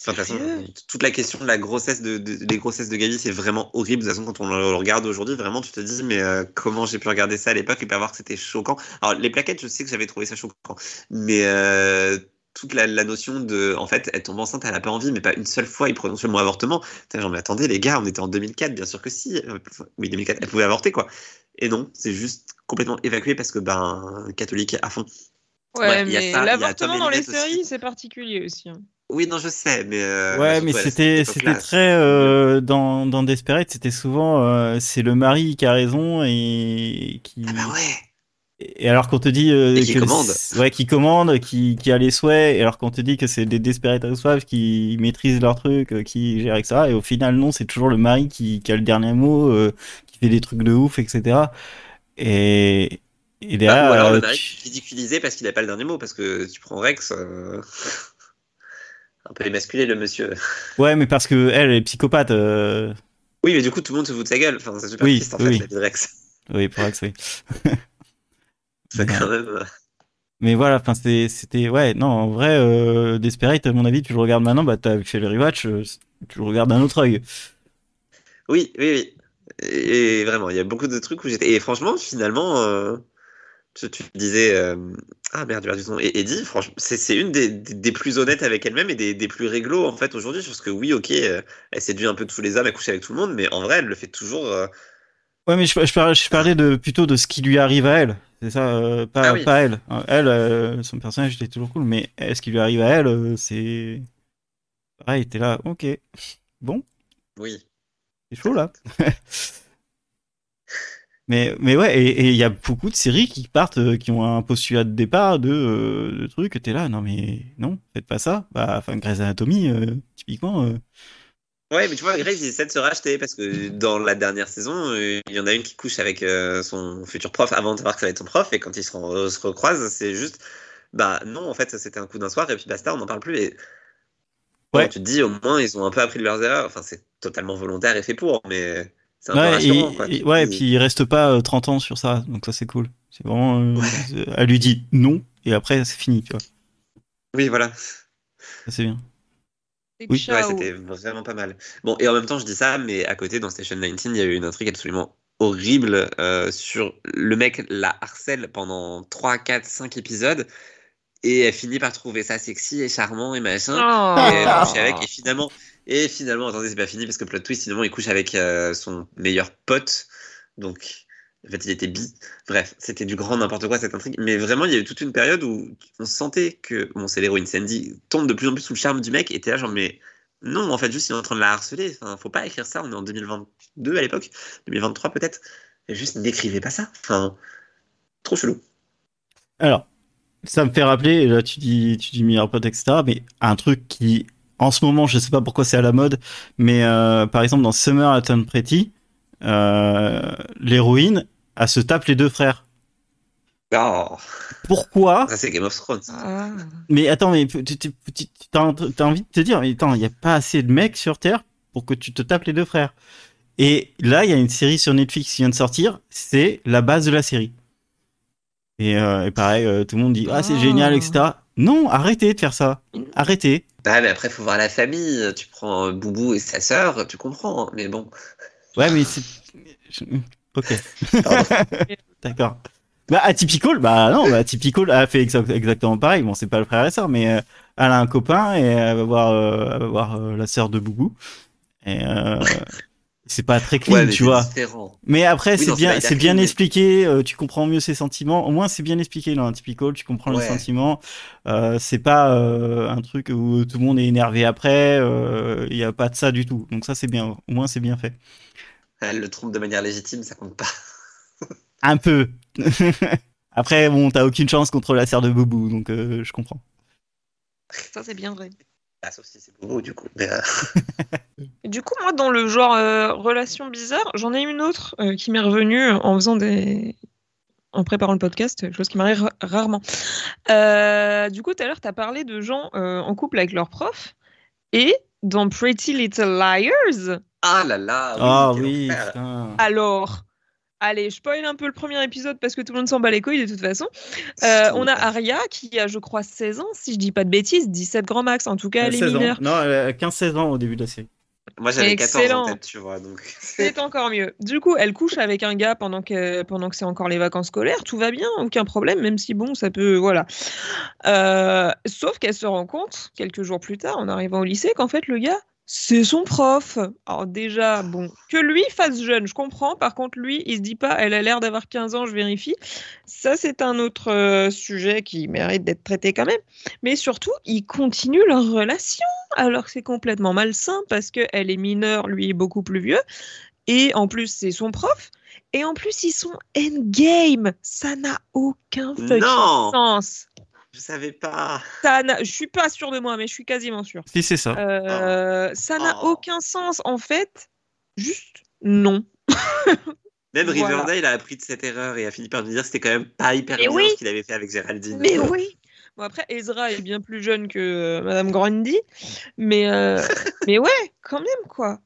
Enfin, de toute façon, Sérieux? Toute la question de la grossesse de, de- des grossesses de Gabi, c'est vraiment horrible. De toute façon, quand on le regarde aujourd'hui, vraiment, tu te dis, mais euh, comment j'ai pu regarder ça à l'époque et pas voir que c'était choquant? Alors, les plaquettes, je sais que j'avais trouvé ça choquant, mais euh, toute la, la notion de, en fait, elle tombe enceinte, elle a pas envie, mais pas une seule fois, il prononce le mot avortement. Genre, mais attendez, les gars, on était en 2004, bien sûr que si. Euh, Oui, 2004, elle pouvait avorter, quoi. Et non, c'est juste complètement évacué parce que, ben, catholique à fond. Ouais, mais l'avortement dans les séries, c'est particulier aussi. hein. Oui, non, je sais, mais. euh, ouais, mais surtout à c'était c'était très euh, dans dans Desperate, c'était souvent euh, c'est le mari qui a raison et qui Ah bah ouais. et alors qu'on te dit qui commande. ouais qui commande, qui qui a les souhaits et alors qu'on te dit que c'est des Desperate Housewives qui maîtrisent leur truc, qui gèrent avec ça et au final non, c'est toujours le mari qui qui a le dernier mot, qui fait des trucs de ouf, etc. Et et derrière, Bah, ou alors le mari tu- ridiculisé parce qu'il n'a pas le dernier mot, parce que tu prends Rex, un peu émasculé le monsieur. ouais, mais parce que elle est psychopathe. euh, Oui, mais du coup tout le monde se fout de sa gueule. Enfin, c'est super Oui, triste en fait oui. la vie de Rex. Oui, pour Rex, oui. C'est quand même. euh, Mais voilà, enfin c'était ouais non en vrai euh, Desperate à mon avis tu le regardes maintenant bah t'as fait le rewatch euh, tu le regardes d'un autre œil. Oui, oui, oui. Et, et vraiment, il y a beaucoup de trucs où j'étais. Et franchement, finalement, euh, tu, tu disais. euh, Ah merde, ton nom. Et Eddie, franchement, c'est une des, des, des plus honnêtes avec elle-même et des, des plus réglo en fait aujourd'hui. Parce que oui, ok, euh, elle séduit un peu tous les hommes, elle couche avec tout le monde, mais en vrai, elle le fait toujours. euh, Ouais mais je, je, parlais, je parlais de plutôt de ce qui lui arrive à elle c'est ça pas Ah oui. pas elle elle son personnage était toujours cool mais ce qui lui arrive à elle c'est pareil t'es là ok bon Oui. c'est chaud là. mais mais ouais et il y a beaucoup de séries qui partent euh, qui ont un postulat de départ de, euh, de trucs t'es là non mais non faites pas ça bah enfin Grey's Anatomy euh, typiquement euh, Ouais, mais tu vois, Grace, ils essaient de se racheter parce que dans la dernière saison, il y en a une qui couche avec son futur prof avant de savoir que ça va être son prof, et quand ils se, re- se recroisent, c'est juste, bah non, en fait, c'était un coup d'un soir, et puis basta, on n'en parle plus. Et Ouais. Bon, tu te dis, au moins, ils ont un peu appris de leurs erreurs. Enfin, c'est totalement volontaire et fait pour, mais c'est Ouais, rassurant. et, quoi. et- Tu- ouais, et puis il reste pas euh, 30 ans sur ça, donc ça c'est cool. C'est vraiment, euh, Ouais. elle lui dit non, et après c'est fini, tu vois. Oui, voilà. C'est bien. Oui, Ouais, c'était vraiment pas mal. Bon, et en même temps, je dis ça, mais à côté, dans Station 19, il y a eu une intrigue absolument horrible euh, sur le mec la harcèle pendant 3, 4, 5 épisodes et elle finit par trouver ça sexy et charmant et machin. Oh. Et elle avec, et finalement, et finalement, attendez, c'est pas fini parce que plot twist, finalement, il couche avec euh, son meilleur pote. Donc, en fait, il était bi. Bref, c'était du grand n'importe quoi cette intrigue. Mais vraiment, il y a eu toute une période où on sentait que, bon, c'est l'héroïne Sandy, tombe de plus en plus sous le charme du mec, et t'es là, genre, mais non, en fait, juste il est en train de la harceler. Enfin, faut pas écrire ça, on est en 2022 à l'époque, 2023 peut-être. Juste n'écrivez pas ça. Enfin, trop chelou. Alors, ça me fait rappeler, là tu dis, tu dis meilleur pote, etc. Mais un truc qui, en ce moment, je sais pas pourquoi c'est à la mode, mais euh, par exemple dans Summer at Pretty, euh, l'héroïne, elle se tape les deux frères. Oh, Pourquoi ça c'est Game of Thrones. Ah. Mais attends, mais tu t'as t'as envie de te dire, mais attends, il n'y a pas assez de mecs sur Terre pour que tu te tapes les deux frères. Et là, il y a une série sur Netflix qui vient de sortir, c'est la base de la série. Et, euh, et pareil, euh, tout le monde dit, ah, c'est Ah. génial, etc. Non, arrêtez de faire ça. Arrêtez. Ah, mais après, faut voir la famille. Tu prends euh, Boubou et sa sœur, tu comprends. hein. Mais bon. Ouais, mais c'est. Ok. D'accord. Bah, Atypical, bah non, bah, Atypical a fait exa- exactement pareil. Bon, c'est pas le frère et sœur, mais euh, elle a un copain et elle va voir, euh, elle va voir euh, la sœur de Boubou. Et euh, c'est pas très clean, Ouais, mais tu c'est vois. différent. Mais après, Oui, c'est bien, c'est bien mais- expliqué. euh, tu comprends mieux ses sentiments. Au moins, c'est bien expliqué dans Atypical. Tu comprends les Ouais. sentiments. Euh, c'est pas euh, un truc où tout le monde est énervé après. Il y a pas de ça du tout. Donc ça, c'est bien. Au moins, c'est bien fait. Elle le trompe de manière légitime, ça compte pas. Un peu. Après, bon, t'as aucune chance contre la sœur de Boubou, donc euh, je comprends. Ça, c'est bien vrai. Ah, sauf si c'est pour vous, du coup. Mais, euh, Du coup, moi, dans le genre euh, relation bizarre, j'en ai une autre euh, qui m'est revenue en faisant des. En préparant le podcast, chose qui m'arrive ra- rarement. Euh, du coup, tout à l'heure, tu as parlé de gens euh, en couple avec leurs profs. Et dans Pretty Little Liars, Ah là là. Ah oui, enfer. alors. Allez, je spoil un peu le premier épisode parce que tout le monde s'en bat les couilles de toute façon. Euh, on a Aria qui a, je crois, 16 ans, si je dis pas de bêtises, 17 grand max. En tout cas, elle est 16 ans. mineure. Non, elle a 15-16 ans au début de la série. Moi, j'avais 14 Excellent. en tête, tu vois. Donc... C'est encore mieux. Du coup, elle couche avec un gars pendant que, pendant que c'est encore les vacances scolaires. Tout va bien, aucun problème, même si bon, ça peut. Voilà. Euh, sauf qu'elle se rend compte, quelques jours plus tard, en arrivant au lycée, qu'en fait, le gars, c'est son prof. Alors, déjà, bon, que lui fasse jeune, je comprends. Par contre, lui, il se dit pas, elle a l'air d'avoir 15 ans, je vérifie. Ça, c'est un autre euh, sujet qui mérite d'être traité quand même. Mais surtout, ils continuent leur relation alors que c'est complètement malsain parce qu'elle est mineure, lui est beaucoup plus vieux. Et en plus, c'est son prof. Et en plus, ils sont endgame. Ça n'a aucun fucking sens. Je savais pas. Ça je suis pas sûre de moi, mais je suis quasiment sûre. Si, c'est ça. Euh, Ça n'a Oh. aucun sens. En fait, juste non. Même Voilà. Riverdale a appris de cette erreur et a fini par nous dire que c'était quand même pas hyper Mais bien oui. ce qu'il avait fait avec Géraldine. Mais oui. Bon, après, Ezra est bien plus jeune que euh, Madame Grundy. Mais, euh, mais ouais, quand même, quoi.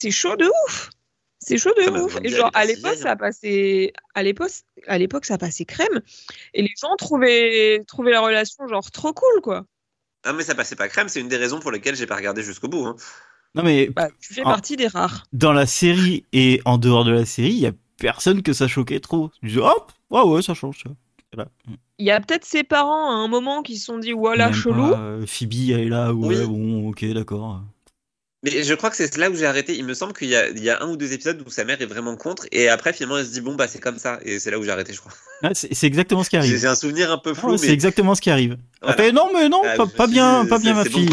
C'est chaud de ouf. C'est chaud de Ah bah, ouf. Et genre, à l'époque, ça hein. passait. À l'époque, à l'époque, ça passait crème. Et les gens trouvaient, trouvaient la relation, genre, trop cool, quoi. Ah, mais ça passait pas crème, c'est une des raisons pour lesquelles j'ai pas regardé jusqu'au bout. hein. Non, mais Bah, tu fais partie des rares. dans la série et en dehors de la série, il y a personne que ça choquait trop. Je dis, hop, ouais, ouais, ça change. Ça. Voilà. Il y a peut-être ses parents à un moment qui se sont dit, voilà, Même chelou. pas, euh, Phoebe, elle est là, ouais, Oui. bon, ok, d'accord. Mais je crois que c'est là où j'ai arrêté. Il me semble qu'il y, a- il y a un ou deux épisodes où sa mère est vraiment contre et après finalement elle se dit bon bah c'est comme ça et c'est là où j'ai arrêté je crois. Ah, c'est exactement ce qui arrive. j'ai un souvenir un peu Ah, flou c'est mais exactement ce qui arrive. voilà. Non, mais non, Ah, pas, suis bien, pas bien ma bon, fille.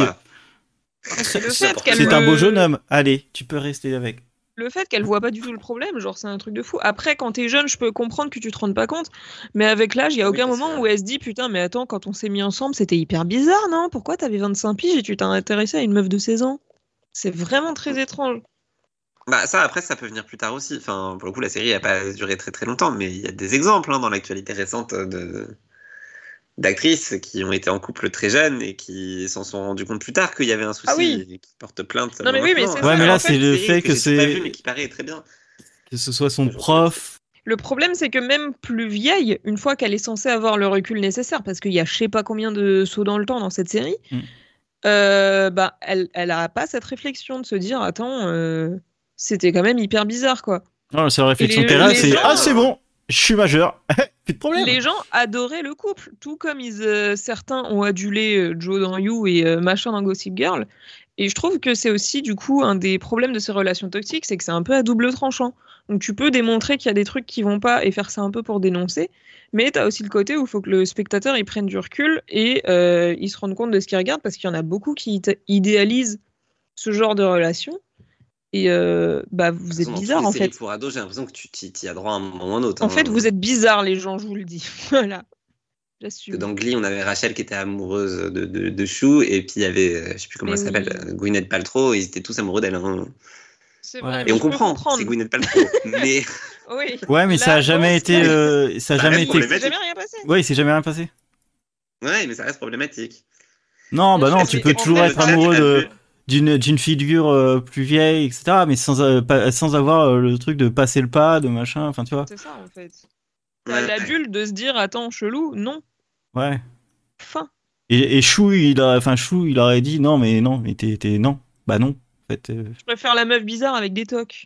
c'est un beau jeune homme. Allez, tu peux rester avec. le fait qu'elle voit pas du tout le problème, genre c'est un truc de fou. Après, quand t'es jeune, je peux comprendre que tu te rendes pas compte, mais avec l'âge, il y a aucun moment où elle se dit putain, mais attends, quand on s'est mis ensemble, c'était hyper bizarre, non? Pourquoi t'avais 25 piges et tu t'es intéressé à une meuf de 16 ans? C'est vraiment très étrange. Bah ça après ça peut venir plus tard aussi. Enfin pour le coup la série a pas duré très très longtemps mais il y a des exemples hein, dans l'actualité récente de d'actrices qui ont été en couple très jeunes et qui s'en sont rendus compte plus tard qu'il y avait un souci Ah oui. et qui portent plainte. Non, mais oui, mais c'est Ouais, mais là, c'est le fait que c'est mais qui paraît très bien. que ce soit son prof. Le problème, c'est que même plus vieille, une fois qu'elle est censée avoir le recul nécessaire, parce qu'il y a je sais pas combien de sauts dans le temps dans cette série, Mm. Euh, bah, elle, elle a pas cette réflexion de se dire attends, euh, c'était quand même hyper bizarre, quoi. Non, la seule réflexion qu'elle a, c'est Ah, c'est bon, je suis majeur. Plus de problème. Les gens adoraient le couple, tout comme ils, euh, certains ont adulé Joe dans You et machin dans Gossip Girl. Et je trouve que c'est aussi du coup un des problèmes de ces relations toxiques, c'est que c'est un peu à double tranchant. Donc tu peux démontrer qu'il y a des trucs qui vont pas et faire ça un peu pour dénoncer, mais tu as aussi le côté où il faut que le spectateur il prenne du recul et euh, il se rende compte de ce qu'il regarde parce qu'il y en a beaucoup qui idéalisent ce genre de relation. Et euh, bah vous êtes bizarre en fait. Pour ados, j'ai l'impression que tu t'y as droit à un moment ou un autre. En hein. fait, vous êtes bizarres les gens, je vous le dis. voilà. J'assume. Dans Glee, on avait Rachel qui était amoureuse de, de, de Chou, et puis il y avait, euh, je sais plus comment Mais elle s'appelle, oui. Gwyneth Paltrow, ils étaient tous amoureux d'elle. hein. C'est vrai, Et on comprend, c'est Gwyneth Paltrow. mais Oui. Ouais, mais ça a jamais été. c'est- euh, ça a Ça jamais été. C'est jamais rien passé. Ouais, il s'est jamais rien passé. ouais, mais ça reste problématique. Non, bah non, tu c'est- peux toujours être amoureux de d'une d'une figure euh, plus vieille, etc. Mais sans euh, pas- sans avoir euh, le truc de passer le pas, de machin. Enfin, tu vois. C'est ça en fait. Ouais, de se dire attends chelou, non, Ouais. fin. Et, et Chou, il a, enfin Chou, il aurait dit non, mais non, mais t'es, t'es- non, bah non. Fait, euh, Je préfère la meuf bizarre avec des tocs.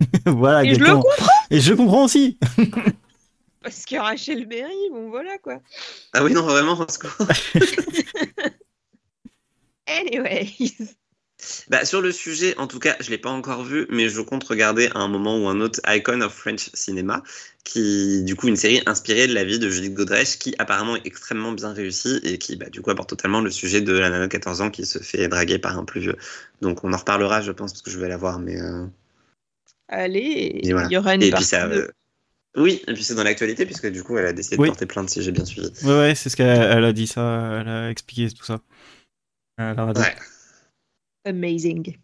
voilà. Et je le comprends Et je comprends aussi. parce que Rachel Berry, bon voilà quoi. Ah oui, non, vraiment, secours. Anyways. Bah, sur le sujet, en tout cas, je l'ai pas encore vu, mais je compte regarder à un moment ou un autre Icon of French Cinema, qui, du coup, une série inspirée de la vie de Judith Godrèche, qui apparemment est extrêmement bien réussie et qui, bah, du coup, aborde totalement le sujet de la nana de 14 ans qui se fait draguer par un plus vieux. Donc, on en reparlera, je pense, parce que je vais la voir, mais. euh, Allez, Et voilà. il y aura une Et puis ça. euh, Oui, et puis c'est dans l'actualité, puisque du coup, elle a décidé Oui. de porter plainte, si j'ai bien suivi. Ouais, ouais, c'est ce qu'elle elle a dit ça. Elle a expliqué tout ça. radio. Ouais. Amazing.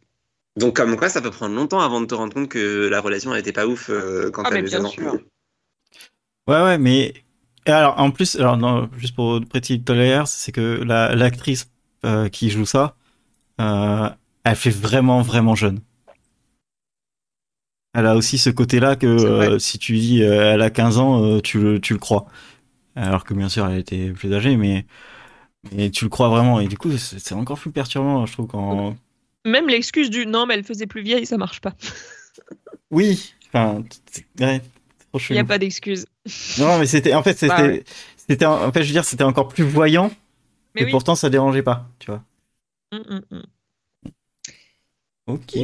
Donc, comme quoi, ça peut prendre longtemps avant de te rendre compte que la relation elle était pas ouf euh, quand Ah, t'avais bien 16 ans. sûr. Ouais, ouais, mais et alors en plus, alors non, juste pour Pretty Little c'est que la l'actrice euh, qui joue ça, euh, elle fait vraiment vraiment jeune. Elle a aussi ce côté-là que euh, si tu dis euh, elle a 15 ans, euh, tu le tu le crois. Alors que bien sûr elle était plus âgée, mais mais tu le crois vraiment et du coup c'est c'est encore plus perturbant, je trouve quand Même l'excuse du non, mais elle faisait plus vieille, ça marche pas. oui, enfin ouais, Il n'y a pas d'excuse. Non, mais c'était en fait c'était Bah ouais. c'était en fait je veux dire c'était encore plus voyant Mais et oui. pourtant ça dérangeait pas, tu vois. Mm, mm, mm. Ok.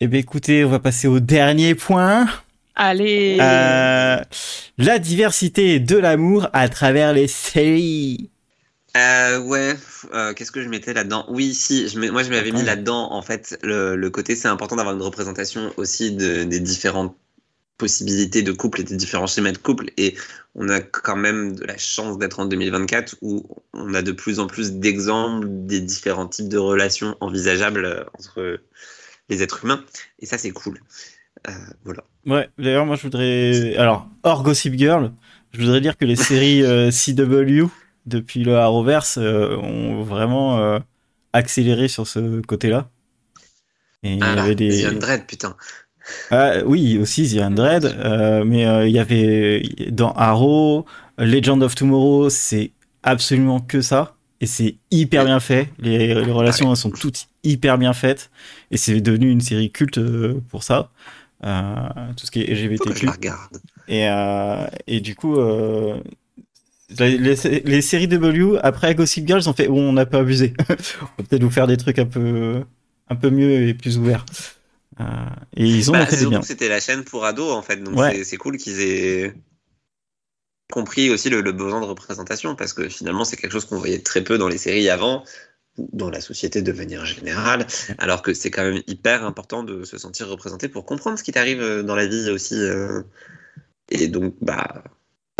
Eh bien écoutez, on va passer au dernier point. Allez. Euh, la diversité de l'amour à travers les séries. Euh, ouais, euh, qu'est-ce que je mettais là-dedans? Oui, si, je moi je m'avais mis là-dedans, en fait, le, le côté, c'est important d'avoir une représentation aussi de, des différentes possibilités de couple et des différents schémas de couple. Et on a quand même de la chance d'être en 2024 où on a de plus en plus d'exemples des différents types de relations envisageables euh, entre les êtres humains. Et ça, c'est cool. Euh, voilà. Ouais, d'ailleurs moi je voudrais... Alors, hors Gossip Girl, je voudrais dire que les séries euh, CW, depuis le Arrowverse, euh, ont vraiment euh, accéléré sur ce côté-là. Et il y Ah, avait des... The Undread, putain. Ah, oui, aussi The Undread, euh, mais euh, il y avait dans Arrow, Legend of Tomorrow, c'est absolument que ça, et c'est hyper bien fait. Les, les relations elles sont toutes hyper bien faites, et c'est devenu une série culte pour ça. Euh, tout ce qui est LGBTQ. Et, et du coup, les, les- les séries W, après Gossip Girl, ils ont fait, bon, on n'a pas abusé. on va peut-être vous faire des trucs un peu, un peu mieux et plus ouverts. Euh, et ils ont Bah, fait bien. c'était la chaîne pour ados en fait, donc Ouais. c'est- cool qu'ils aient compris aussi le, le besoin de représentation parce que finalement c'est quelque chose qu'on voyait très peu dans les séries avant ou dans la société de manière générale, alors que c'est quand même hyper important de se sentir représenté pour comprendre ce qui t'arrive euh, dans la vie aussi. euh. Et donc bah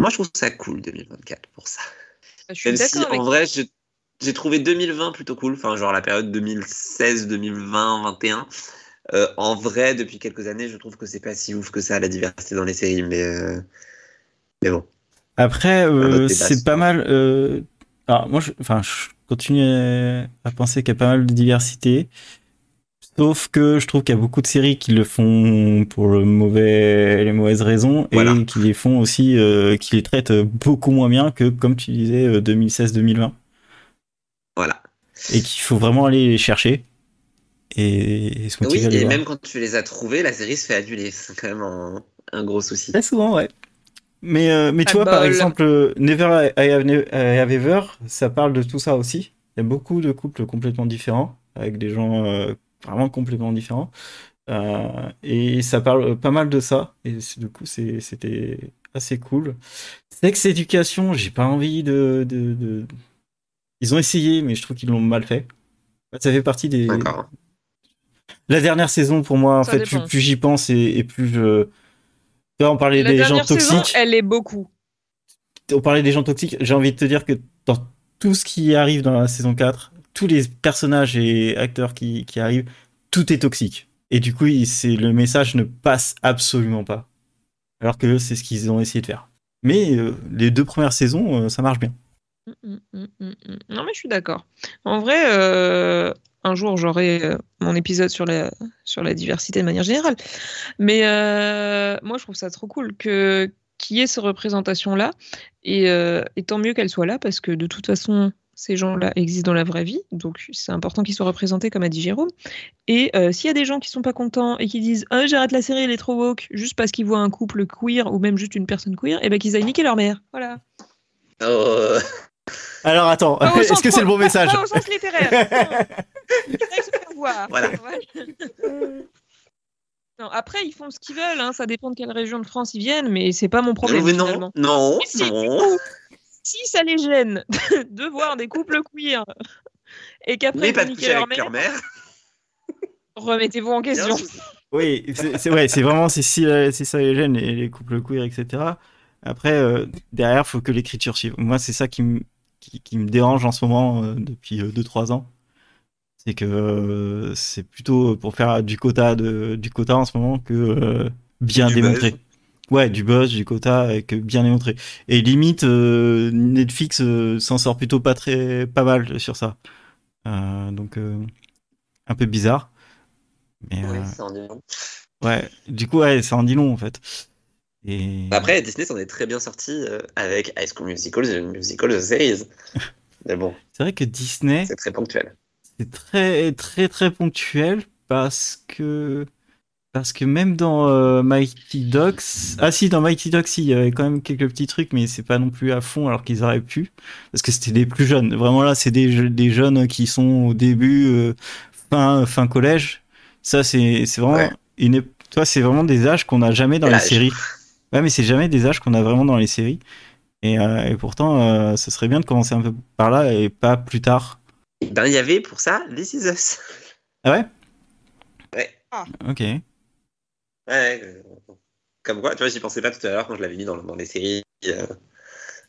moi je trouve ça cool 2024 pour ça. Je suis Même si avec en vrai je- j'ai trouvé 2020 plutôt cool, enfin genre la période 2016, 2020, 21. Euh, en vrai, depuis quelques années, je trouve que c'est pas si ouf que ça la diversité dans les séries, mais euh, mais bon. Après, euh, c'est pas mal. euh, Alors, moi, je, enfin, je continue à penser qu'il y a pas mal de diversité. Sauf que je trouve qu'il y a beaucoup de séries qui le font pour le mauvais, les mauvaises raisons Voilà. et qui les font aussi, euh, qui les traitent beaucoup moins bien que, comme tu disais, euh, 2016-2020. Voilà. Et qu'il faut vraiment aller les chercher et, et se Oui, et voir. même quand tu les as trouvés, la série se fait annuler. C'est quand même un, un gros souci. Très souvent, ouais. Mais, euh, mais tu Ah, vois, par bol. exemple, euh, Never I Have, Ne- I Have Ever, ça parle de tout ça aussi. Il y a beaucoup de couples complètement différents, avec des gens euh, vraiment complètement différents. Euh, et ça parle pas mal de ça. Et c'est- du coup, c'était assez cool. Sex Education, j'ai pas envie de, de, de- Ils ont essayé, mais je trouve qu'ils l'ont mal fait. Ça fait partie des, la dernière saison, pour moi, en Ça fait, dépend. plus, plus j'y pense et, et plus je. Tu vois, on parlait La des gens saison, toxiques. elle est beaucoup. On parlait des gens toxiques. J'ai envie de te dire que dans tout ce qui arrive dans la saison 4, tous les personnages et acteurs qui, arrivent, tout est toxique. Et du coup, c'est le message ne passe absolument pas. Alors que c'est ce qu'ils ont essayé de faire. Mais euh, les deux premières saisons, euh, ça marche bien. Mm, mm, mm. Non, mais je suis d'accord. En vrai, euh, un jour, j'aurai mon épisode sur la, diversité de manière générale. Mais moi, je trouve ça trop cool que qu'il y ait ces représentations-là. Et, et tant mieux qu'elles soient là, parce que de toute façon, ces gens-là existent dans la vraie vie. Donc, c'est important qu'ils soient représentés, comme a dit Jérôme. Et euh, s'il y a des gens qui sont pas contents et qui disent ah, j'arrête la série, elle est trop woke, juste parce qu'ils voient un couple queer ou même juste une personne queer, et ben qu'ils aillent niquer leur mère. Voilà. Oh, Alors attends, est-ce que c'est le bon message Pas au sens littéraire. se faire voir. Voilà. Non, après, ils font ce qu'ils veulent. hein, Ça dépend de quelle région de France ils viennent, mais c'est pas mon problème. non, mais non, finalement. non, non. Si ça les gêne de voir des couples queer et qu'après ils pas vont leur mère, mère. remettez-vous en question. Oui, c'est ouais, c'est vraiment c'est si, euh, si ça les gêne les, les couples queer, etc. Après, euh, derrière, faut que l'écriture suive. Moi, c'est ça qui me qui, qui me dérange en ce moment euh, depuis 2-3 ans. C'est que euh, c'est plutôt pour faire du quota de du quota en ce moment que euh, bien Du buzz. Ouais, du buzz, du quota et que bien démontré. Et limite euh, Netflix euh, s'en sort plutôt pas très pas mal sur ça. Euh, donc euh, un peu bizarre. Mais Ouais, euh, ça en dit long. ouais, du coup ouais, ça en dit long en fait. Et Après, Disney s'en est très bien sorti euh, avec High School Musical, The Musical, The Series. Mais bon, c'est vrai que Disney c'est très ponctuel. c'est très très très ponctuel parce que parce que même dans euh, Mighty Ducks ah si dans Mighty Ducks il y avait quand même quelques petits trucs mais c'est pas non plus à fond alors qu'ils auraient pu. Parce que c'était des plus jeunes. Vraiment là c'est des, des jeunes qui sont au début euh, fin fin collège. Ça c'est c'est vraiment Ouais. une ép- toi c'est vraiment des âges qu'on n'a jamais dans les séries. Ouais mais c'est jamais des âges qu'on a vraiment dans les séries. Et, euh, et pourtant euh, ce serait bien de commencer un peu par là et pas plus tard. Ben, il y avait pour ça This Is Us. ah ouais? Ouais. ok Ouais, euh, comme quoi, tu vois, j'y pensais pas tout à l'heure quand je l'avais mis dans, dans les séries euh,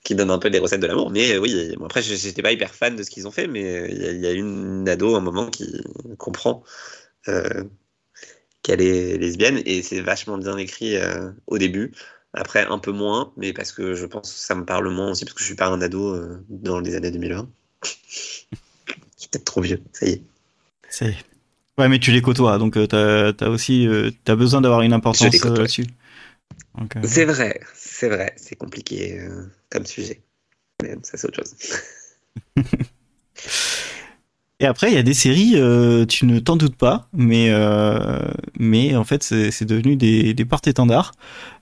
qui donnent un peu des recettes de l'amour. Mais euh, oui, bon, après, j'étais pas hyper fan de ce qu'ils ont fait, mais il y, y a une ado à un moment qui comprend qu'elle est lesbienne et c'est vachement bien écrit au début. Après, un peu moins, mais parce que je pense que ça me parle moins aussi, parce que je suis pas un ado dans les années 2020. je suis peut-être trop vieux, ça y est. C'est. Ouais, mais tu les côtoies, donc euh, t'as as aussi euh, t'as besoin d'avoir une importance euh, là-dessus. Euh, C'est vrai, c'est vrai, c'est compliqué euh, comme sujet. Mais ça, c'est autre chose. Et après, il y a des séries, euh, tu ne t'en doutes pas, mais euh, mais en fait, c'est c'est devenu des, des porte-étendards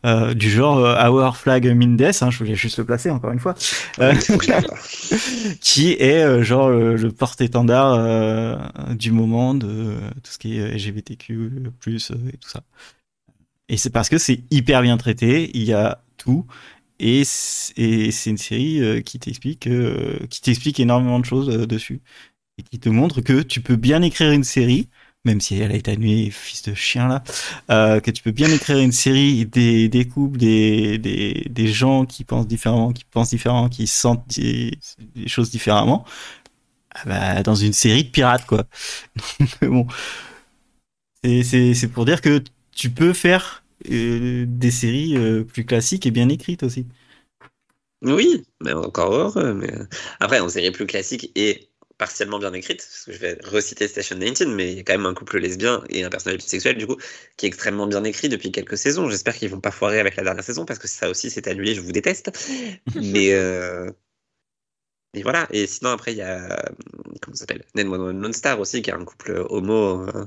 euh, du genre euh, Our Flag Mindes, hein, je voulais juste le placer encore une fois, euh, qui est euh, genre euh, le porte-étendard euh, du moment de tout ce qui est LGBTQ+, et tout ça. Et c'est parce que c'est hyper bien traité, il y a tout, et c'est et c'est une série qui t'explique qui t'explique énormément de choses dessus qui te montre que tu peux bien écrire une série même si elle a été annulée fils de chien là euh, que tu peux bien écrire une série des, des couples des, des, des gens qui pensent différemment qui pensent différemment qui sentent des, choses différemment ah bah, dans une série de pirates quoi bon c'est pour dire que tu peux faire euh, des séries euh, plus classiques et bien écrites aussi Oui, mais encore heureux. Mais... Après, en série plus classique et partiellement bien écrite, parce que je vais reciter Station 19, mais il y a quand même un couple lesbien et un personnage bisexuel, du coup, qui est extrêmement bien écrit depuis quelques saisons. J'espère qu'ils vont pas foirer avec la dernière saison, parce que ça aussi, c'est annulé, je vous déteste. mais, euh... mais voilà. Et sinon, après, il y a. Comment ça s'appelle 911 Lone Star aussi, qui est un couple homo. euh,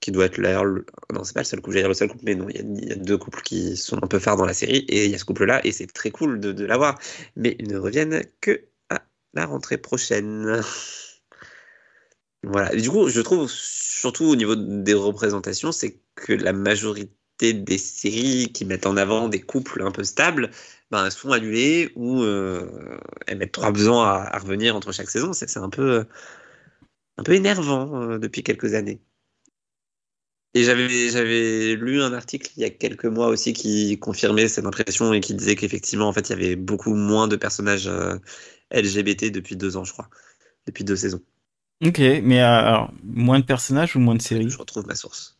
Qui doit être d'ailleurs. le- Non, c'est pas le seul couple, j'allais dire le seul couple, mais non, il y, y a deux couples qui sont un peu phares dans la série, et il y a ce couple-là, et c'est très cool de, de l'avoir mais ils ne reviennent que la rentrée prochaine. Voilà. Du coup, je trouve, surtout au niveau des représentations, c'est que la majorité des séries qui mettent en avant des couples un peu stables ben, sont annulées ou euh, elles mettent trois ans à, revenir entre chaque saison. C'est un peu, un peu énervant euh, depuis quelques années. Et j'avais lu un article il y a quelques mois aussi qui confirmait cette impression et qui disait qu'effectivement en fait il y avait beaucoup moins de personnages euh, LGBT depuis deux ans je crois, depuis deux saisons. Ok, mais euh, alors, moins de personnages ou moins de séries? Je retrouve ma source.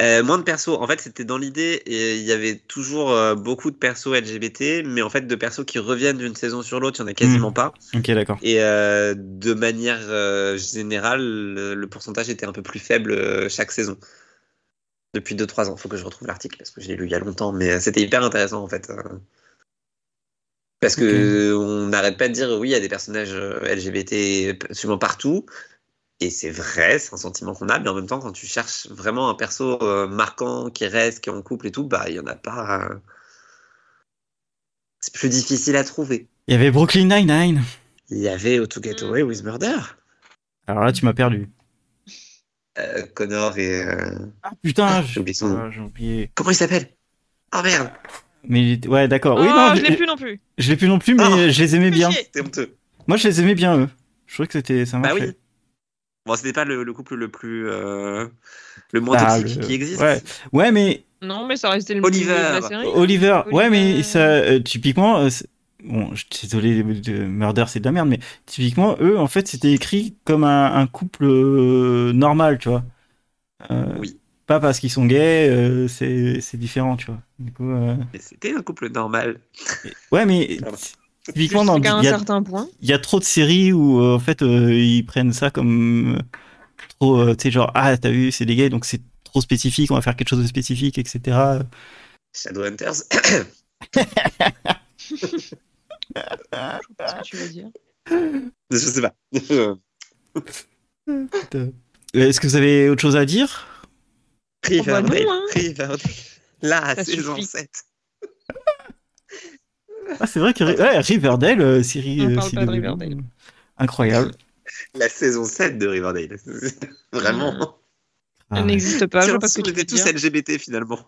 Euh, moins de persos. En fait, c'était dans l'idée, et il y avait toujours euh, beaucoup de persos LGBT, mais en fait, de persos qui reviennent d'une saison sur l'autre, il n'y en a quasiment pas. Ok, d'accord. Et de manière générale, le, le pourcentage était un peu plus faible chaque saison. Depuis 2-3 ans. Il faut que je retrouve l'article parce que je l'ai lu il y a longtemps, mais c'était hyper intéressant en fait. Parce que Ok. euh, on n'arrête pas de dire oui, il y a des personnages euh, LGBT absolument partout. Et c'est vrai, c'est un sentiment qu'on a, mais en même temps, quand tu cherches vraiment un perso euh, marquant qui reste, qui est en couple et tout, bah il y en a pas. euh, C'est plus difficile à trouver. Il y avait Brooklyn Nine-Nine. Il y avait How to Get Away with Murder. Alors là, tu m'as perdu. Euh, Connor et. euh, Ah putain, J'ai oublié son nom. Ah, oublié. Comment il s'appelle? Oh merde Mais ouais, d'accord. Oui, Oh, non, je je, l'ai plus non plus. je l'ai plus non plus, mais Ah. je les aimais bien. honteux. Moi, je les aimais bien eux. Je trouvais que c'était ça Bah marchait. oui. Bon, c'était pas le, le couple le plus. euh, le moins Ah, toxique le- qui existe. Ouais. Ouais, mais Non, mais ça restait le Oliver. de la série. Oliver, ouais, mais Oliver. ça, euh, typiquement, euh, bon, je suis désolé, de Murder c'est de la merde, mais typiquement, eux, en fait, c'était écrit comme un, un couple euh, normal, tu vois. Euh, Oui. Pas parce qu'ils sont gays, euh, c'est c'est différent, tu vois. Du coup, euh, Mais c'était un couple normal. ouais, mais typiquement, dans, il y a, certain point. il y a trop de séries où, euh, en fait, euh, ils prennent ça comme trop, euh, tu sais, genre, ah, t'as vu, c'est des gays, donc c'est trop spécifique, on va faire quelque chose de spécifique, etc. Shadowhunters. Qu'est-ce que tu veux dire je sais pas. Est-ce que vous avez autre chose à dire? Riverdale. bah non, hein. Riverdale. La Ça saison suffit. 7. Ah, c'est vrai que ouais, Riverdale, euh, série. On euh, parle pas de Riverdale. Incroyable. La saison 7 de Riverdale. Vraiment. Ah, Elle n'existe pas, je vois pas ce que tu tous dire. LGBT finalement.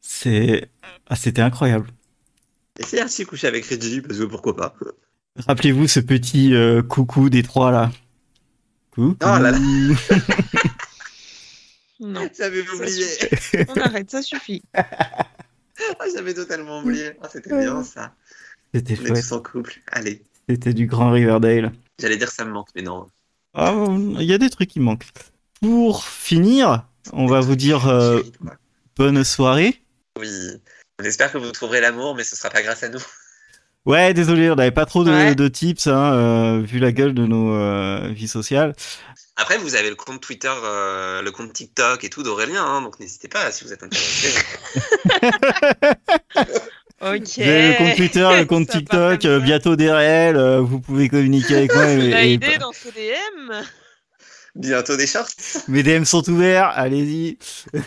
c'est, ah, c'était incroyable. Et c'est Archie couché avec Reggie, parce que pourquoi pas. Rappelez-vous ce petit euh, coucou des trois là. Coucou. Oh là là. Non, J'avais oublié. on arrête, ça suffit. Ah, J'avais totalement oublié. Ah, C'était bien ça. C'était On est chouette. tous en couple. Allez. C'était du grand Riverdale. J'allais dire ça me manque, mais non. Ah, il y a des trucs qui manquent. Pour finir, on va vous dire euh, bonne soirée. Oui. On espère que vous trouverez l'amour, mais ce sera pas grâce à nous. Ouais, désolé, on n'avait pas trop de, Ouais. de tips, hein, euh, vu la gueule de nos euh, vies sociales. Après, vous avez le compte Twitter, euh, le compte TikTok et tout d'Aurélien, hein, donc n'hésitez pas si vous êtes intéressé. Ok. Vous avez le compte Twitter, le compte Ça TikTok, euh, bientôt des réels, euh, vous pouvez communiquer avec moi. Et- aidé dans ce DM. Bientôt des shorts. mes DM sont ouverts, allez-y.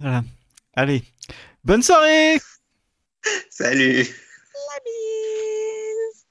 Voilà. Allez, bonne soirée Salut.